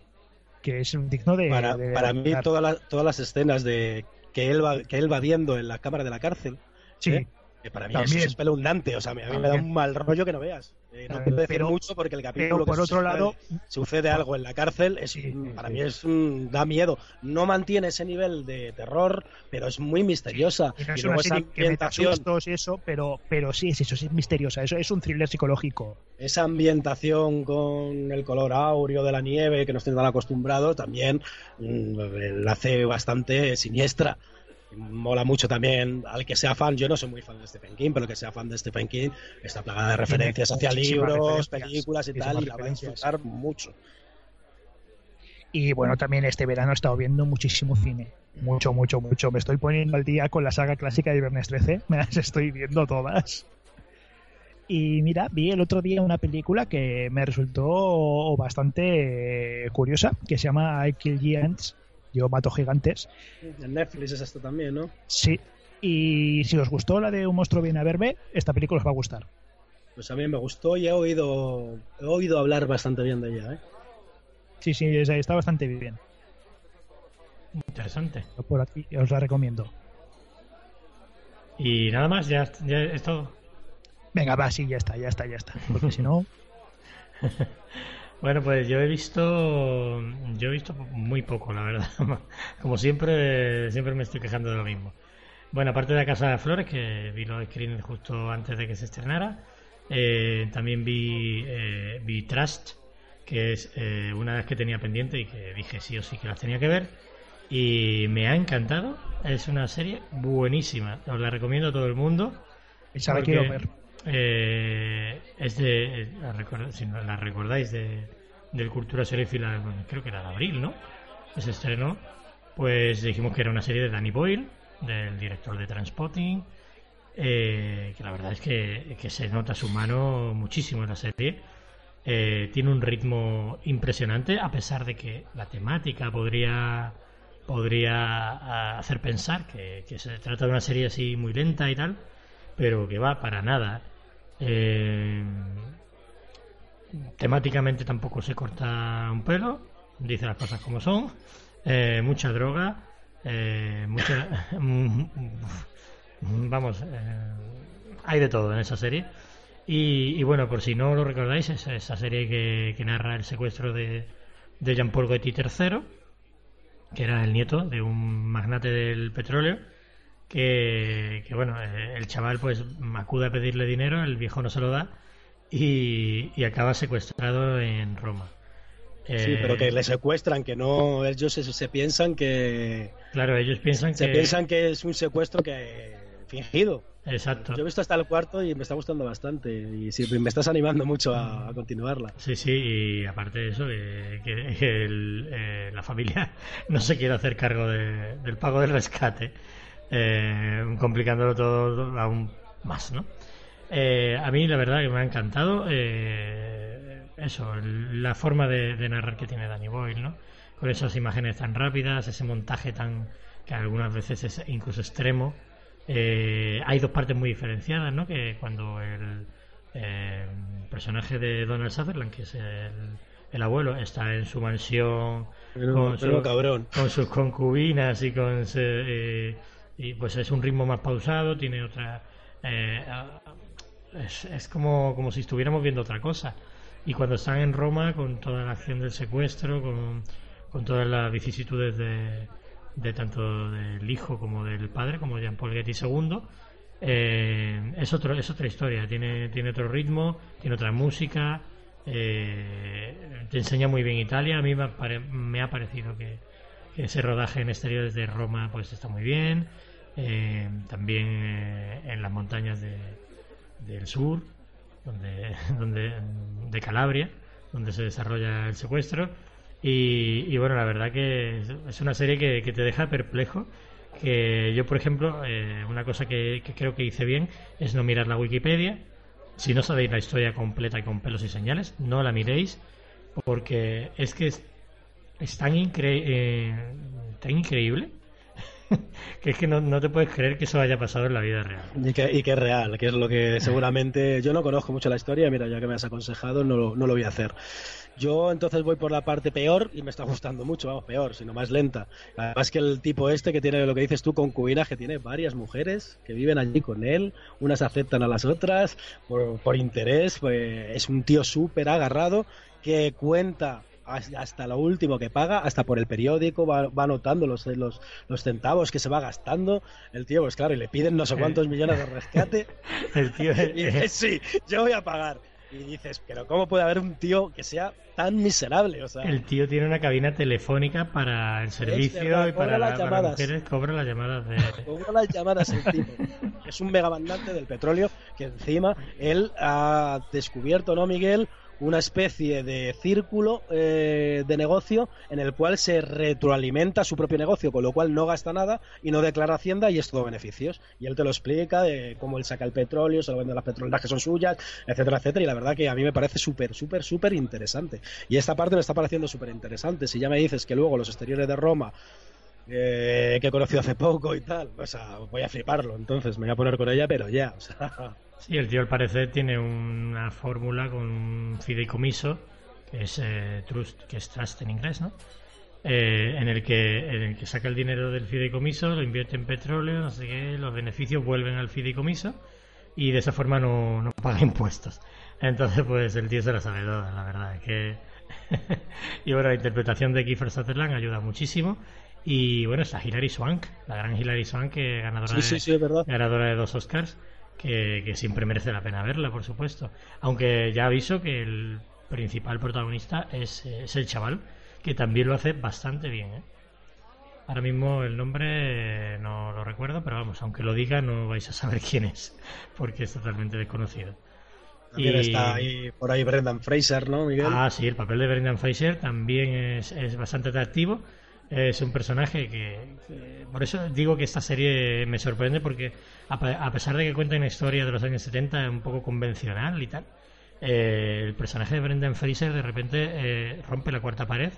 que es digno de. para, de- para mí, todas las, todas las escenas de que él, va, que él va viendo en la cámara de la cárcel, Sí, ¿eh? Que para mí También. es espeluznante. O sea, a mí me da un mal rollo que no veas. Eh, no quiero decir pero- mucho porque el capítulo que por otro sucede- lado, sucede algo en la cárcel, es, Sí, para sí. mí es mm, da miedo. No mantiene ese nivel de terror, pero es muy misteriosa. y no es y luego una esa serie que meta ambientación, sustos y eso, pero, pero sí es eso, es misteriosa, eso es un thriller psicológico. esa ambientación con el color áureo de la nieve que nos tienen tan acostumbrados, también mm, la hace bastante siniestra. Mola mucho también al que sea fan. Yo no soy muy fan de Stephen King, pero el que sea fan de Stephen King está plagada de referencias hacia libros, referencias, películas y tal, y la va a disfrutar mucho. Y bueno, también este verano he estado viendo muchísimo cine. Mucho, mucho, mucho. Me estoy poniendo al día con la saga clásica de Viernes 13. (laughs) Me las estoy viendo todas. Y mira, vi el otro día una película que me resultó bastante curiosa, que se llama I Kill Giants, yo mato gigantes. En Netflix es esto también, ¿no? Sí. Y si os gustó la de Un monstruo viene a verme, esta película os va a gustar. Pues a mí me gustó y he oído, he oído hablar bastante bien de ella, ¿eh? Sí, sí, está bastante bien. Interesante. Por aquí os la recomiendo. Y nada más, ya, ya es todo. Venga, va, sí, ya está, ya está, ya está. Porque si no. (laughs) bueno, pues yo he visto. Yo he visto muy poco, la verdad. (laughs) Como siempre, siempre me estoy quejando de lo mismo. Bueno, aparte de la Casa de Flores, que vi los screenings justo antes de que se estrenara, eh, también vi, eh, vi Trust, que es eh, una vez que tenía pendiente y que dije sí o sí que las tenía que ver. Y me ha encantado. Es una serie buenísima. Os la recomiendo a todo el mundo. Esa la quiero ver. Eh, es de. Si no la recordáis, de, del Cultura Serifila, creo que era de abril, ¿no? Se estrenó. Pues dijimos que era una serie de Danny Boyle, del director de Transpotting. Eh, que la verdad es que, que, se nota su mano muchísimo en la serie. Eh, tiene un ritmo impresionante, a pesar de que la temática podría podría hacer pensar que, se trata de una serie así muy lenta y tal, pero que va para nada. Eh, temáticamente tampoco se corta un pelo, dice las cosas como son, eh, mucha droga, eh, mucha... (laughs) vamos, hay de todo en esa serie. Y, bueno, por si no lo recordáis, es esa serie que, narra el secuestro de, de Jean-Paul Gaultier III que era el nieto de un magnate del petróleo, que, bueno, eh, el chaval pues acude a pedirle dinero, el viejo no se lo da y, acaba secuestrado en Roma. Sí, pero que eh, le secuestran, que no ellos se, piensan que... Claro, ellos piensan se piensan que es un secuestro que fingido. Exacto. Yo he visto hasta el cuarto y me está gustando bastante. Y sí, me estás animando mucho a, continuarla. Sí, sí, y aparte de eso, que, eh, la familia (laughs) no se quiere hacer cargo del pago del rescate, eh, complicándolo todo aún más, ¿no? Eh, a mí la verdad que me ha encantado eso, la forma de, de, narrar que tiene Danny Boyle, ¿no? Con esas imágenes tan rápidas, ese montaje tan que algunas veces es incluso extremo eh, hay dos partes muy diferenciadas, ¿no? Que cuando el eh, personaje de Donald Sutherland, que es el, abuelo, está en su mansión con, sus concubinas y con eh, y pues es un ritmo más pausado, tiene otra es, es como, como si estuviéramos viendo otra cosa. Y cuando están en Roma con toda la acción del secuestro, con, con todas las vicisitudes de, de tanto del hijo como del padre, como Jean-Paul Getty II. Eh, es, otro, es otra historia, tiene, tiene otro ritmo, tiene otra música, eh, te enseña muy bien Italia. A mí me, ha parecido que, ese rodaje en exteriores de Roma pues está muy bien. Eh, también en las montañas del sur, donde, (laughs) donde, de Calabria, donde se desarrolla el secuestro. Y, bueno, la verdad que es una serie que, te deja perplejo. Que yo, por ejemplo, eh, una cosa que, creo que hice bien es no mirar la Wikipedia. Si no sabéis la historia completa y con pelos y señales, no la miréis, porque es que es, tan, eh, tan increíble (laughs) que es que no, te puedes creer que eso haya pasado en la vida real. Y que, y que es real, que es lo que seguramente yo no conozco mucho la historia, mira, ya que me has aconsejado, no lo, no lo voy a hacer. Yo entonces voy por la parte peor y me está gustando mucho, vamos, peor, sino más lenta. Además que el tipo este que tiene lo que dices tú, concubinas, que tiene varias mujeres que viven allí con él, unas aceptan a las otras por, por interés, pues es un tío súper agarrado que cuenta hasta lo último que paga, hasta por el periódico, va, va anotando los, los, los, centavos que se va gastando. El tío, pues claro, y le piden no sé cuántos millones de rescate. (laughs) el tío y dice, sí, yo voy a pagar. Y dices, pero ¿cómo puede haber un tío que sea tan miserable? O sea, el tío tiene una cabina telefónica para el servicio y para, las llamadas. mujeres, cobra las llamadas. De... (laughs) cobra las llamadas el tipo. Es un megabandante del petróleo que encima él ha descubierto, ¿no, Miguel? Una especie de círculo eh, de negocio en el cual se retroalimenta su propio negocio, con lo cual no gasta nada y no declara Hacienda y es todo beneficios. Y él te lo explica de cómo él saca el petróleo, se lo vende las petroleras que son suyas, etcétera, etcétera. Y la verdad que a mí me parece súper, súper, súper interesante. Y esta parte me está pareciendo súper interesante. Si ya me dices que luego los exteriores de Roma eh, que he conocido hace poco y tal, o sea, voy a fliparlo, entonces me voy a poner con ella, pero ya, o sea... (laughs) Sí, el tío al parecer tiene una fórmula con un fideicomiso, que es eh, trust, que es trust en inglés, ¿no? Eh, en el que en el que saca el dinero del fideicomiso, lo invierte en petróleo, no sé qué, los beneficios vuelven al fideicomiso y de esa forma no, no paga impuestos. Entonces, pues el tío se la sabe toda, la verdad. Es que... (laughs) y bueno, la interpretación de Kiefer Sutherland ayuda muchísimo. Y bueno, está Hilary Swank, la gran Hilary Swank, que ganadora, de, ganadora de dos Oscars que, siempre merece la pena verla, por supuesto. Aunque ya aviso que el principal protagonista es, el chaval, que también lo hace bastante bien. ¿eh? Ahora mismo el nombre no lo recuerdo, pero vamos, aunque lo diga no vais a saber (laughs) quién es, porque es totalmente desconocido. y está ahí, por ahí Brendan Fraser, ¿no, Miguel? Ah, sí, el papel de Brendan Fraser también es, es bastante atractivo es un personaje que, por eso digo que esta serie me sorprende porque a, pesar de que cuenta una historia de los años 70 un poco convencional y tal eh, el personaje de Brendan Fraser de repente eh, rompe la cuarta pared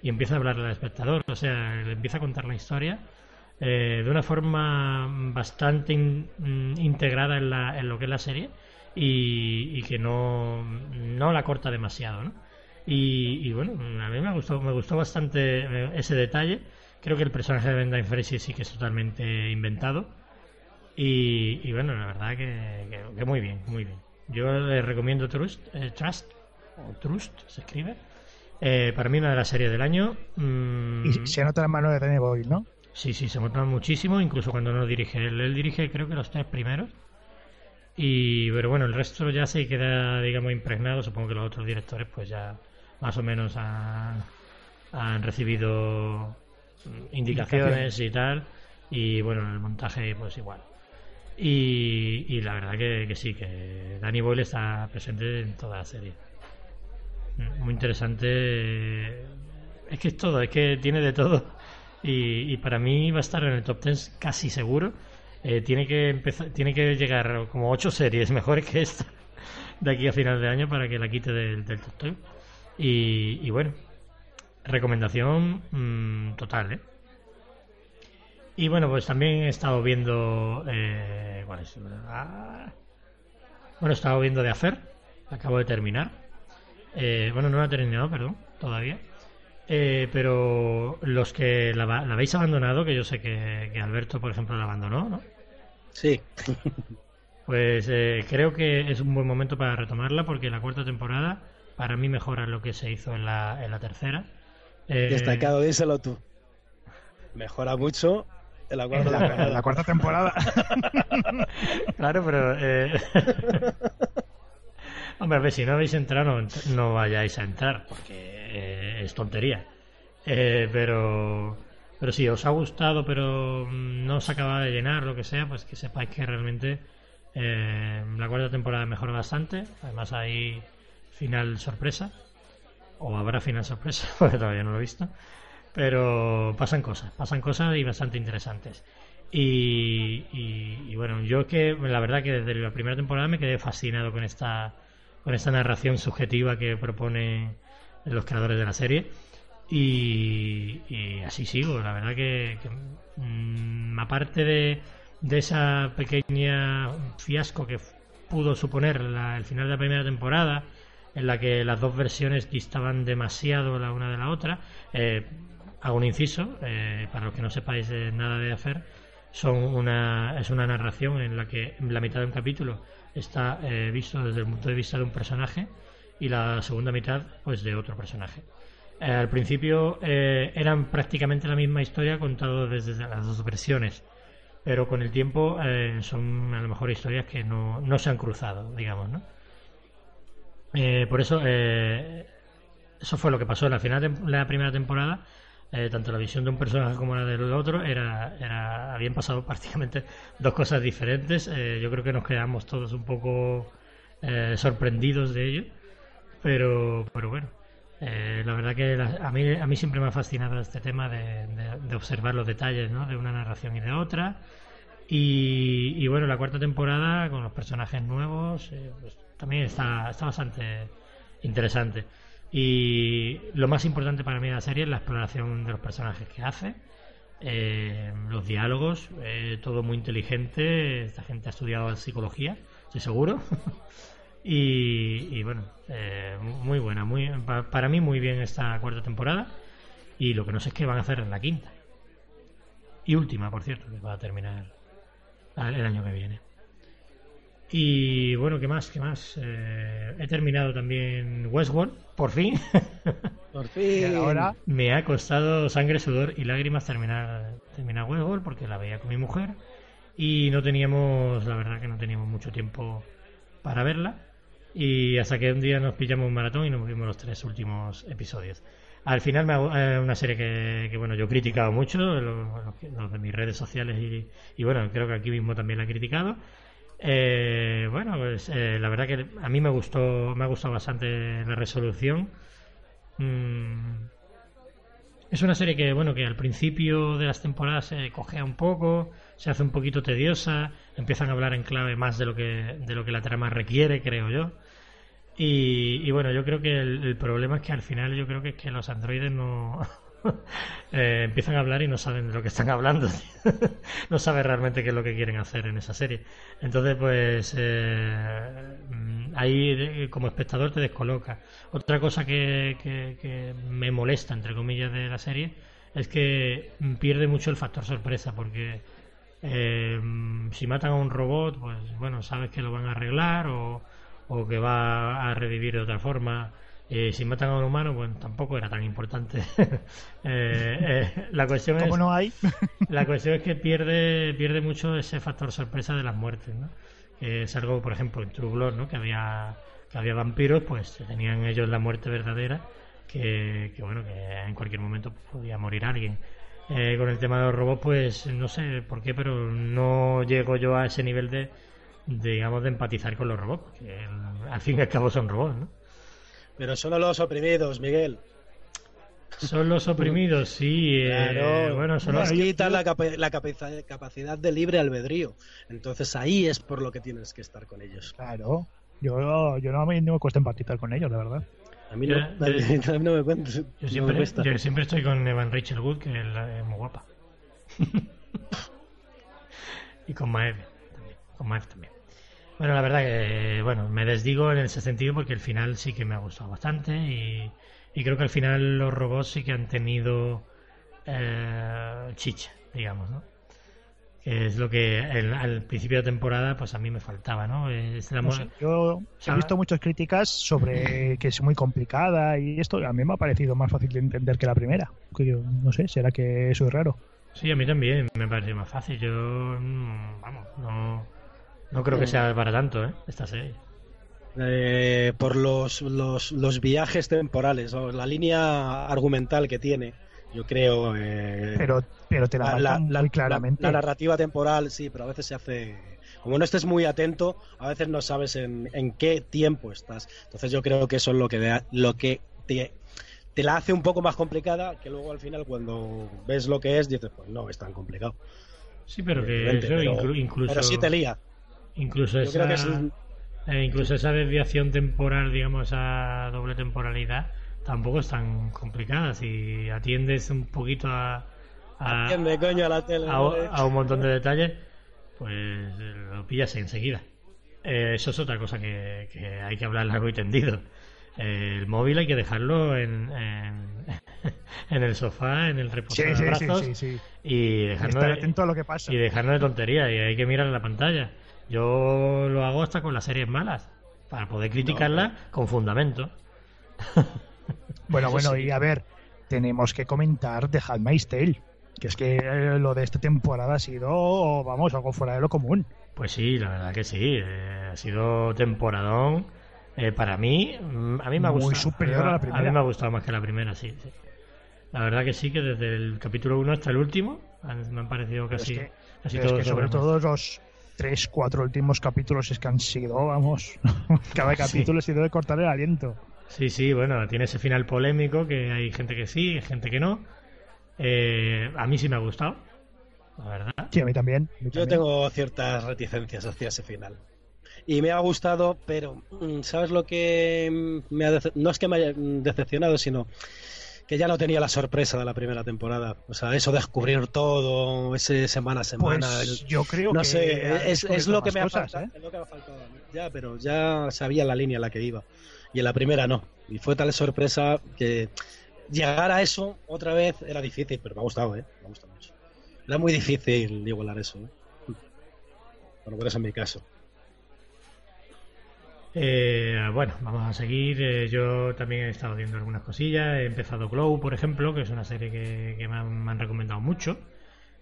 y empieza a hablarle al espectador o sea le empieza a contar la historia eh, de una forma bastante mm, integrada en, la, en, lo que es la serie y, y que no, no la corta demasiado ¿no? Y, bueno, a mí me gustó, me gustó bastante eh, ese detalle. Creo que el personaje de Brendan Fraser sí que es totalmente inventado. Y, bueno, la verdad que, muy bien, muy bien. Yo le recomiendo Trust, eh, Trust, o Trust se escribe. Eh, para mí una de las series del año. Mm, y se nota la mano de Danny Boyle, ¿no? Sí, sí, se nota muchísimo, incluso cuando no dirige. Él, él dirige creo que los tres primeros. Y, pero bueno, el resto ya se queda, digamos, impregnado. Supongo que los otros directores pues ya más o menos han, recibido indicaciones y tal. Y bueno, el montaje pues igual. Y, la verdad que, sí, que Danny Boyle está presente en toda la serie. Mm, muy interesante. Es que es todo, es que tiene de todo. Y, para mí va a estar en el top 10 casi seguro. Eh, tiene que empezar, tiene que llegar como ocho series (laughs) mejores que esta de aquí a final de año para que la quite del, del top 10. Y, bueno, recomendación mm, total, ¿eh? Y bueno, pues también he estado viendo. Eh, ¿Cuál es? Ah, bueno, he estado viendo de Afer, acabo de terminar. Eh, bueno, no la he terminado, perdón, todavía. Eh, pero los que la, habéis abandonado, que yo sé que, que, Alberto, por ejemplo, la abandonó, ¿no? Sí. pues creo que es un buen momento para retomarla porque la cuarta temporada para mí mejora lo que se hizo en la, en la tercera. Eh, Destacado, díselo tú. Mejora mucho en la cuarta, temporada. La cuarta temporada. (laughs) claro, pero... Eh... (laughs) Hombre, a ver, si no habéis entrado, no, vayáis a entrar, porque eh, es tontería. Eh, pero, pero si os ha gustado, pero no os acaba de llenar, lo que sea, pues que sepáis que realmente la cuarta temporada mejora bastante. Además, hay final sorpresa. O habrá final sorpresa, (laughs) porque todavía no lo he visto. Pero pasan cosas, pasan cosas y bastante interesantes. Y, bueno, yo que la verdad que desde la primera temporada me quedé fascinado con esta, con esta narración subjetiva que propone los creadores de la serie. Y, así sigo, la verdad que, mm, aparte de, de esa pequeña fiasco que pudo suponer el final de la primera temporada, en la que las dos versiones distaban demasiado la una de la otra. Eh, hago un inciso, eh, para los que no sepáis nada de hacer, son una, es una narración en la que la mitad de un capítulo está eh, visto desde el punto de vista de un personaje y la segunda mitad pues de otro personaje. al principio eran prácticamente la misma historia contado desde las dos versiones, pero con el tiempo son a lo mejor historias que no, no se han cruzado, digamos, ¿no? Eh, por eso, eh, eso fue lo que pasó en la final de la primera temporada. Eh, tanto la visión de un personaje como la del otro era, era habían pasado (laughs) prácticamente dos cosas diferentes. yo creo que nos quedamos todos un poco sorprendidos de ello. pero, pero bueno. Eh, la verdad que a, mí, a mí siempre me ha fascinado este tema de, de, observar los detalles ¿no? de una narración y de otra. Y, y, bueno, la cuarta temporada con los personajes nuevos eh, pues, también está, está bastante interesante. Y lo más importante para mí de la serie es la exploración de los personajes que hace, eh, los diálogos, todo muy inteligente. Esta gente ha estudiado psicología, estoy seguro. (laughs) Y, bueno, eh, muy buena, muy para mí muy bien esta cuarta temporada. Y lo que no sé es qué van a hacer en la quinta. Y última, por cierto, que va a terminar el año que viene. Y bueno, ¿qué más? ¿Qué más? Eh, he terminado también Westworld, por fin. (laughs) Por fin. ahora me ha costado sangre, sudor y lágrimas terminar, terminar Westworld porque la veía con mi mujer y no teníamos, la verdad que no teníamos mucho tiempo para verla. Y hasta que un día nos pillamos un maratón y nos vimos los tres últimos episodios. Al final me es una serie que, bueno yo he criticado mucho, los, de mis redes sociales y, bueno, creo que aquí mismo también la he criticado. Eh, bueno, pues eh, la verdad que a mí me gustó, me ha gustado bastante la resolución. Mm, es una serie que, bueno, que al principio de las temporadas se cogea un poco, se hace un poquito tediosa, empiezan a hablar en clave más de lo que, de lo que la trama requiere, creo yo. Y, bueno, yo creo que el, problema es que al final yo creo que que los androides no (laughs) (laughs) eh, empiezan a hablar y no saben de lo que están hablando. (laughs) no saben realmente qué es lo que quieren hacer en esa serie. Entonces, pues eh, ahí como espectador te descoloca. Otra cosa que, me molesta, entre comillas, de la serie es que pierde mucho el factor sorpresa porque eh, si matan a un robot, pues bueno, sabes que lo van a arreglar o, que va a revivir de otra forma. Eh, si matan a un humano, pues tampoco era tan importante. (laughs) Eh, la cuestión es, no hay? (laughs) la cuestión es que (laughs) pierde pierde mucho ese factor sorpresa de las muertes, ¿no? Que es algo, por ejemplo, en True Blood, ¿no? Que había que había vampiros, pues tenían ellos la muerte verdadera, que, que bueno, que en cualquier momento podía morir alguien. Eh, con el tema de los robots, pues no sé por qué, pero no llego yo a ese nivel de, digamos, de empatizar con los robots, porque al fin y al cabo son robots, ¿no? Pero son los oprimidos, Miguel. Son los oprimidos, sí. Eh, bueno, son los... quitan la, la capacidad de libre albedrío. Entonces ahí es por lo que tienes que estar con ellos. Claro. Yo, yo no, no me cuesta empatizar con ellos, la verdad. A mí no, (laughs) no me cuento. Yo siempre, yo siempre estoy con Evan Rachel Wood, que es, muy guapa. (laughs) y con Maeve también. Con Maeve también. Bueno, la verdad que bueno, me desdigo en ese sentido porque el final sí que me ha gustado bastante y, y creo que al final los robots sí que han tenido eh, chicha, digamos, ¿no? es lo que al principio de temporada pues a mí me faltaba, ¿no? yo he visto muchas críticas sobre que es muy complicada y esto a mí me ha parecido más fácil de entender que la primera. Que yo, no sé, será que eso es raro. Sí, a mí también me parece más fácil. Yo, mm, vamos, no, no creo que sea para tanto, ¿eh? Esta serie. Eh, por los, los, los viajes temporales o la línea argumental que tiene yo creo. Eh, pero, pero te la, muy claramente. La, narrativa temporal, sí, pero a veces se hace. Como no estés muy atento, a veces no sabes en, en qué tiempo estás. Entonces yo creo que eso es lo que, lo que te, te la hace un poco más complicada, que luego al final cuando ves lo que es, dices, pues no, es tan complicado. Sí, pero que incluso... Pero sí te lía. Incluso esa, eh, incluso esa desviación temporal, digamos, a doble temporalidad, tampoco es tan complicada. Si atiendes un poquito a, a, coño, a, la tele, a, un montón de detalles, pues lo pillas enseguida. Eh, eso es otra cosa que, hay que hablar largo y tendido. el móvil hay que dejarlo en, en, (laughs) el sofá, en el reposo de brazos y dejarlo de, atento a lo que pasa. y dejarlo de tontería y hay que mirar la pantalla. Yo lo hago hasta con las series malas para poder criticarlas con fundamento. (laughs) Bueno, bueno, y a ver, tenemos que comentar de Handmaid's Tale, que es que eh, lo de esta temporada ha sido, vamos, algo fuera de lo común. Pues sí, la verdad que sí, eh, ha sido temporadón. Eh, para mí, mm, a mí me ha gustado. Muy superior a la primera. A mí me ha gustado más que la primera, sí. La verdad que sí, que desde el capítulo 1 hasta el último me han parecido casi, que, casi todos. sobre todo los tres, cuatro últimos capítulos es que han sido, vamos, (laughs) cada capítulo ha sido de cortar el aliento. Sí, sí, bueno, tiene ese final polémico que hay gente que sí, hay gente que no. Eh, a mí sí me ha gustado, la verdad. Sí, a mí también. a mí Yo también. tengo ciertas reticencias hacia ese final. Y me ha gustado, pero mm, ¿sabes lo que me ha dece- No es que me haya decepcionado, sino que ya no tenía la sorpresa de la primera temporada. O sea, eso de descubrir todo, ese semana a semana. Pues el- yo creo no que sé, es, es lo que me ha cosas, faltado, ¿eh? es lo que me ha faltado. Ya, pero ya sabía la línea en la que iba. Y en la primera no. Y fue tal sorpresa que llegar a eso otra vez era difícil, pero me ha gustado, ¿eh? Me ha gustado mucho. Era muy difícil igualar eso, ¿eh? Bueno, pero eso es mi caso. Eh, bueno, vamos a seguir. Eh, yo también he estado viendo algunas cosillas. He empezado Glow, por ejemplo, que es una serie que, que me, han, me han recomendado mucho.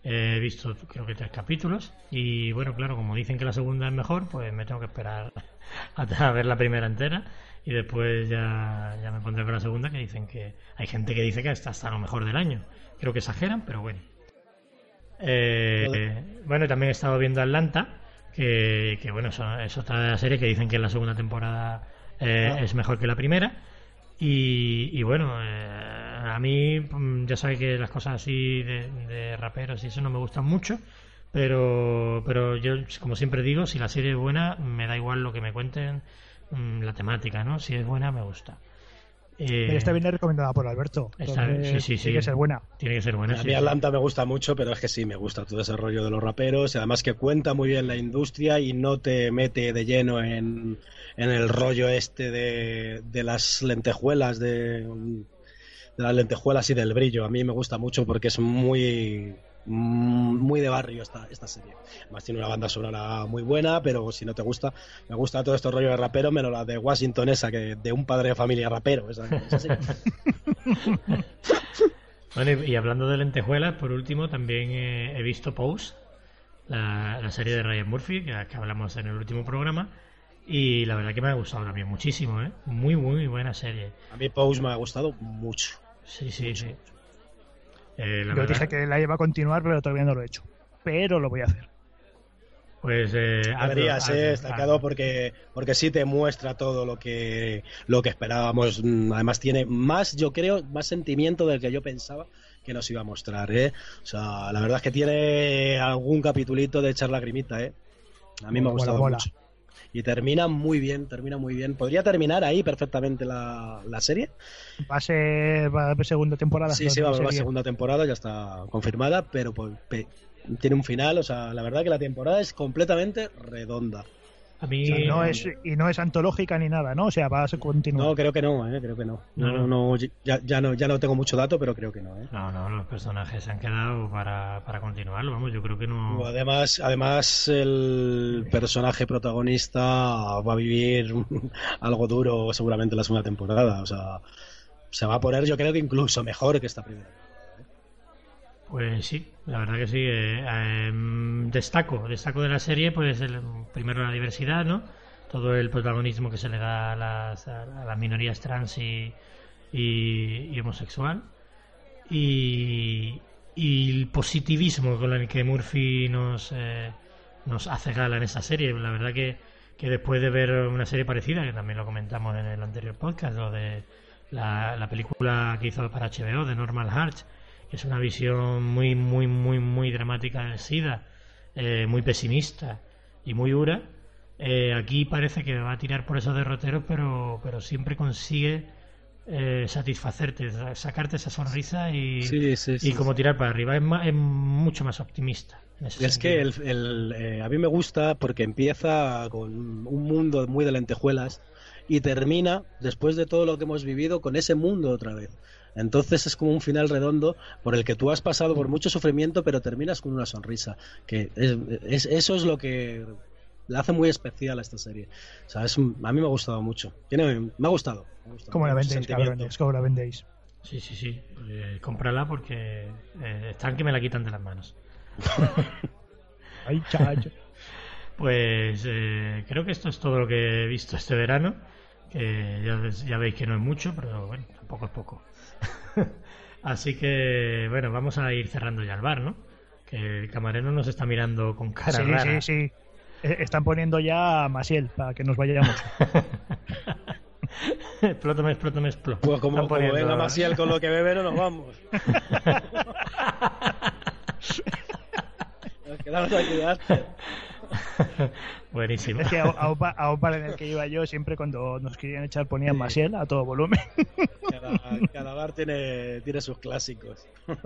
Eh, he visto, creo que tres capítulos. Y bueno, claro, como dicen que la segunda es mejor, pues me tengo que esperar (laughs) a, a ver la primera entera. Y después ya, ya me pondré con la segunda, que dicen que hay gente que dice que está hasta lo mejor del año. Creo que exageran, pero bueno. Eh, bueno, también he estado viendo Atlanta, que, que, bueno, eso- es otra serie que dicen que la segunda temporada eh, Ah. es mejor que la primera. Y, y bueno, eh, a mí mm, ya sabéis que las cosas así de, de raperos y eso no me gustan mucho. Pero, pero yo, como siempre digo, si la serie es buena, me da igual lo que me cuenten, mm, la temática, ¿no? Si es buena, me gusta. Eh, Pero esta viene recomendada por Alberto. Sí, sí, sí. Tiene que ser buena. Tiene que ser buena. A sí, mí sí. Atlanta me gusta mucho, pero es que sí, me gusta todo ese rollo de los raperos, y además que cuenta muy bien la industria y no te mete de lleno en, en el rollo este de, de las lentejuelas, de, de las lentejuelas y del brillo. A mí me gusta mucho porque es muy muy de barrio esta, esta serie. Además tiene una banda sonora muy buena, pero si no te gusta, me gusta todo este rollo de rapero, menos la de Washington esa, que de un padre de familia rapero. Esa, esa. (laughs) (laughs) Bueno, y, y hablando de lentejuelas, por último, también eh, he visto Pose, la, la serie de Ryan Murphy, que, que hablamos en el último programa. Y la verdad que me ha gustado también muchísimo, ¿eh? Muy, muy buena serie. A mí Pose me ha gustado mucho. Sí, sí, sí. Eh, la Yo verdad, dije que la iba a continuar, pero todavía no lo he hecho. Pero lo voy a hacer. pues eh, hazlo, Deberías, hazlo, eh, destacado hazlo. porque, porque sí te muestra todo lo que, lo que esperábamos. Mm, Además tiene más, yo creo, más sentimiento del que yo pensaba que nos iba a mostrar, ¿eh? O sea, la verdad es que tiene algún capitulito de echar lagrimita, ¿eh? A mí me ha gustado mucho. Y termina muy bien, termina muy bien. ¿Podría terminar ahí perfectamente la, la serie? Va a ser, va a haber segunda temporada. Sí, sí, va a haber segunda temporada, ya está confirmada, pero pues, pe- tiene un final, o sea, la verdad que la temporada es completamente redonda. A mí. Y no, es, y no es antológica ni nada, ¿no? O sea, va a continuar. No, creo que no, eh, creo que no. No, No, no, ya, ya no, ya no tengo mucho dato, pero creo que no, eh. No, no, los personajes se han quedado para, para continuarlo. Vamos, yo creo que no. Además, además el personaje protagonista va a vivir algo duro seguramente en la segunda temporada, o sea, se va a poner yo creo que incluso mejor que esta primera. Pues sí, la verdad que sí. eh, em, destaco, destaco de la serie, pues el, primero la diversidad, ¿no? Todo el protagonismo que se le da a las, a las minorías trans y, y, homosexual. Y, y el positivismo con el que Murphy nos, eh, nos hace gala en esa serie. La verdad que, que después de ver una serie parecida, que también lo comentamos en el anterior podcast, lo de la, la película que hizo para HBO, de Normal Hearts, es una visión muy, muy, muy, muy dramática del SIDA, eh, muy pesimista y muy dura. Eh, aquí parece que va a tirar por esos derroteros, pero, pero siempre consigue eh, satisfacerte, sa- sacarte esa sonrisa y, Sí, sí, sí. y como tirar para arriba. Es, ma- es mucho más optimista. Es que sentido. el, el, eh, a mí me gusta porque empieza con un mundo muy de lentejuelas y termina, después de todo lo que hemos vivido, con ese mundo otra vez. Entonces es como un final redondo por el que tú has pasado por mucho sufrimiento, pero terminas con una sonrisa. Que es, es- eso es lo que la hace muy especial a esta serie. O sea, es a mí me ha gustado mucho. Tiene, me ha gustado. me ha gustado ¿Cómo la vendéis? ¿Cómo la vendéis? Sí, sí, sí. Eh, cómprala porque eh, están que me la quitan de las manos. (laughs) Ay, chacho. Pues eh, creo que esto es todo lo que he visto este verano. Que ya, ya veis que no es mucho, pero bueno, tampoco es poco. (laughs) Así que, bueno, vamos a ir cerrando ya el bar, ¿no? Que el camarero nos está mirando con cara Sí, rara. sí, sí. Eh, Están poniendo ya a Masiel para que nos vayamos. (laughs) explótame, explótame, explótame. Pues como, como venga Masiel con lo que bebe, no nos vamos. (laughs) nos quedamos aquí antes. (laughs) Buenísimo. Es que a, a, un bar- a un bar en el que iba yo, siempre cuando nos querían echar ponían Masiel a todo volumen. (laughs) Cada, cada bar tiene, tiene sus clásicos. (laughs)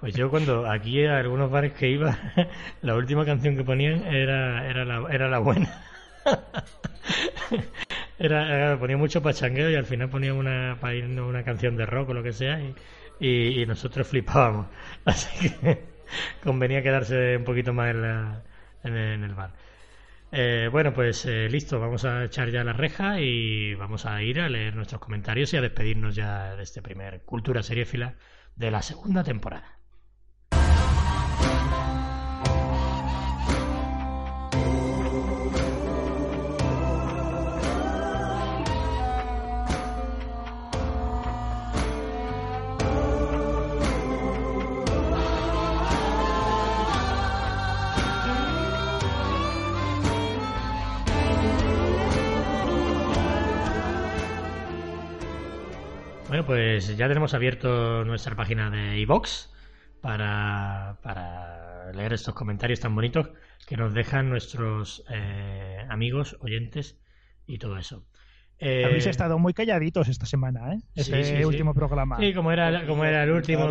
Pues yo cuando aquí a algunos bares que iba, la última canción que ponían era, era, la, era la buena. Era, era- ponía mucho pachangueo y al final ponían una, pa' irnos una canción de rock o lo que sea y, y- y nosotros flipábamos. Así que convenía quedarse un poquito más en, la- en el, bar. Eh, bueno, pues eh, listo, vamos a echar ya la reja y vamos a ir a leer nuestros comentarios y a despedirnos ya de este primer Cultura Seriéfila de la segunda temporada. Pues ya tenemos abierto nuestra página de iVox para, para leer estos comentarios tan bonitos que nos dejan nuestros eh, amigos, oyentes y todo eso. Eh, Habéis estado muy calladitos esta semana, ¿eh? Este sí, sí. último programa. Sí, como era, como era el último,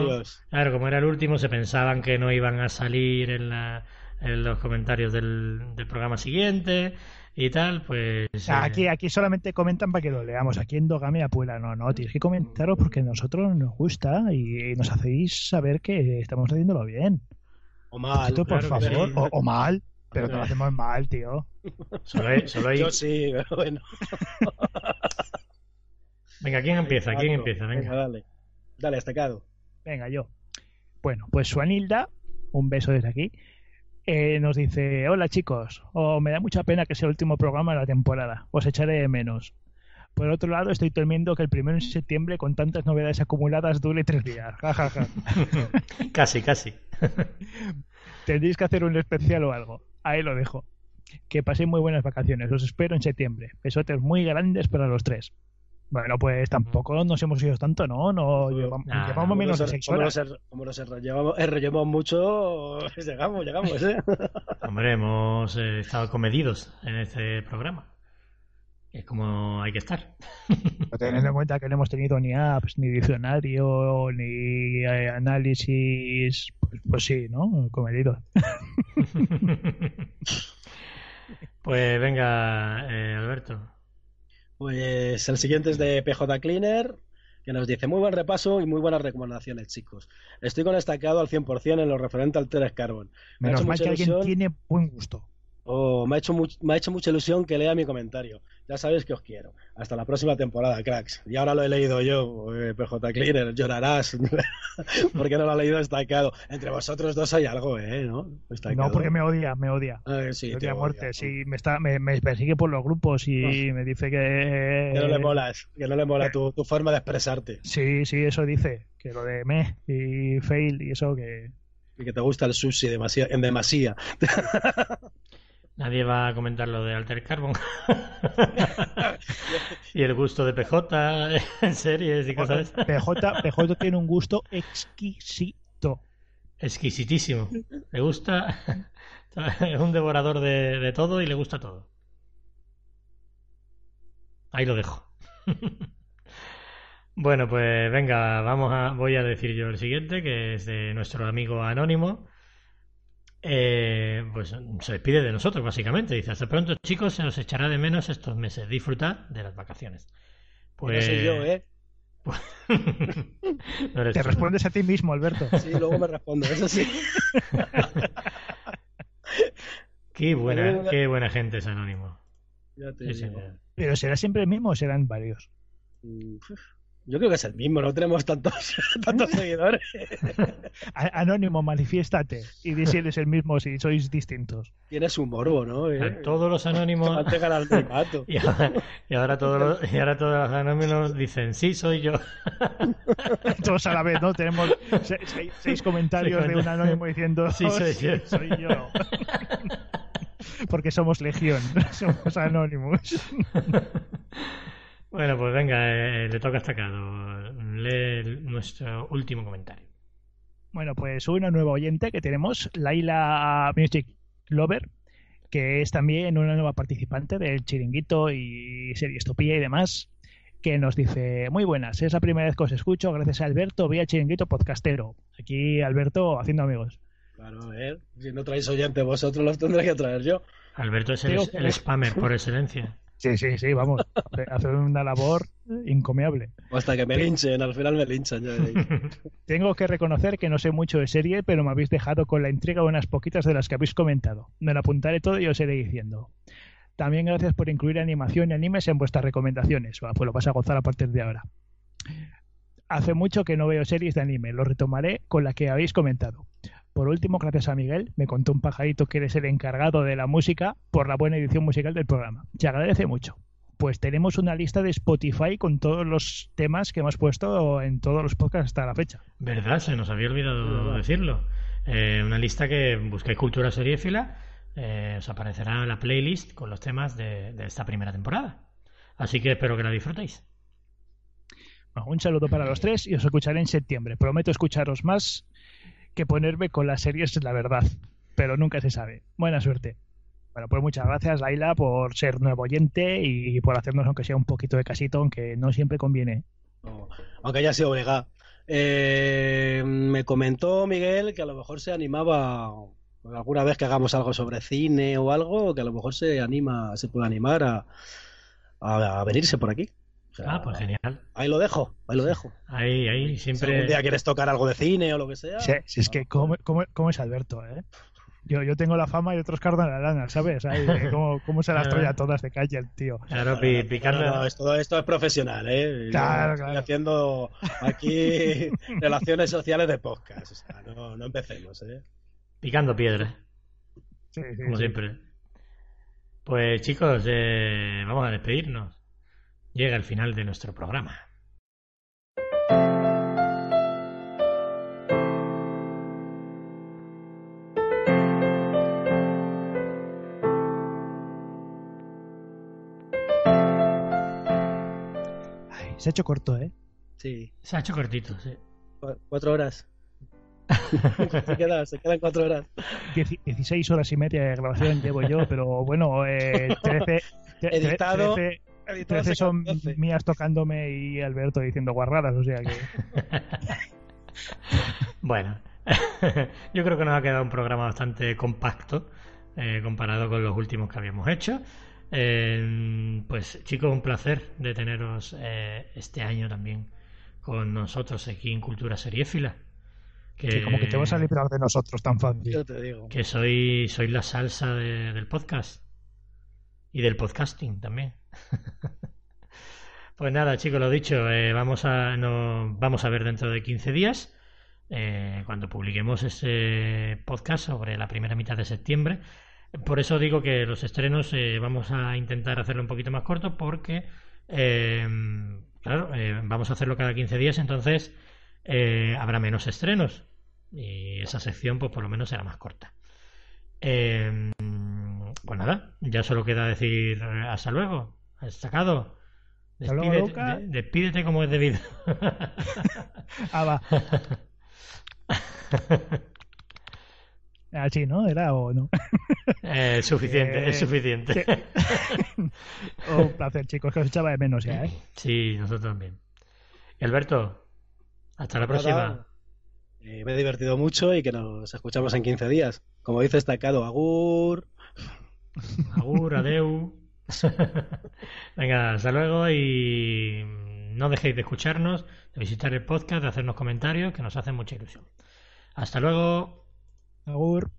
claro, como era el último, se pensaban que no iban a salir en, la, en los comentarios del, del programa siguiente y tal, pues... O sea, eh, Aquí, aquí solamente comentan para que lo leamos. Aquí en Dogamia Puebla, no, no, tienes que comentaros porque a nosotros nos gusta y nos hacéis saber que estamos haciéndolo bien. O mal. Esto, por claro favor, sí. o, o mal, pero que lo hacemos mal, tío. Solo hay, solo hay- Yo sí, pero bueno. (laughs) Venga, ¿quién empieza? ¿Quién empieza? Venga. dale. Dale, estacado. Venga, yo. Bueno, pues Suanilda, un beso desde aquí, eh, nos dice, hola chicos, oh, me da mucha pena que sea el último programa de la temporada, os echaré de menos. Por otro lado, estoy temiendo que el primero de septiembre, con tantas novedades acumuladas, dure tres días. Ja, ja, ja. (laughs) casi, casi. (laughs) Tendréis que hacer un especial o algo. Ahí lo dejo. Que paséis muy buenas vacaciones. Os espero en septiembre. Besotes muy grandes para los tres. Bueno, pues tampoco nos hemos ido tanto, ¿no? No llevamos, Nah, llevamos menos de Como seis horas. Como nos, como nos enrollamos, mucho, (laughs) llegamos, llegamos, ¿eh? (laughs) Hombre, hemos eh, estado comedidos en este programa. Es como hay que estar. (laughs) Teniendo en cuenta que no hemos tenido ni apps, ni diccionario, ni eh, análisis, pues, pues sí, ¿no? Comedido. pues venga, eh, Alberto. Pues el siguiente es de PJ Cleaner, que nos dice muy buen repaso y muy buenas recomendaciones, chicos. Estoy con destacado al 100% en lo referente al Teres Carbon. Me Menos mal que alguien tiene buen gusto. Oh, me, ha hecho much- me ha hecho mucha ilusión que lea mi comentario. Ya sabéis que os quiero. Hasta la próxima temporada, cracks. Y ahora lo he leído yo, eh, PJ Cleaner, llorarás. (laughs) porque no lo ha leído destacado. Entre vosotros dos hay algo, ¿eh? ¿No? No, porque me odia, me odia. Ah, sí, me odia a odia. muerte. Sí, me, está, me, me persigue por los grupos y me dice que... Que no le molas, que no le mola tu, tu forma de expresarte. Sí, sí, eso dice. Que lo de me y fail y eso que... Y que te gusta el sushi demasiado, en demasía. (laughs) Nadie va a comentar lo de Alter Carbon. (laughs) y el gusto de PJ en series y cosas. PJ, PJ tiene un gusto exquisito. Exquisitísimo. Le gusta. Es un devorador de, de todo y le gusta todo. Ahí lo dejo. (laughs) Bueno, pues venga, vamos a, voy a decir yo el siguiente, que es de nuestro amigo Anónimo. Eh, pues se despide de nosotros, básicamente. Dice, hasta pronto, chicos, se os echará de menos estos meses. Disfrutad de las vacaciones. Pues... No soy yo, ¿eh? (laughs) No Te tú. respondes a ti mismo, Alberto. Sí, luego me respondo, eso sí. (laughs) Qué buena, qué buena gente es Anónimo. Ya te Sí, digo. señor. Pero será siempre el mismo o serán varios. Mm, Yo creo que es el mismo, no tenemos tantos, (laughs) tantos (laughs) seguidores. Anónimo, manifiéstate y di si eres el mismo o si sois distintos. Tiene su morbo, ¿no? ¿Eh? Todos los anónimos (laughs) y ahora, y ahora todos los, y ahora todos los anónimos dicen sí soy yo. Todos a la vez, ¿no? Tenemos se- seis, seis comentarios Sí, de un anónimo diciendo Sí, soy yo". soy yo. Porque somos legión, somos anónimos. Bueno, pues venga, eh, le toca a Estacado. Lee el- nuestro último comentario. Bueno, pues una nueva oyente que tenemos, Laila Music Lover, que es también una nueva participante del Chiringuito y Seriestopía y demás, que nos dice, muy buenas, es la primera vez que os escucho, gracias a Alberto, vía Chiringuito Podcastero. Aquí Alberto haciendo amigos. Claro, a ver, si no traéis oyentes vosotros los tendré que traer yo. Alberto es el, el spammer por excelencia. Sí, sí, sí, vamos, hace- hace una labor encomiable. O hasta que me linchen, al final me linchan. Ya. (laughs) Tengo que reconocer que no sé mucho de serie, pero me habéis dejado con la intriga unas poquitas de las que habéis comentado. Me lo apuntaré todo y os iré diciendo. También gracias por incluir animación y animes en vuestras recomendaciones. Va, pues lo vas a gozar a partir de ahora. Hace mucho que no veo series de anime, lo retomaré con la que habéis comentado. Por último, gracias a Miguel, me contó un pajarito que eres el encargado de la música por la buena edición musical del programa. Se agradece mucho. Pues tenemos una lista de Spotify con todos los temas que hemos puesto en todos los podcasts hasta la fecha. ¿Verdad? Se nos había olvidado Verdad. decirlo. Eh, una lista que buscáis cultura seriéfila, eh, os aparecerá la playlist con los temas de, de esta primera temporada. Así que espero que la disfrutéis. Bueno, un saludo para los tres y os escucharé en septiembre. Prometo escucharos más que ponerme con las series, la verdad. Pero nunca se sabe. Buena suerte. Bueno, pues muchas gracias, Laila, por ser nuevo oyente y por hacernos, aunque sea un poquito de casito, aunque no siempre conviene. No, aunque haya sido obligado. Eh, me comentó Miguel que a lo mejor se animaba alguna vez que hagamos algo sobre cine o algo, que a lo mejor se anima, se puede animar a, a venirse por aquí. O sea, Ah, pues genial. Ahí lo dejo, ahí lo dejo. Ahí, ahí, Si algún siempre. día quieres tocar algo de cine o lo que sea. Sí, si es que, ¿cómo, cómo, cómo es Alberto, eh? Yo, yo tengo la fama y otros cardan la lana, ¿sabes? Ahí, ¿cómo, ¿Cómo se las trae a todas de calle el tío? Claro, pi- picando. No, no, esto, esto es profesional, ¿eh? Claro, estoy claro. haciendo aquí (laughs) relaciones sociales de podcast. O sea, no, no empecemos, ¿eh? Picando piedra, Sí, sí, como sí. siempre. Pues chicos, eh, vamos a despedirnos. Llega el final de nuestro programa. Ay, se ha hecho corto, ¿eh? Sí. Se ha hecho cortito, sí. Cu- Cuatro horas. (laughs) se, queda, se quedan cuatro horas. Dieci- 16 horas y media de grabación llevo yo, pero bueno, eh, 13, tre- tre- Editado. 13 Editado 13 se son mías tocándome y Alberto diciendo guarradas, o sea que... (laughs) Bueno, (laughs) yo creo que nos ha quedado un programa bastante compacto eh, comparado con los últimos que habíamos hecho. Eh, pues chicos, un placer de teneros eh, este año también con nosotros aquí en Cultura Seriéfila. Que, Sí, como que te vas a librar de nosotros tan fácil. Yo te digo. que soy, soy la salsa de- del podcast y del podcasting también. (laughs) pues nada, chicos, lo dicho, eh, vamos, a, nos vamos a ver dentro de 15 días, eh, cuando publiquemos ese podcast sobre la primera mitad de septiembre. Por eso digo que los estrenos eh, vamos a intentar hacerlo un poquito más corto porque, eh, claro, vamos a hacerlo cada 15 días, entonces habrá menos estrenos y esa sección pues por lo menos será más corta. Pues nada, ya solo queda decir hasta luego, destacado. Hasta luego, Despídete, Luca. de- despídete como es debido. (laughs) Ah, va. (laughs) Así, ¿no? ¿Era o no? Eh, suficiente, Eh, es suficiente. (laughs) Oh, un placer, chicos, que os echaba de menos ya, ¿eh? Sí, nosotros también. Y Alberto, hasta la próxima. eh, me he divertido mucho y que nos escuchamos en 15 días. Como dice Estacado, Agur. Agur, adeu. (laughs) Venga, hasta luego y no dejéis de escucharnos, de visitar el podcast, de hacernos comentarios, que nos hacen mucha ilusión. Hasta luego. Agur.